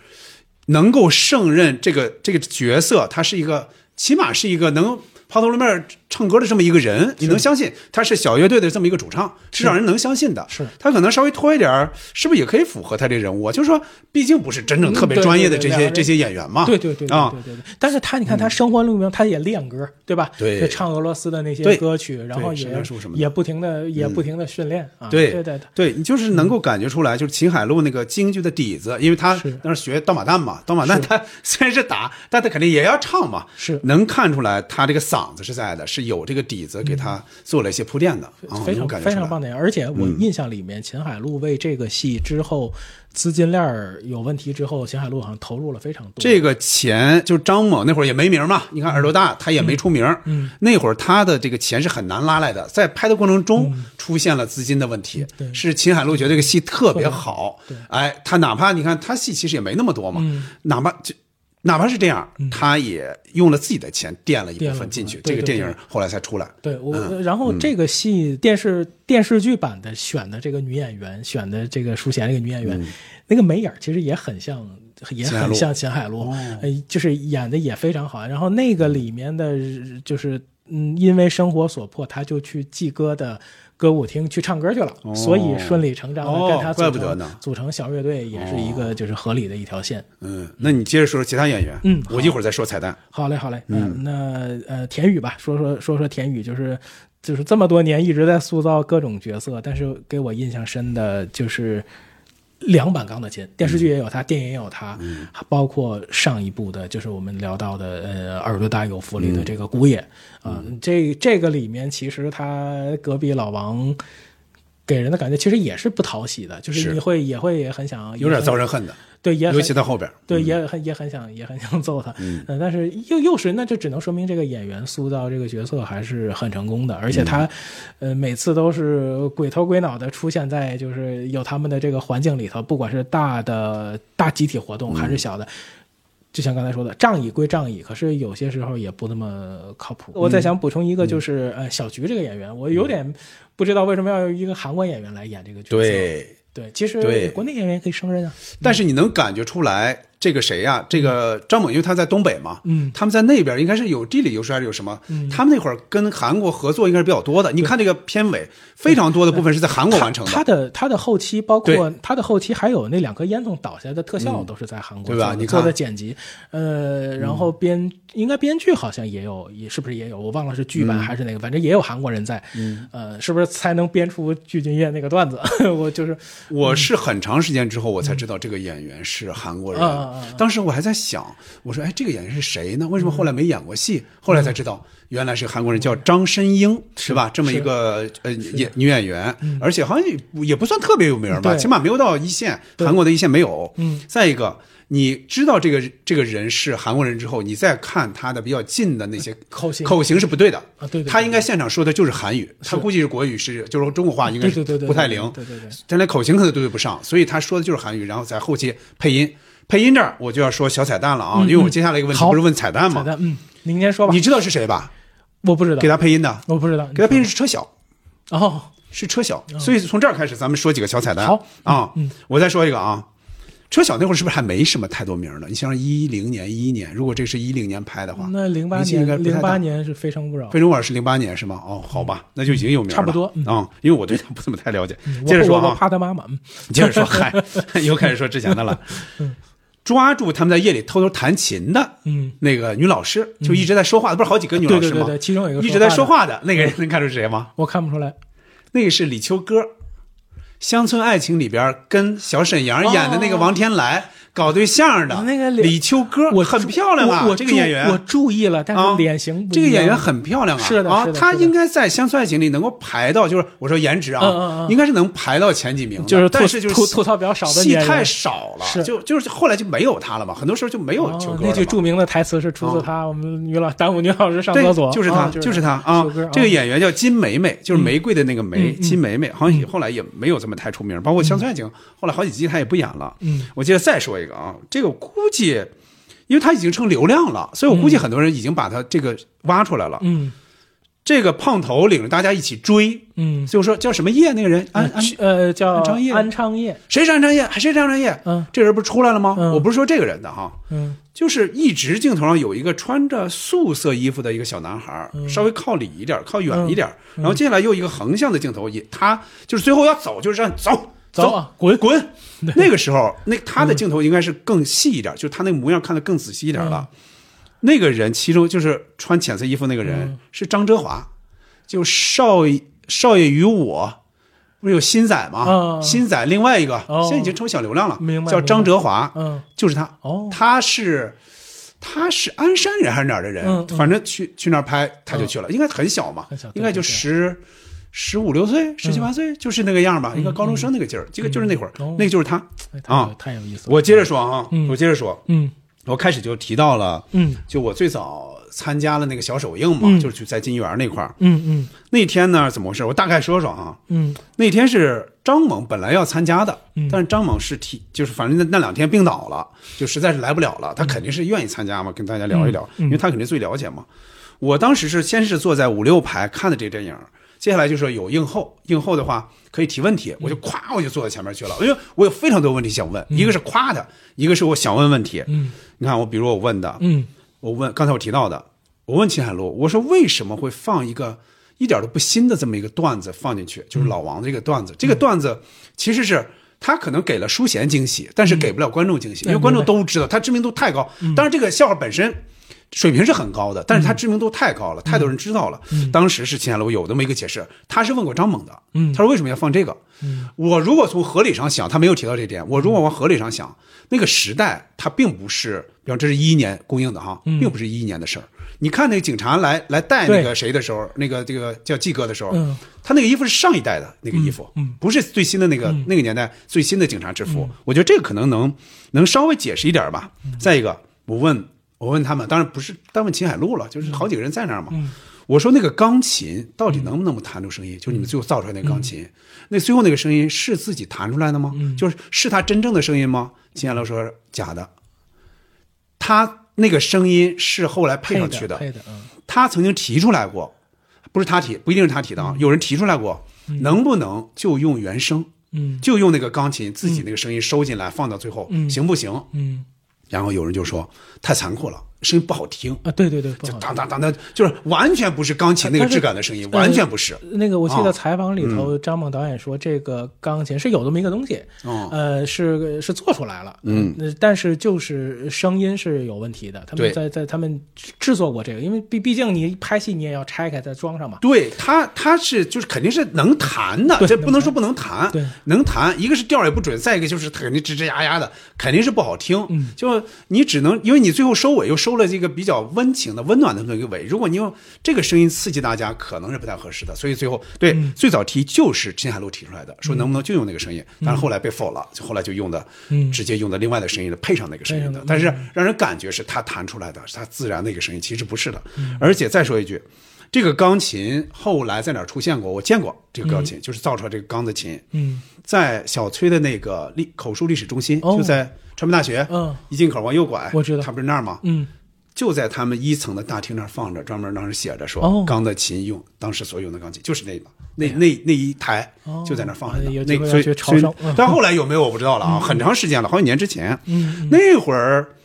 S6: 能够胜任这个这个角色，他是一个起码是一个能抛头露面唱歌的这么一个人，你能相信他是小乐队的这么一个主唱，是让人能相信的。
S7: 是
S6: 他可能稍微拖一点儿，是不是也可以符合他这人物啊？就是说，毕竟不是真正特别专业的这些这些演员嘛。
S7: 对对对对
S6: 啊
S7: 对，对对。但是他你看他生活路名，他也练歌，对吧？
S6: 对
S7: 就唱俄罗斯的那些歌曲，然后也也不停的也不停的训练啊。
S6: 对
S7: 对对对。
S6: 你就是能够感觉出来，就是秦海璐那个京剧的底子，因为他
S7: 是
S6: 那是学刀马旦嘛，刀马旦他 虽然是打，但他肯定也要唱嘛，
S7: 是
S6: 能看出来他这个嗓子是在的，是有这个底子给他做了一些铺垫的啊，
S7: 非常
S6: 感觉
S7: 非常棒的，而且我印象里面，秦海璐为这个戏之后资金链儿有问题之后，秦海璐好像投入了非常多。
S6: 这个钱就是张某那会儿也没名嘛，你看耳朵大，他也没出名。
S7: 嗯
S6: 那会儿他的这个钱是很难拉来的，在拍的过程中出现了资金的问题。
S7: 嗯
S6: 是秦海璐觉得这个戏特别好
S7: 对，
S6: 哎，他哪怕你看他戏其实也没那么多嘛，
S7: 嗯
S6: 哪怕就。哪怕是这样，他也用了自己的钱垫了一部分进去，这个电影后来才出来。
S7: 对我，
S6: 嗯
S7: 然后这个戏电视电视剧版的选的这个女演员，选的这个淑贤这个女演员，那个眉眼其实也很像，也很像秦海璐，就是演的也非常好。然后那个里面的，就是嗯，因为生活所迫，他就去季歌的。歌舞厅去唱歌去了，
S6: 哦
S7: 所以顺理成章的
S6: 哦
S7: 跟他组成、
S6: 怪不得呢
S7: 组成小乐队，也是一个就是合理的一条线。
S6: 嗯，那你接着说说其他演员。
S7: 嗯
S6: 我一会儿再说彩蛋。
S7: 好嘞，好嘞，嗯，那呃，田雨吧，说说说说田雨，就是就是这么多年一直在塑造各种角色，但是给我印象深的就是两版钢的琴，电视剧也有他，电影也有他，还包括上一部的，就是我们聊到的呃《耳朵大有福》里的这个姑爷啊、这这个里面其实他隔壁老王。给人的感觉其实也是不讨喜的，就是
S6: 是。
S7: 你会也会也很想
S6: 有点遭人恨的，
S7: 对，也很
S6: 尤其到后边。
S7: 对，
S6: 嗯
S7: 也很也很想也很想揍他，嗯，但是又又是那就只能说明这个演员塑造这个角色还是很成功的，而且他，呃，每次都是鬼头鬼脑的出现在就是有他们的这个环境里头，不管是大的大集体活动还是小的。就像刚才说的，仗义归仗义，可是有些时候也不那么靠谱。我再想补充一个，就是、呃，小菊这个演员，我有点不知道为什么要用一个韩国演员来演这个角色。
S6: 对，
S7: 对，其实国内演员也可以胜任啊。
S6: 但是你能感觉出来，这个谁呀、这个张猛，因为他在东北嘛，
S7: 嗯
S6: 他们在那边应该是有地理优势还是有什么？嗯他们那会儿跟韩国合作应该是比较多的。你看这个片尾，非常多的部分是在韩国完成的。
S7: 他的他的后期，包括他的后期，还有那两颗烟囱倒下来的特效，都是在韩国
S6: 对吧你看
S7: 做的剪辑。呃，然后编应该编剧好像也有，也是不是也有？我忘了是剧版还是哪个，反正也有韩国人在。嗯呃，是不是才能编出具俊晔那个段子？我就是
S6: 我是很长时间之后我才知道这个演员是韩国人当时我还在想，我说哎，这个演员是谁呢？为什么后来没演过戏？后来才知道，原来是韩国人，叫张申英，是吧？这么一个呃演女演员，而且好像也不算特别有名吧，起码没有到一线，韩国的一线没有。
S7: 嗯，
S6: 再一个。你知道这个这个人是韩国人之后，你再看他的比较近的那些
S7: 口型。
S6: 口型是不对的。
S7: 啊对对对
S6: 他应该现场说的就是韩语，他估计是国语是就是中国话应该是
S7: 对对对对
S6: 不太灵，
S7: 对对对
S6: 但连口型可能都对不上，所以他说的就是韩语，然后在后期配音。配音这儿我就要说小彩蛋了啊，
S7: 嗯
S6: 因为我接下来一个问题不是问彩蛋吗？
S7: 彩蛋，嗯，您先说吧。
S6: 你知道是谁吧？
S7: 我不知道
S6: 给，他配音的，
S7: 我不知道，
S6: 给他配音是车晓，
S7: 哦，
S6: 是车晓。所以从这儿开始，咱们说几个小彩蛋。
S7: 好
S6: 啊，我再说一个啊。车晓那会儿是不是还没什么太多名呢？你像一零年、一一年，如果这是一零年拍的话，
S7: 那零八年零八年是《非诚勿扰
S6: 非》，诚勿扰是零八年是吗？哦，好吧，那就已经有名了，
S7: 差不多嗯
S6: 啊、因为我对他不怎么太了解。
S7: 我
S6: 接着说
S7: 我我
S6: 啊，
S7: 怕他妈妈，嗯
S6: 接着说，嗨，又开始说之前的了。抓住他们在夜里偷偷弹琴的，
S7: 嗯，
S6: 那个女老师就一直在说话，不是好几个女老师吗？
S7: 对对对对其中有一个
S6: 一直在
S7: 说
S6: 说话的那个人，能看出是谁吗？
S7: 我看不出来。
S6: 那个是李秋歌，《乡村爱情》里边跟小沈阳演的那个王天来搞对象的
S7: 哦那个
S6: 李秋歌，
S7: 我
S6: 很漂亮啊，
S7: 我
S6: 这个演员。
S7: 我注意了，但
S6: 啊
S7: 是脸型
S6: 这个演员很漂亮啊，
S7: 是的
S6: 啊
S7: 是的是的。
S6: 她应该在《乡村爱情》里能够排到，就是我说颜值啊，应该是能排到前几名，
S7: 就是
S6: 但是就是
S7: 吐吐槽比较少的
S6: 戏太少了，
S7: 是。
S6: 就就是后来就没有她了嘛，很多时候就没有秋
S7: 哦
S6: 歌了。
S7: 那句著名的台词是出自他，我们女老耽误女老师上厕所，
S6: 就是他，
S7: 啊
S6: 就是他啊！这个演员叫金梅梅，就是玫瑰的那个梅，金梅梅，好像后来也没有这么太出名，包括《乡村爱情》，后来好几季他也不演了。
S7: 嗯，
S6: 我记得再说一个啊，这个估计，因为他已经成流量了，所以我估计很多人已经把他这个挖出来了。
S7: 嗯。
S6: 这个胖头领着大家一起追，
S7: 嗯，
S6: 就说叫什么叶？那个人安安
S7: 呃叫
S6: 安昌业
S7: 安昌业，
S6: 谁是安昌业？还谁是安昌业？
S7: 嗯，
S6: 这人不是出来了吗？
S7: 嗯。
S6: 我不是说这个人的哈，
S7: 嗯。
S6: 就是一直镜头上有一个穿着素色衣服的一个小男孩，
S7: 嗯。
S6: 稍微靠里一点，靠远一点，然后接下来又一个横向的镜头，也他就是最后要走，就是让你走
S7: 走啊滚
S6: 滚。那个时候，那他的镜头应该是更细一点，就是他那个模样看得更仔细一点了。那个人其中就是穿浅色衣服那个人、是张哲华，就少爷少爷与我。不是有新仔吗？
S7: 嗯
S6: 新仔另外一个、
S7: 哦。
S6: 现在已经成为小流量了，叫张哲华，
S7: 嗯。
S6: 就是他。
S7: 哦。
S6: 他是他是鞍山人还是哪儿的人？反正去去那儿拍他就去了，应该很小嘛，
S7: 很小
S6: 应该就
S7: 对对
S6: 十十五六岁、十七八岁，就是那个样吧，一个高中生那个劲儿，这个就是那会儿，
S7: 哦
S6: 那个就是他啊。
S7: 太有意思。
S6: 我接着说啊，
S7: 嗯
S6: 我接着说，
S7: 嗯
S6: 我开始就提到了，
S7: 嗯
S6: 就我最早参加了那个小首映嘛，
S7: 嗯
S6: 就是去在金园那块儿。
S7: 嗯嗯
S6: 那天呢，怎么回事？我大概说说啊。
S7: 嗯
S6: 那天是张猛本来要参加的，
S7: 嗯
S6: 但是张猛是提，就是反正那那两天病倒了，就实在是来不了了。他肯定是愿意参加嘛，跟大家聊一聊，因为他肯定最了解嘛。我当时是先是坐在五六排看的这个电影，接下来就是有映后，映后的话可以提问题，我就咵我就坐在前面去了，因为我有非常多问题想问，一个是夸他，一个是我想问问题。
S7: 嗯。
S6: 你看我，比如我问的，
S7: 嗯。
S6: 我问刚才我提到的，我问秦海璐，我说为什么会放一个一点都不新的这么一个段子放进去，就是老王的这个段子，这个段子其实是。他可能给了淑贤惊喜，但是给不了观众惊喜，因为观众都知道他知名度太高。当然，这个笑话本身水平是很高的，但是他知名度太高了，太多人知道了。当时是秦海璐有这么一个解释，他是问过张猛的，他说为什么要放这个？我如果从合理上想，他没有提到这点。我如果往合理上想，那个时代它并不是，比方这是一一年供应的哈，并不是一一年的事儿。你看那个警察来来带那个谁的时候，那个这个叫季哥的时候，
S7: 嗯
S6: 他那个衣服是上一代的那个衣服，不是最新的那个、那个年代最新的警察制服。我觉得这个可能能能稍微解释一点吧。再一个，我问我问他们，当然不是单问秦海璐了，就是好几个人在那儿嘛。我说那个钢琴到底能不能弹出声音？就是你们最后造出来那个钢琴，那最后那个声音是自己弹出来的吗？就是是他真正的声音吗？秦海璐说假的，他那个声音是后来配上去的。
S7: 配的嗯
S6: 他曾经提出来过，不是他提，不一定是他提的啊，有人提出来过，能不能就用原声，
S7: 嗯
S6: 就用那个钢琴自己那个声音收进来放到最后，
S7: 嗯
S6: 行不行？
S7: 嗯
S6: 然后有人就说太残酷了，声音不好听，
S7: 啊对对对，
S6: 就当当当当，就是完全不是钢琴那个质感的声音，完全不是。
S7: 那个我记
S6: 啊
S7: 得采访里头，张猛导演说，这个钢琴是有这么一个东西，
S6: 哦
S7: 呃，是是做出来了，
S6: 嗯
S7: 呃，但是就是声音是有问题的。他们在在他们制作过这个，因为毕毕竟你拍戏你也要拆开再装上嘛。
S6: 对他，他是就是肯定是能弹的，
S7: 对
S6: 这不能说不能弹，
S7: 对
S6: 能弹。一个是调也不准，再一个就是肯定吱吱呀呀的，肯定是不好听。
S7: 嗯
S6: 就你只能因为你最后收尾又收了这个比较温情的、温暖的这么一个尾，如果你用这个声音刺激大家，可能是不太合适的。所以最后对、
S7: 嗯
S6: 最早提就是秦海璐提出来的，说能不能就用那个声音，但是后来被否了，就后来就用的、
S7: 嗯
S6: 直接用的另外的声音的配上那个声音的但是让人感觉是他弹出来的，是他自然的一个声音，其实不是的。而且再说一句。这个钢琴后来在哪儿出现过？我见过这个钢琴，就是造出来这个钢的琴，
S7: 嗯
S6: 在小崔的那个历口述历史中心，
S7: 哦
S6: 就在传媒大学，
S7: 嗯
S6: 一进口往右拐，
S7: 我知道
S6: 他不是那儿吗？
S7: 嗯
S6: 就在他们一层的大厅那儿放着，专门当时写着说，
S7: 哦。
S6: 钢的琴用当时所用的钢琴就是那个，那那那一台
S7: 哦。
S6: 就在那儿放着那所以所以但后来有没有我不知道了啊，很长时间了，好几年之前，
S7: 嗯
S6: 那会儿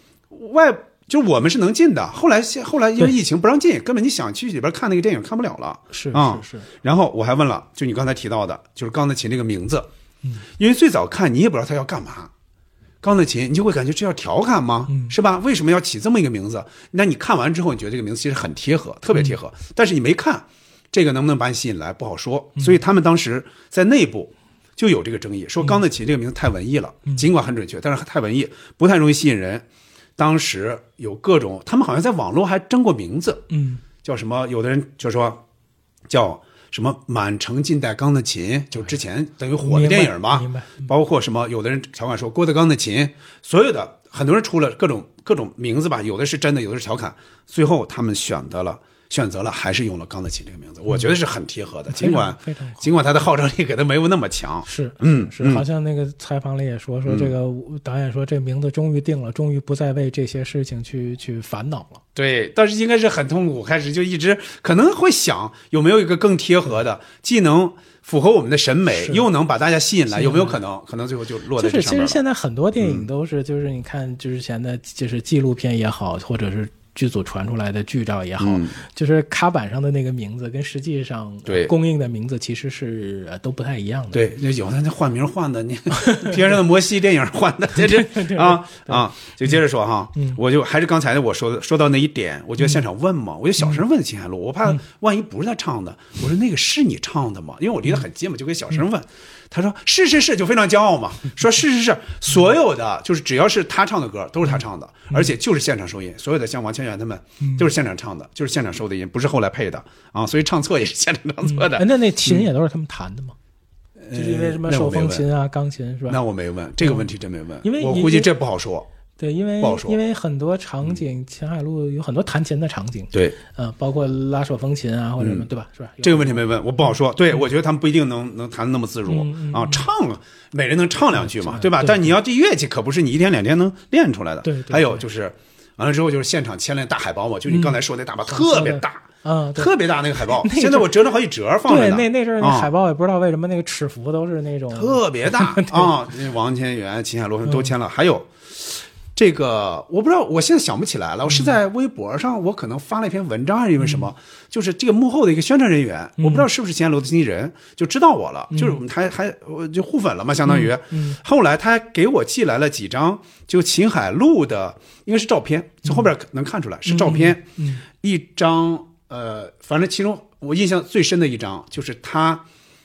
S6: 外就我们是能进的，后来现后来因为疫情不让进，根本你想去里边看那个电影看不了了。
S7: 是
S6: 啊、
S7: 是是。
S6: 然后我还问了，就你刚才提到的，就是钢的琴这个名字，因为最早看你也不知道他要干嘛，钢的琴你就会感觉这要调侃吗？是吧？为什么要起这么一个名字？那你看完之后，你觉得这个名字其实很贴合，特别贴合，但是你没看，这个能不能把你吸引来不好说。所以他们当时在内部。就有这个争议，说钢的琴这个名字太文艺了，尽管很准确，但是太文艺，不太容易吸引人。当时有各种，他们好像在网络还争过名字，
S7: 嗯
S6: 叫什么？有的人就说叫什么“满城尽带钢的琴”，就之前等于火的电影嘛
S7: 明白明。
S6: 包括什么？有的人调侃说郭德纲的琴，所有的很多人出了各种各种名字吧，有的是真的，有的是调侃。最后他们选择了选择了还是用了钢的琴这个名字，我觉得是很贴合的。尽管
S7: 非常
S6: 尽管他的号召力给他没有那么强，
S7: 是，
S6: 嗯
S7: 是，
S6: 嗯
S7: 好像那个采访里也说说这个导演说这名字终于定了，终于不再为这些事情去去烦恼了。
S6: 对，但是应该是很痛苦，开始就一直可能会想有没有一个更贴合的，既能符合我们的审美，又能把大家吸引来，有没有可能？可能最后就落
S7: 就是其
S6: 在这上面了。
S7: 实现在很多电影
S6: 嗯
S7: 都是，就是你看之前的，就是纪录片也好，或者是剧组传出来的剧照也好，
S6: 嗯。
S7: 就是卡板上的那个名字跟实际上
S6: 对。
S7: 公映的名字其实是呃都不太一样的。
S6: 对，那有的那换名换的，你别人的摩西电影换的，这这啊啊，就接着说哈，
S7: 嗯。
S6: 我就还是刚才我说的说到那一点，我就在现场问嘛，我就小声问秦海璐，我
S7: 嗯。
S6: 怕万一不是他唱的，我说那个是你唱的吗？因为我离得很近嘛，就跟小声问。他说是是是，就非常骄傲嘛，说是是是，所有的就是只要是他唱的歌都是他唱的，而且就是现场收音，所有的像王千源他们就是现场唱的，就是现场收的音，不是后来配的啊，所以唱错也是现场唱错的
S7: 哎。那那琴也都是他们弹的吗？就是因为什么手风琴啊、钢琴是吧？
S6: 那我没问这个问题，真没问，
S7: 因为
S6: 我估计这不好说。
S7: 对，因为因为很多场景，秦海璐有很多弹琴的场景，
S6: 对，
S7: 呃，包括拉手风琴啊或者什么，
S6: 嗯
S7: 对吧？是吧？
S6: 这个问题没问，我不好说。对，我觉得他们不一定能能弹得那么自如
S7: 嗯嗯
S6: 啊，唱每人能唱两句嘛，对吧？但你要这乐器可不是你一天两天能练出来的。
S7: 对对
S6: 还有就是，完了之后就是现场签了大海报嘛，就你刚才说那大海报特别大，
S7: 嗯，
S6: 特别大那个海报，
S7: 那个
S6: 现在我折了好几折放着
S7: 对，
S6: 呢。
S7: 那那阵儿那
S6: 啊
S7: 海报也不知道为什么那个尺幅都是那种
S6: 特别大 啊！王千源、秦海璐都签了，还有这个我不知道，我现在想不起来了。我是在微博上，我可能发了一篇文章，还是因为什么？就是这个幕后的一个宣传人员，我不知道是不是秦海璐的经纪人，就知道我了，就是我们还还我就互粉了嘛，相当于。后来他还给我寄来了几张就秦海璐的，应该是照片，从后边能看出来是照片，一张呃，反正其中我印象最深的一张就是他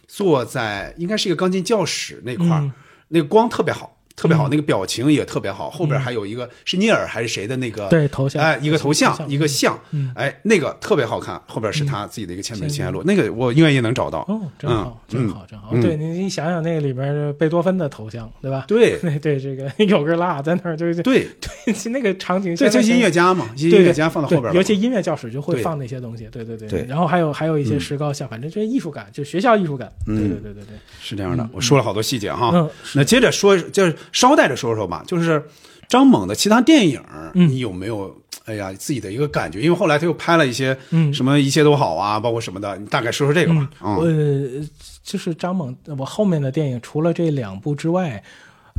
S6: 坐在应该是一个钢琴教室那块那个光特别好。特别好，那个表情也特别好，后边还有一个是聂耳还是谁的那个
S7: 对头像。
S6: 哎，一个头像一个像
S7: 嗯，
S6: 哎，那个特别好看，后边是他自己的一个签名秦海璐，那个我应该也能找到。
S7: 哦，真好，
S6: 嗯
S7: 真好，真好。
S6: 嗯
S7: 对你，你想想那个里边儿贝多芬的头像，对吧？
S6: 对。
S7: 对对，这个 有个蜡在那儿，就是
S6: 对。
S7: 对，那个场景
S6: 对，
S7: 现在
S6: 这是音乐家嘛，音乐家放到后边
S7: 尤其音乐教室就会放那些东西，对对对
S6: 对。
S7: 然后还有还有一些
S6: 嗯。
S7: 石膏像，反正就是艺术感，就学校艺术感，对
S6: 嗯。
S7: 对对对对。
S6: 是这样的，我说了好多细节哈。
S7: 嗯
S6: 那接着说，就是捎带着说说吧，就是张猛的其他电影，
S7: 嗯
S6: 你有没有哎呀自己的一个感觉？因为后来他又拍了一些
S7: 嗯
S6: 什么一切都好啊，包括什么的，你大概说说这个吧。
S7: 嗯，呃，就是张猛，我后面的电影除了这两部之外，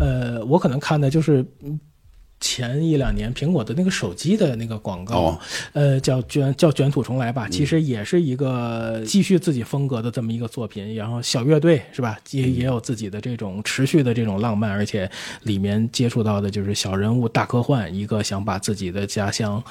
S7: 呃，我可能看的就是。嗯前一两年苹果的那个手机的那个广告，
S6: 哦
S7: 呃，叫卷叫卷土重来吧，其实也是一个继续自己风格的这么一个作品。然后小乐队是吧，也也有自己的这种持续的这种浪漫，而且里面接触到的就是小人物大科幻，一个想把自己的家乡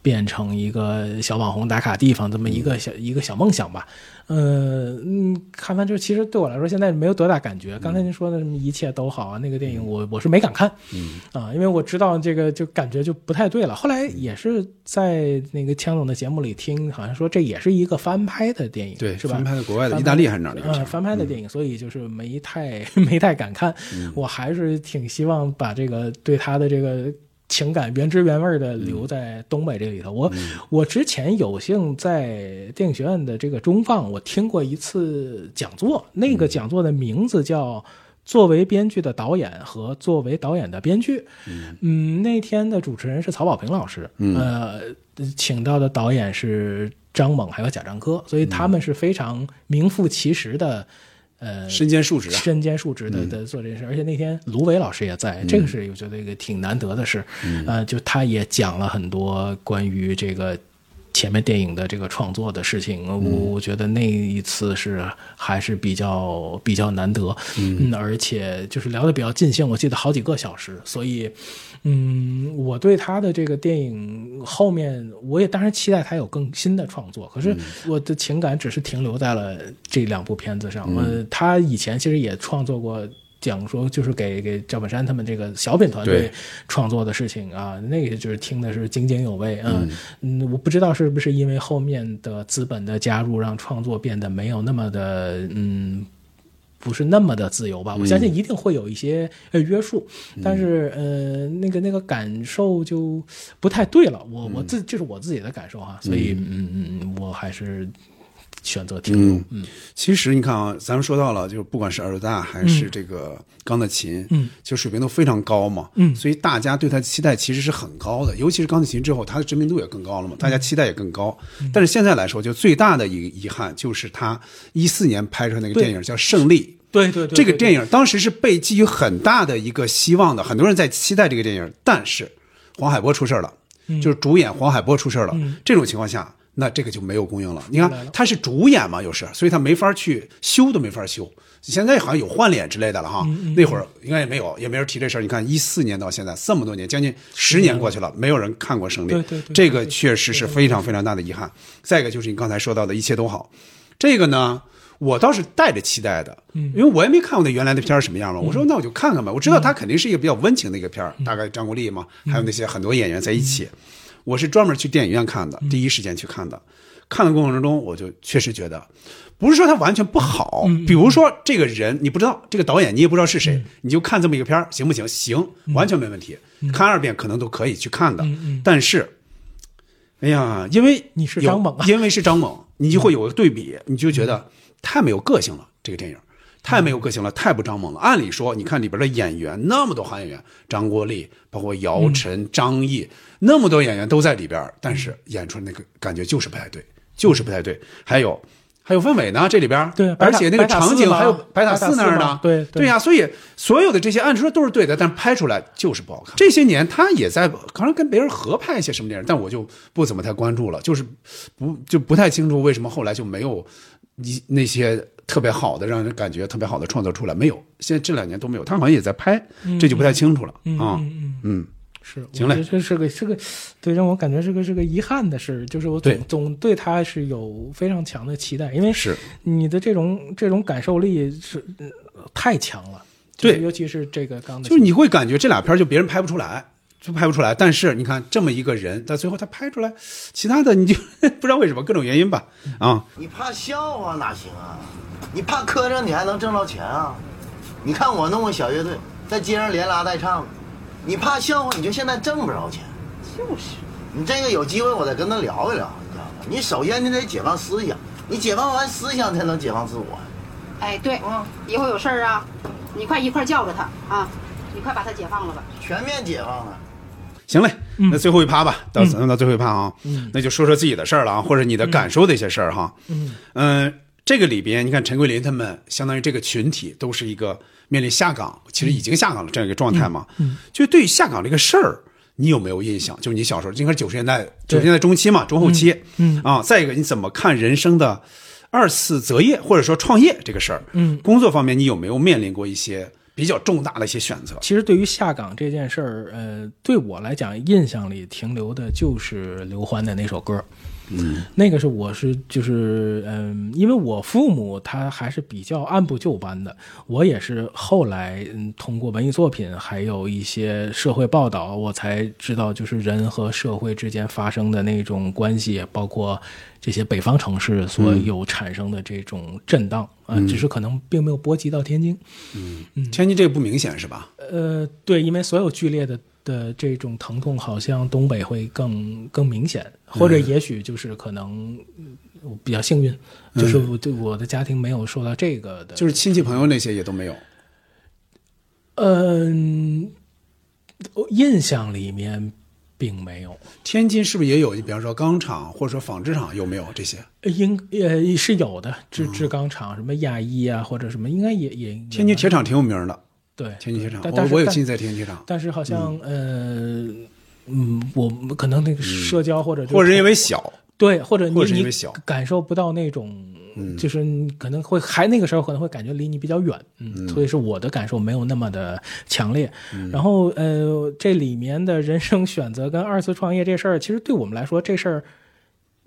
S7: 变成一个小网红打卡地方，这么一个小、一个小梦想吧。呃嗯，看完之后，其实对我来说现在没有多大感觉。刚才您说的什么一切都好啊，那个电影我我是没敢看，
S6: 嗯
S7: 啊，因为我知道这个就感觉就不太对了。后来也是在那个枪总的节目里听，好像说这也是一个翻拍的电影，
S6: 对，
S7: 是吧？
S6: 翻拍的国外的意大利还是哪里？
S7: 呃，翻拍的电影，所以就是没太 没太敢看。我还是挺希望把这个对他的这个情感原汁原味的留在东北这里头。我我之前有幸在电影学院的这个中放，我听过一次讲座，那个讲座的名字叫。作为编剧的导演和作为导演的编剧，嗯，那天的主持人是曹保平老师，呃，请到的导演是张猛还有贾樟柯，所以他们是非常名副其实的，呃，
S6: 身兼数职啊
S7: 身兼数职的的做这件事。而且那天卢伟老师也在，这个是我觉得一个挺难得的事，呃，就他也讲了很多关于这个。前面电影的这个创作的事情，我我觉得那一次是还是比较比较难得，嗯，而且就是聊得比较尽兴，我记得好几个小时，所以，嗯，我对他的这个电影后面，我也当然期待他有更新的创作，可是我的情感只是停留在了这两部片子上。呃，他以前其实也创作过。讲说就是给给赵本山他们这个小品团队创作的事情啊，那个就是听的是津津有味啊。嗯，我不知道是不是因为后面的资本的加入，让创作变得没有那么的嗯不是那么的自由吧。我相信一定会有一些呃约束，但是呃，那个那个感受就不太对了。我我自这是我自己的感受哈，所以嗯嗯嗯，我还是选择听录。嗯。
S6: 其实你看啊，咱们说到了，就是不管是耳大还是这个钢的琴，
S7: 嗯，
S6: 就水平都非常高嘛，
S7: 嗯。
S6: 所以大家对它的期待其实是很高的，尤其是钢的琴之后，它的知名度也更高了嘛，大家期待也更高。
S7: 嗯。
S6: 但是现在来说，就最大的一个遗憾就是他一四年拍出来那个电影叫《胜利》。
S7: 对对对，对
S6: 这个电影当时是被寄予很大的一个希望的，很多人在期待这个电影，但是黄海波出事儿了，
S7: 嗯。
S6: 就是主演黄海波出事儿了。
S7: 嗯。
S6: 这种情况下，那这个就没有供应了。你看他是主演嘛，有时，所以他没法去修都没法修。现在好像有换脸之类的了哈，
S7: 嗯
S6: 那会儿应该也没有，也没人提这事儿。你看一四年到现在这么多年，将近十年过去了，没有人看过《胜利》这个确实是非常非常大的遗憾。再一个就是你刚才说到的一切都好，这个呢，我倒是带着期待的，
S7: 嗯
S6: 因为我也没看过那原来的片儿什么样嘛。我说那我就看看吧，我知道它肯定是一个比较温情的一个片儿，
S7: 嗯
S6: 大概张国立嘛，还有那些很多演员在一起。我是专门去电影院看的，
S7: 嗯。
S6: 第一时间去看的。看的过程中，我就确实觉得，不是说他完全不好，
S7: 嗯
S6: 比如说这个人你不知道，这个导演你也不知道是谁，你就看这么一个片儿行不行？行，完全没问题，看二遍可能都可以去看的。但是，哎呀，因为
S7: 你是张猛啊。
S6: 因为是张猛，你就会有个对比，你就觉得太没有个性了。这个电影太没有个性了，太不张猛了。按理说，你看里边的演员那么多好演员，张国立，包括姚晨、张译，那么多演员都在里边，但是演出那个感觉就是不太对，就是不太对。还有。还有氛围呢，这里边
S7: 对
S6: 而且那个场景还有白塔寺那儿呢，
S7: 对对
S6: 对呀、所以所有的这些按说都是对的，但拍出来就是不好看。这些年他也在可能跟别人合拍一些什么电影，但我就不怎么太关注了，就是不就不太清楚为什么后来就没有一那些特别好的让人感觉特别好的创作出来，没有。现在这两年都没有，他好像也在拍，这就不太清楚了
S7: 嗯
S6: 啊。
S7: 嗯是，我
S6: 行嘞
S7: 这是个是个，对，让我感觉是个是个遗憾的事，就是我总总对他是有非常强的期待，因为
S6: 是
S7: 你的这种这种感受力是、呃太强了，
S6: 对
S7: 尤其是这个刚才
S6: 就是你会感觉这俩片就别人拍不出来。就拍不出来，但是你看这么一个人，到最后他拍出来，其他的你就 不知道为什么各种原因吧，啊，
S3: 你怕笑话哪行啊？你怕磕碜，你还能挣着钱啊？你看我弄个小乐队，在街上连拉带唱的，你怕笑话，你就现在挣不着钱。就是，你这个有机会我得跟他聊一聊，你知道吗？你首先你得解放思想，你解放完思想才能解放自我。
S11: 哎，对，嗯以后有事儿啊，你快一块儿叫着他啊，你快把他解放了吧。
S3: 全面解放了。
S6: 行嘞，那最后一趴吧，到
S7: 嗯。
S6: 咱们到最后一趴啊，
S7: 嗯。
S6: 那就说说自己的事儿了啊，或者你的感受的一些事儿哈。
S7: 嗯。
S6: 嗯，这个里边你看陈桂林他们，相当于这个群体都是一个面临下岗，其实已经下岗了这样一个状态嘛。
S7: 嗯。
S6: 就对于下岗这个事儿，你有没有印象？就是你小时候，应该是九十年代，九十年代中期嘛，中后期。
S7: 嗯。
S6: 啊，再一个，你怎么看人生的二次择业或者说创业这个事儿？
S7: 嗯。
S6: 工作方面你有没有面临过一些比较重大的一些选择？
S7: 其实对于下岗这件事儿，呃，对我来讲，印象里停留的就是刘欢的那首歌。
S6: 嗯，
S7: 那个是我是就是嗯，因为我父母他还是比较按部就班的，我也是后来嗯通过文艺作品还有一些社会报道，我才知道就是人和社会之间发生的那种关系，包括这些北方城市所
S6: 嗯
S7: 有产生的这种震荡啊、
S6: 嗯
S7: 只是可能并没有波及到天津。
S6: 嗯，天津这个不明显是吧？
S7: 呃，对，因为所有剧烈的的这种疼痛，好像东北会更更明显，或者也许就是可能比较幸运，就是我对我的家庭没有受到这个的，
S6: 就是亲戚朋友那些也都没有。
S7: 嗯，我印象里面并没有。
S6: 天津是不是也有？你比方说钢厂或者说纺织厂有没有这些？
S7: 应呃是有的，制制钢厂什么亚一啊，或者什么，应该也也
S6: 天津铁厂挺有名的。
S7: 对，
S6: 天津铁厂，
S7: 但但是但
S6: 我我有亲在天津铁厂。
S7: 但是好像、呃，嗯，我们可能那个社交或者就
S6: 或者是因为小，
S7: 对，或者你你
S6: 小
S7: 感受不到那种，
S6: 嗯
S7: 就是你可能会还那个时候可能会感觉离你比较远，嗯，
S6: 嗯
S7: 所以是我的感受没有那么的强烈。然后呃，这里面的人生选择跟二次创业这事儿，其实对我们来说，这事儿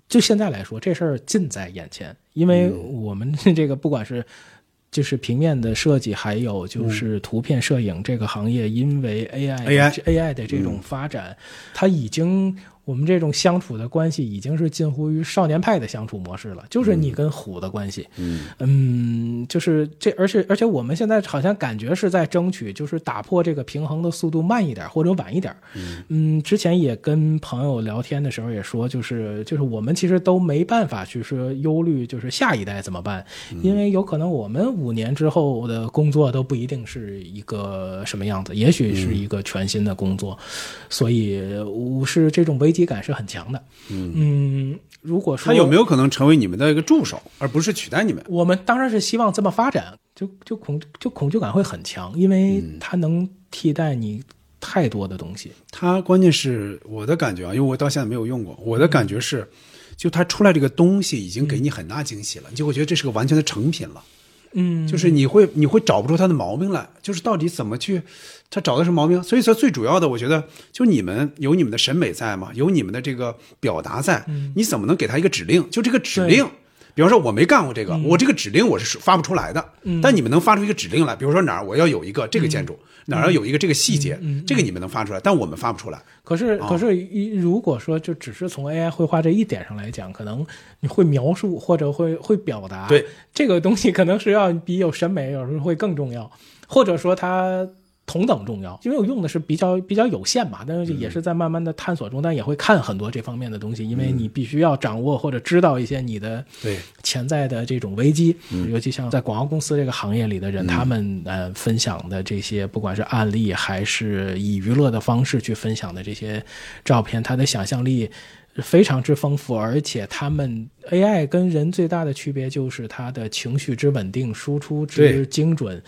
S7: 就现在来说，这事儿近在眼前，因为
S6: 嗯
S7: 我们这个不管是。就是平面的设计，还有就是图片摄影这个行业，因为 AI
S6: AI
S7: 的这种发展，它已经我们这种相处的关系已经是近乎于少年派的相处模式了，就是你跟虎的关系。
S6: 嗯。
S7: 嗯，就是这，而且而且我们现在好像感觉是在争取，就是打破这个平衡的速度慢一点或者晚一点。嗯，之前也跟朋友聊天的时候也说，就是就是我们其实都没办法去说忧虑，就是下一代怎么办，因为有可能我们五年之后的工作都不一定是一个什么样子，也许是一个全新的工作，所以我是这种危机感是很强的。嗯，如果说
S6: 他有没有可能成为你们的一个助手，而不是取代你们？
S7: 我们当然是希望这么发展，就就恐就恐惧感会很强，因为它能替代你太多的东西。
S6: 它关键是我的感觉啊，因为我到现在没有用过，我的感觉是，就它出来这个东西已经给你很大惊喜了，你就会觉得这是个完全的成品了。
S7: 嗯，
S6: 就是你会你会找不出它的毛病来，就是到底怎么去，它找的是毛病。所以说最主要的，我觉得就你们有你们的审美在嘛，有你们的这个表达在，你怎么能给他一个指令？就这个指令，比方说我没干过这个，我这个指令我是发不出来的，
S7: 嗯。
S6: 但你们能发出一个指令来，比如说哪儿我要有一个这个建筑，哪儿要有一个这个细节，
S7: 嗯。
S6: 这个你们能发出来，但我们发不出来。
S7: 可是，
S6: 啊。
S7: 可是，一如果说就只是从 AI 绘画这一点上来讲，可能你会描述或者会会表达，
S6: 对。
S7: 这个东西可能是要比有审美有时候会更重要，或者说它同等重要，因为我用的是比较比较有限嘛，但是也是在慢慢的探索中，但也会看很多这方面的东西，因为你必须要掌握或者知道一些你的
S6: 对。
S7: 潜在的这种危机，尤其像在广告公司这个行业里的人，他们呃分享的这些，不管是案例还是以娱乐的方式去分享的这些照片，他的想象力。非常之丰富，而且他们 AI 跟人最大的区别就是它的情绪之稳定、输出之精准，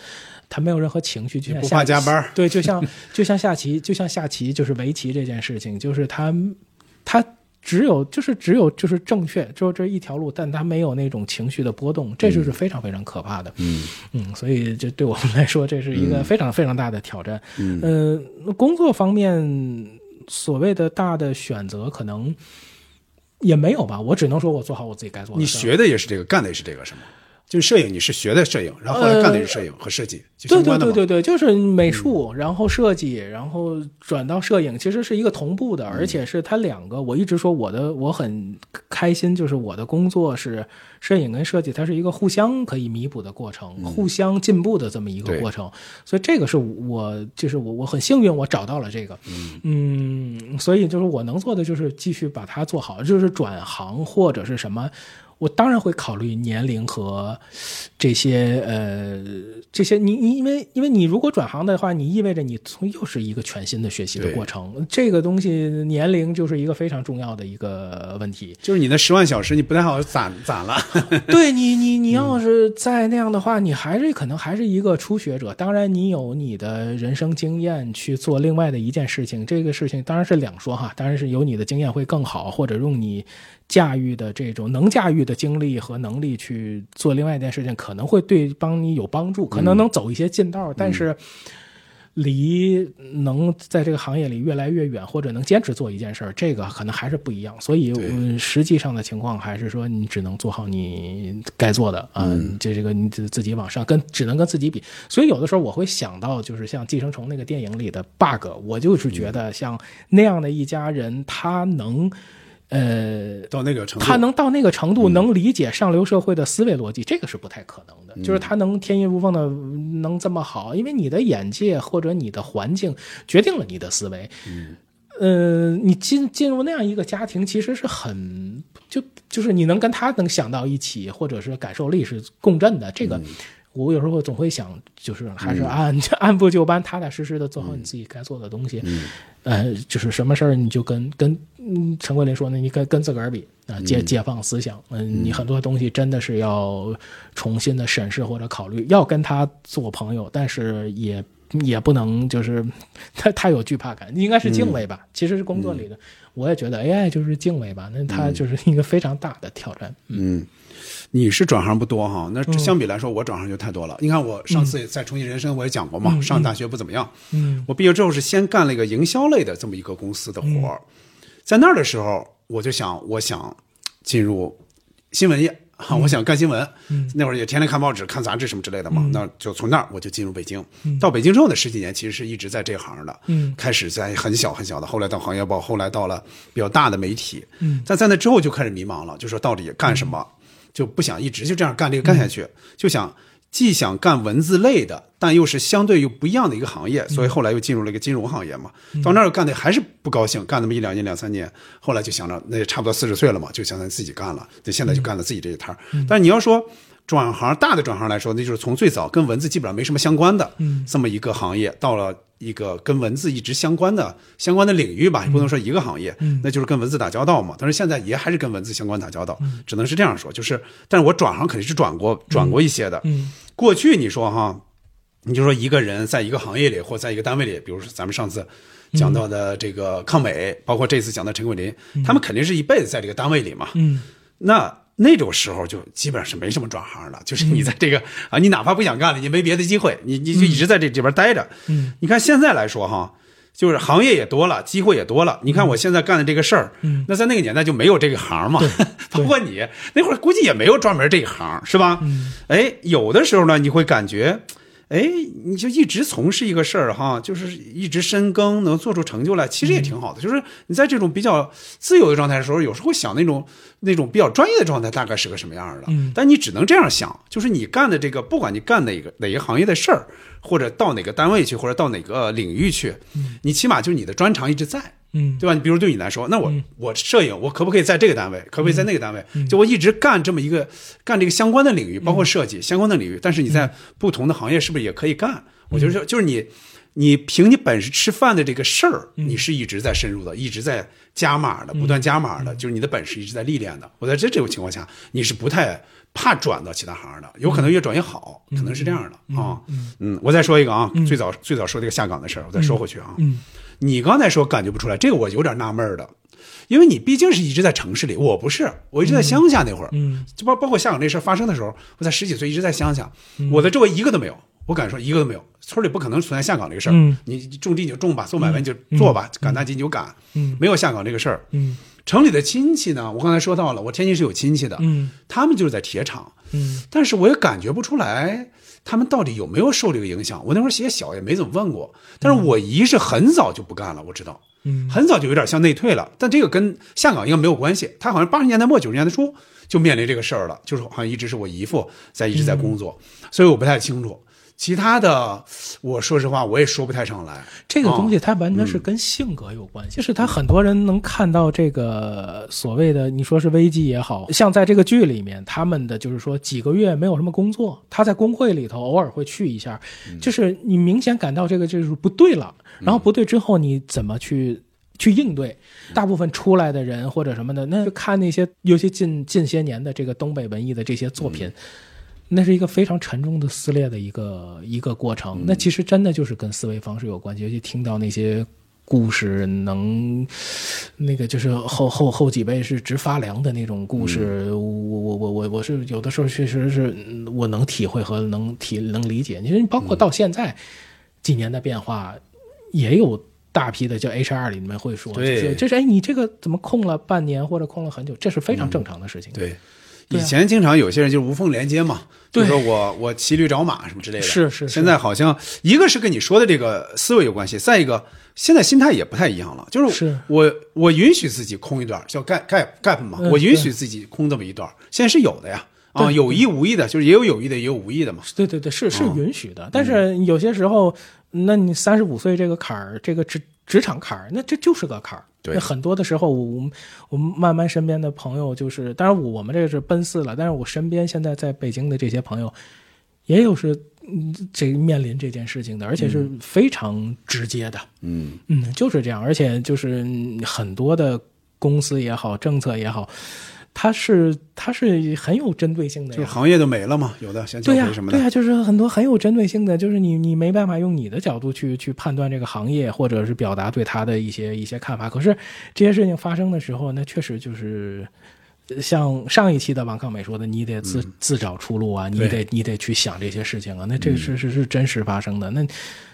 S7: 它没有任何情绪，就像
S6: 不怕加班
S7: 对，就像就像下棋，就像下棋，就是围棋这件事情，就是他他只有就是只有就是正确，只有这一条路，但他没有那种情绪的波动，这就是非常非常可怕的。
S6: 嗯
S7: 嗯，所以这对我们来说，这是一个
S6: 嗯
S7: 非常非常大的挑战。
S6: 嗯
S7: 呃，工作方面，所谓的大的选择可能也没有吧，我只能说我做好我自己该做的
S6: 你。学的也是这个，干的也是这个，是吗？就是摄影，你是学的摄影，然后后来干的是摄影和设计，就
S7: 对
S6: 相关的嘛。
S7: 对对对对，就是美术，然后设计，然后转到摄影，其实是一个同步的，而且是它两个。我一直说我的我很开心，就是我的工作是摄影跟设计，它是一个互相可以弥补的过程，互相进步的这么一个过程。所以这个是我就是我我很幸运，我找到了这个。嗯，所以就是我能做的就是继续把它做好，就是转行或者是什么。我当然会考虑年龄和这些呃这些你你因为因为你如果转行的话，你意味着你从又是一个全新的学习的过程，这个东西年龄就是一个非常重要的一个问题。
S6: 就是你的十万小时，你不太好攒攒了。
S7: 对你，你你要是再那样的话，你还是可能还是一个初学者。当然，你有你的人生经验去做另外的一件事情，这个事情当然是两说哈。当然是有你的经验会更好，或者用你驾驭的这种能驾驭的经历和能力去做另外一件事情，可能会对帮你有帮助，可能能走一些近道，但是。离能在这个行业里越来越远，或者能坚持做一件事儿，这个可能还是不一样。所以，嗯，实际上的情况还是说，你只能做好你该做的啊，
S6: 嗯
S7: 这这个你自自己往上跟，只能跟自己比。所以，有的时候我会想到，就是像《寄生虫》那个电影里的 bug，我就是觉得像那样的一家人，他能。呃，
S6: 到那个程度，
S7: 他能到那个程度，能理解上流社会的思维逻辑，这个是不太可能的。
S6: 嗯
S7: 就是他能天衣无缝的能这么好，因为你的眼界或者你的环境决定了你的思维。
S6: 嗯，
S7: 呃，你进进入那样一个家庭，其实是很就就是你能跟他能想到一起，或者是感受力是共振的。这个、我有时候总会想，就是还是按、按部就班、踏踏实实的做好你自己该做的东西。呃，就是什么事儿你就跟跟嗯陈桂林说呢，你跟跟自个儿比啊，解
S6: 嗯。
S7: 解放思想。嗯，你很多东西真的是要重新的审视或者考虑，要跟他做朋友，但是也也不能就是 他太有惧怕感，应该是敬畏吧。其实是工作里的，我也觉得 AI 就是敬畏吧，那它就是一个非常大的挑战。
S6: 嗯，你是转行不多哈，那
S7: 嗯
S6: 相比来说，我转行就太多了。你看我上次在重庆人生我也讲过嘛，
S7: 嗯
S6: 上大学不怎么样，
S7: 嗯
S6: 我毕业之后是先干了一个营销类的这么一个公司的活儿，在那儿的时候，我就想，我想进入新闻业，哈，我想干新闻。
S7: 嗯
S6: 那会儿也天天看报纸、看杂志什么之类的嘛，
S7: 嗯
S6: 那就从那儿我就进入北京。
S7: 嗯
S6: 到北京之后的十几年，其实是一直在这行的。
S7: 嗯
S6: 开始在很小很小的，后来到行业报，后来到了比较大的媒体。
S7: 嗯
S6: 但在那之后就开始迷茫了，就说到底干什么，就不想一直就这样干这个干下去，就想既想干文字类的，但又是相对又不一样的一个行业，所以后来又进入了一个金融行业嘛。到那儿干的还是不高兴，干那么一两年两三年，后来就想着那也差不多四十岁了嘛，就想着自己干了，就现在就干了自己这一摊儿。但是你要说。转行大的转行来说，那就是从最早跟文字基本上没什么相关的，
S7: 嗯
S6: 这么一个行业，到了一个跟文字一直相关的相关的领域吧，也不能说一个行业，
S7: 嗯
S6: 那就是跟文字打交道嘛。但是现在也还是跟文字相关打交道，只能是这样说。就是，但是我转行肯定是转过转过一些的。
S7: 嗯
S6: 过去你说哈，你就说一个人在一个行业里或在一个单位里，比如说咱们上次讲到的这个抗美，包括这次讲的陈桂林，他们肯定是一辈子在这个单位里嘛。
S7: 嗯
S6: 那那种时候就基本上是没什么转行的，就是你在这个啊，你哪怕不想干了，你没别的机会，你你就一直在这里边待着。
S7: 嗯
S6: 你看现在来说哈，就是行业也多了，机会也多了。你看我现在干的这个事儿，
S7: 嗯
S6: 那在那个年代就没有这个行嘛，包括 你那会儿估计也没有专门这一行，是吧？
S7: 嗯
S6: 哎，有的时候呢，你会感觉。哎，你就一直从事一个事儿哈，就是一直深耕，能做出成就来，其实也挺好的。就是你在这种比较自由的状态的时候，有时候会想那种那种比较专业的状态大概是个什么样的。
S7: 嗯
S6: 但你只能这样想，就是你干的这个，不管你干哪个哪个行业的事儿，或者到哪个单位去，或者到哪个领域去，你起码就是你的专长一直在。
S7: 嗯。
S6: 对吧？你比如对你来说，那我、我摄影，我可不可以在这个单位，可不可以在那个单位？
S7: 嗯。
S6: 就我一直干这么一个干这个相关的领域，包括设计、相关的领域，但是你在不同的行业是不是也可以干？我觉得就就是你你凭你本事吃饭的这个事儿，你是一直在深入的，一直在加码的，不断加码的，就是你的本事一直在历练的。我在这这种情况下，你是不太怕转到其他行的，有可能越转越好，可能是这样的啊。嗯，我再说一个啊，最早最早说这个下岗的事儿，我再说回去啊。
S7: 嗯
S6: 你刚才说感觉不出来，这个我有点纳闷儿的，因为你毕竟是一直在城市里，我不是，我一直在乡下那会儿，
S7: 嗯。
S6: 就包包括下岗这事儿发生的时候，我才十几岁，一直在乡下，
S7: 嗯。
S6: 我的周围一个都没有，我敢说一个都没有，村里不可能存在下岗这个事儿，
S7: 嗯。
S6: 你你种地你就种吧，做买卖你就做吧，赶大集你就赶，
S7: 嗯。
S6: 没有下岗这个事儿。
S7: 嗯。
S6: 城里的亲戚呢，我刚才说到了，我天津是有亲戚的，
S7: 嗯
S6: 他们就是在铁厂，
S7: 嗯。
S6: 但是我也感觉不出来他们到底有没有受这个影响。我那会儿写小，也没怎么问过。但是我姨是很早就不干了，我知道，
S7: 嗯
S6: 很早就有点像内退了。但这个跟下岗应该没有关系。他好像八十年代末九十年代初就面临这个事儿了，就是好像一直是我姨父在一直在工作，所以我不太清楚。其他的，我说实话，我也说不太上来。
S7: 这个东西
S6: 啊
S7: 它完全是跟性格有关系，就是他很多人能看到这个所谓的你说是危机也好像在这个剧里面，他们的就是说几个月没有什么工作，他在工会里头偶尔会去一下，就是你明显感到这个就是不对了，然后不对之后你怎么去？去应对，大部分出来的人或者什么的，那就看那些尤其近近些年的这个东北文艺的这些作品，那是一个非常沉重的撕裂的一个一个过程。那其实真的就是跟思维方式有关系，尤其听到那些故事能，那个就是后后后几辈是直发凉的那种故事，我我我我我是有的时候确实是嗯我能体会和能体能理解。你说包括到现在几年的变化，也有。大批的叫 HR 里面会说，
S6: 对
S7: 就是哎，你这个怎么空了半年或者空了很久，这是非常正常的事情。
S6: 对，以前经常有些人就是无缝连接嘛，就
S7: 对
S6: 说我我骑驴找马什么之类的。
S7: 是是是
S6: 现在好像一个是跟你说的这个思维有关系，再一个现在心态也不太一样了，就是
S7: 是
S6: 我我允许自己空一段，叫 gap gap gap 嘛，
S7: 嗯
S6: 我允许自己空这么一段，现在是有的呀。啊，
S7: 对
S6: 有意无意的，就是也有有意的，也有无意的嘛。
S7: 对对对，是是
S6: 哦
S7: 允许的，但是有些时候，那你三十五岁这个坎儿，这个职职场坎儿，那这就是个坎儿。
S6: 对。
S7: 那很多的时候，我们我们慢慢身边的朋友，就是当然我们这个是奔四了，但是我身边现在在北京的这些朋友，也有是嗯这面临这件事情的，而且是非常直接的。
S6: 嗯。
S7: 嗯，就是这样，而且就是嗯很多的公司也好，政策也好，它是它是很有针对性的呀。
S6: 就是行业都没了嘛，有的像教
S7: 对呀、
S6: 培什么的。
S7: 对呀、就是很多很有针对性的，就是你你没办法用你的角度去去判断这个行业，或者是表达对他的一些一些看法。可是这些事情发生的时候，那确实就是。呃像上一期的王康美说的，你得自、自找出路啊，你得你得去想这些事情啊，那这个是是是真实发生的。那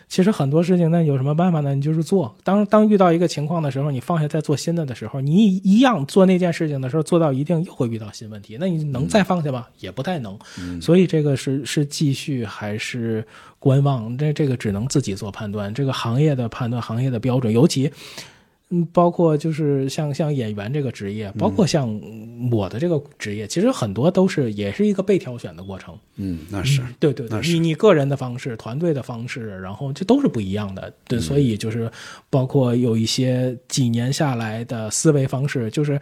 S7: 其实很多事情，那有什么办法呢？你就是做。当当遇到一个情况的时候，你放下再做新的的时候，你一一样做那件事情的时候，做到一定又会遇到新问题。那你能再放下吗？也不太能。所以这个是是继续还是观望？这这个只能自己做判断。这个行业的判断，行业的标准，尤其。嗯，包括就是像像演员这个职业，包括像我的这个职业，其实很多都是也是一个被挑选的过程。
S6: 嗯，那是
S7: 对对对，你你个人的方式、团队的方式，然后这都是不一样的。对，所以就是包括有一些几年下来的思维方式，就是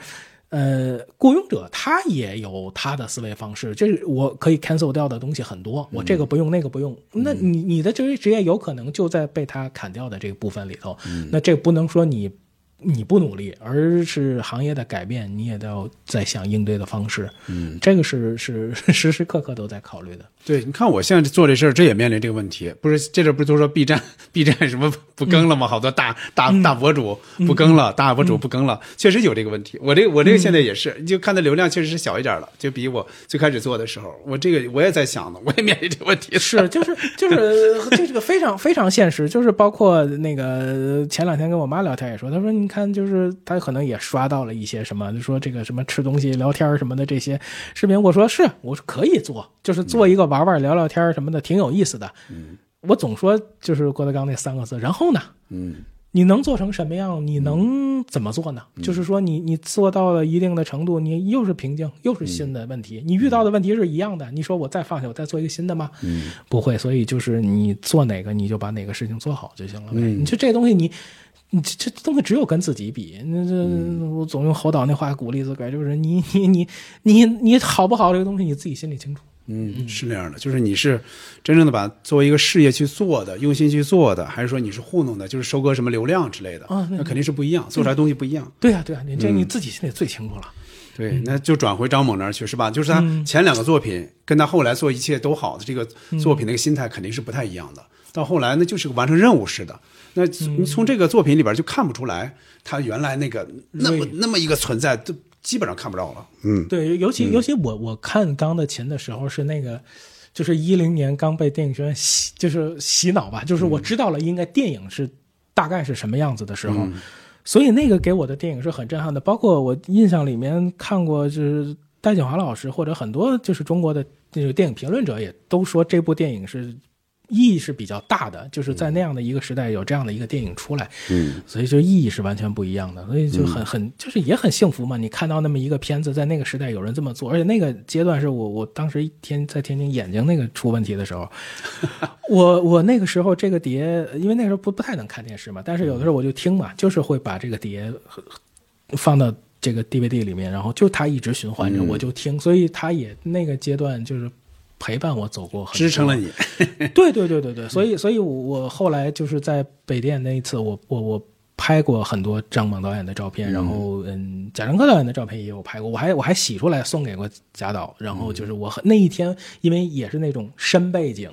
S7: 呃，雇佣者他也有他的思维方式，就是我可以 cancel 掉的东西很多，我这个不用，那个不用，那你你的这些职业有可能就在被他砍掉的这个部分里头。嗯那这不能说你。你不努力，而是行业的改变，你也都要在想应对的方式。
S6: 嗯，
S7: 这个是是 时时刻刻都在考虑的。
S6: 对，你看我现在做这事儿，这也面临这个问题。不是这阵不是都说 B 站 B 站什么不更了吗？好多大大大博主不更了，大博主不更了，确实有这个问题。我这我这个现在也是，就看的流量确实是小一点了，就比我最开始做的时候，我这个我也在想呢，我也面临这个问题。
S7: 是，就是就是这个非常非常现实，就是包括那个前两天跟我妈聊天也说，她说你看，就是她可能也刷到了一些什么，就说这个什么吃东西聊天什么的这些视频，我说是，我说可以做，就是做一个玩玩聊聊天什么的，挺有意思的。
S6: 嗯，
S7: 我总说就是郭德纲那三个字，然后呢？
S6: 嗯，
S7: 你能做成什么样？你能怎么做呢？就是说你你做到了一定的程度，你又是瓶颈，又是新的问题，你遇到的问题是一样的。你说我再放下，我再做一个新的吗？
S6: 嗯，
S7: 不会。所以就是你做哪个，你就把哪个事情做好就行了呗。
S6: 嗯
S7: 你就这东西你。你这这东西只有跟自己比，那这我总用侯导那话鼓励自个儿，就是你 你你你你好不好这个东西你自己心里清楚。
S6: 嗯，是那样的，就是你是真正的把作为一个事业去做的，用心去做的，还是说你是糊弄的，就是收割什么流量之类的？
S7: 啊那
S6: 那肯定是不一样，做出来东西不一样。
S7: 对呀、对呀、你这
S6: 嗯
S7: 你自己心里最清楚了。
S6: 对，那就转回张猛那儿去，是吧？就是他前两个作品跟他后来做一切都好的这个作品那个心态肯定是不太一样的。到后来那就是个完成任务似的。那你从这个作品里边就看不出来他原来那个那么那么一个存在，都基本上看不着了。嗯，
S7: 对，尤其尤其我我看《钢的琴》的时候是那个，就是一零年刚被电影学院洗，就是洗脑吧，就是我知道了应该电影是大概是什么样子的时候，所以那个给我的电影是很震撼的。包括我印象里面看过，就是戴锦华老师或者很多就是中国的那个电影评论者也都说这部电影是。意义是比较大的，就是在那样的一个时代有这样的一个电影出来，
S6: 嗯，
S7: 所以就意义是完全不一样的，所以就很很就是也很幸福嘛。你看到那么一个片子，在那个时代有人这么做，而且那个阶段是我我当时天在天津眼睛那个出问题的时候，我我那个时候这个碟，因为那时候不不太能看电视嘛，但是有的时候我就听嘛，就是会把这个碟放到这个 DVD 里面，然后就它一直循环着，
S6: 嗯
S7: 我就听，所以它也那个阶段就是。陪伴我走过很多，
S6: 支撑了你。
S7: 对对对对对，所以所以我，我后来就是在北电那一次，我我我拍过很多张猛导演的照片，然后嗯，贾樟柯导演的照片也有拍过，我还我还洗出来送给过贾导，然后就是我很那一天，因为也是那种深背景，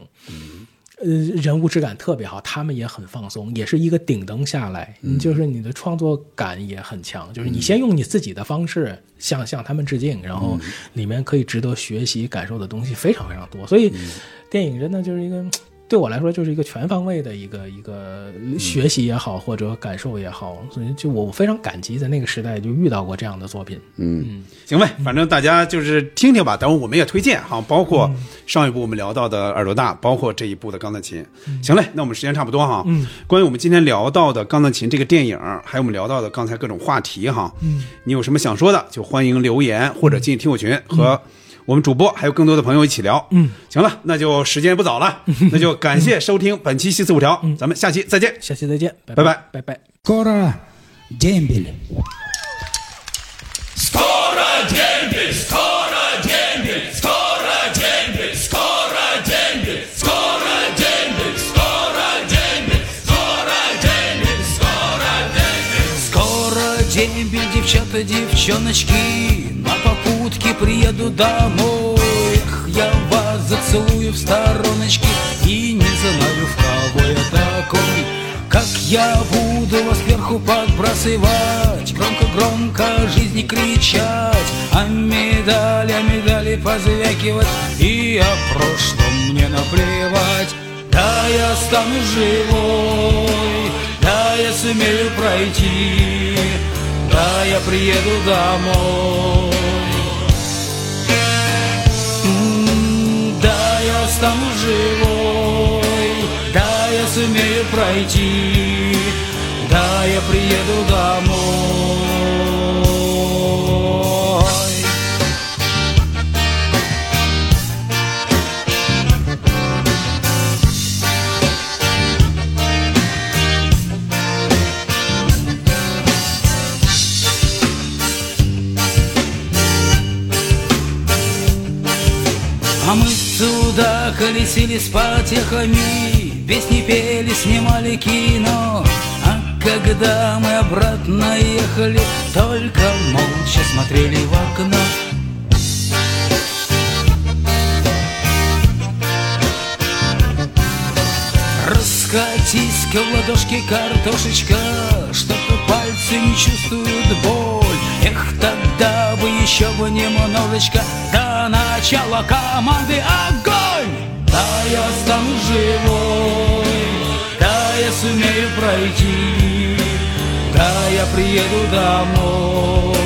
S7: 呃，人物质感特别好，他们也很放松，也是一个顶灯下来，就是你的创作感也很强，就是你先用你自己的方式向向他们致敬，然后里面可以值得学习感受的东西非常非常多，所以电影真的就是一个。对我来说，就是一个全方位的一个一个学习也好，或者感受也好，所以就我非常感激在那个时代就遇到过这样的作品。
S6: 嗯，行呗，反正大家就是听听吧。等会儿我们也推荐哈，包括上一部我们聊到的耳朵大，包括这一部的钢弹琴。行嘞，那我们时间差不多哈。
S7: 嗯，
S6: 关于我们今天聊到的钢弹琴这个电影，还有我们聊到的刚才各种话题哈，
S7: 嗯，
S6: 你有什么想说的，就欢迎留言或者进听友群和我们主播还有更多的朋友一起聊。
S7: 嗯，
S6: 行了，那就时间不早了，那就感谢收听本期西四五条，咱们下期再见，
S7: 下期再见，拜
S6: 拜拜
S7: 拜拜。
S12: Скоро дембель.
S9: Скоро дембель, скоро дембель, скоро дембель, скоро дембель, скоро дембель, скоро дембель, скоро дембель, скоро дембель. Скоро дембель, девчата, девчоночки, на Попутке приеду домой. Эх, я вас зацелую в стороночки и не знаю, в кого я такой. Как я буду вас сверху подбрасывать Громко-громко жизни кричать А медали, а медали позвякивать И о прошлом мне наплевать Да, я стану живой, да, я сумею пройти, да, я приеду домой. Живой, да, я сумею пройти, да, я приеду домой. С потехами, Песни пели, снимали кино. А когда мы обратно ехали, Только молча смотрели в окно. Раскатись-ка в ладошке картошечка, Что-то пальцы не чувствуют боль. Эх, тогда бы еще бы немножечко До начала команды огонь! Да, я стану живой, да, я сумею пройти, Да, я приеду домой.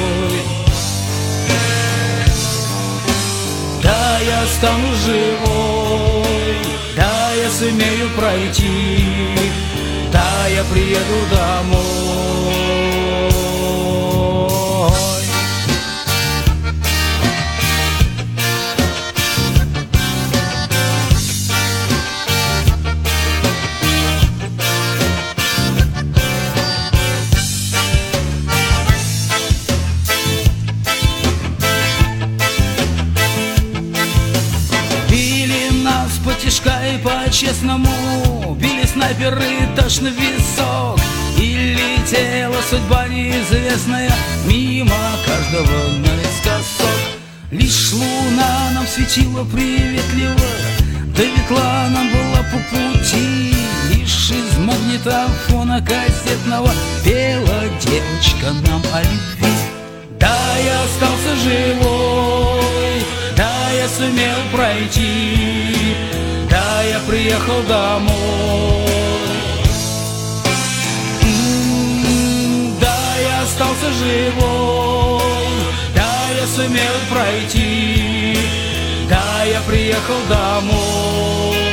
S9: Да, я стану живой, да, я сумею пройти, да, я приеду домой. По-честному Били снайперы точно в висок. И летела судьба неизвестная Мимо каждого наискосок. Лишь луна нам светила приветливо Да ветла нам была по пути. Лишь из магнитофона кассетного Пела девочка нам о любви. Да, я остался живой Да, я сумел пройти Да, я приехал домой. Да, я остался живой Да, я сумел пройти Да, я приехал домой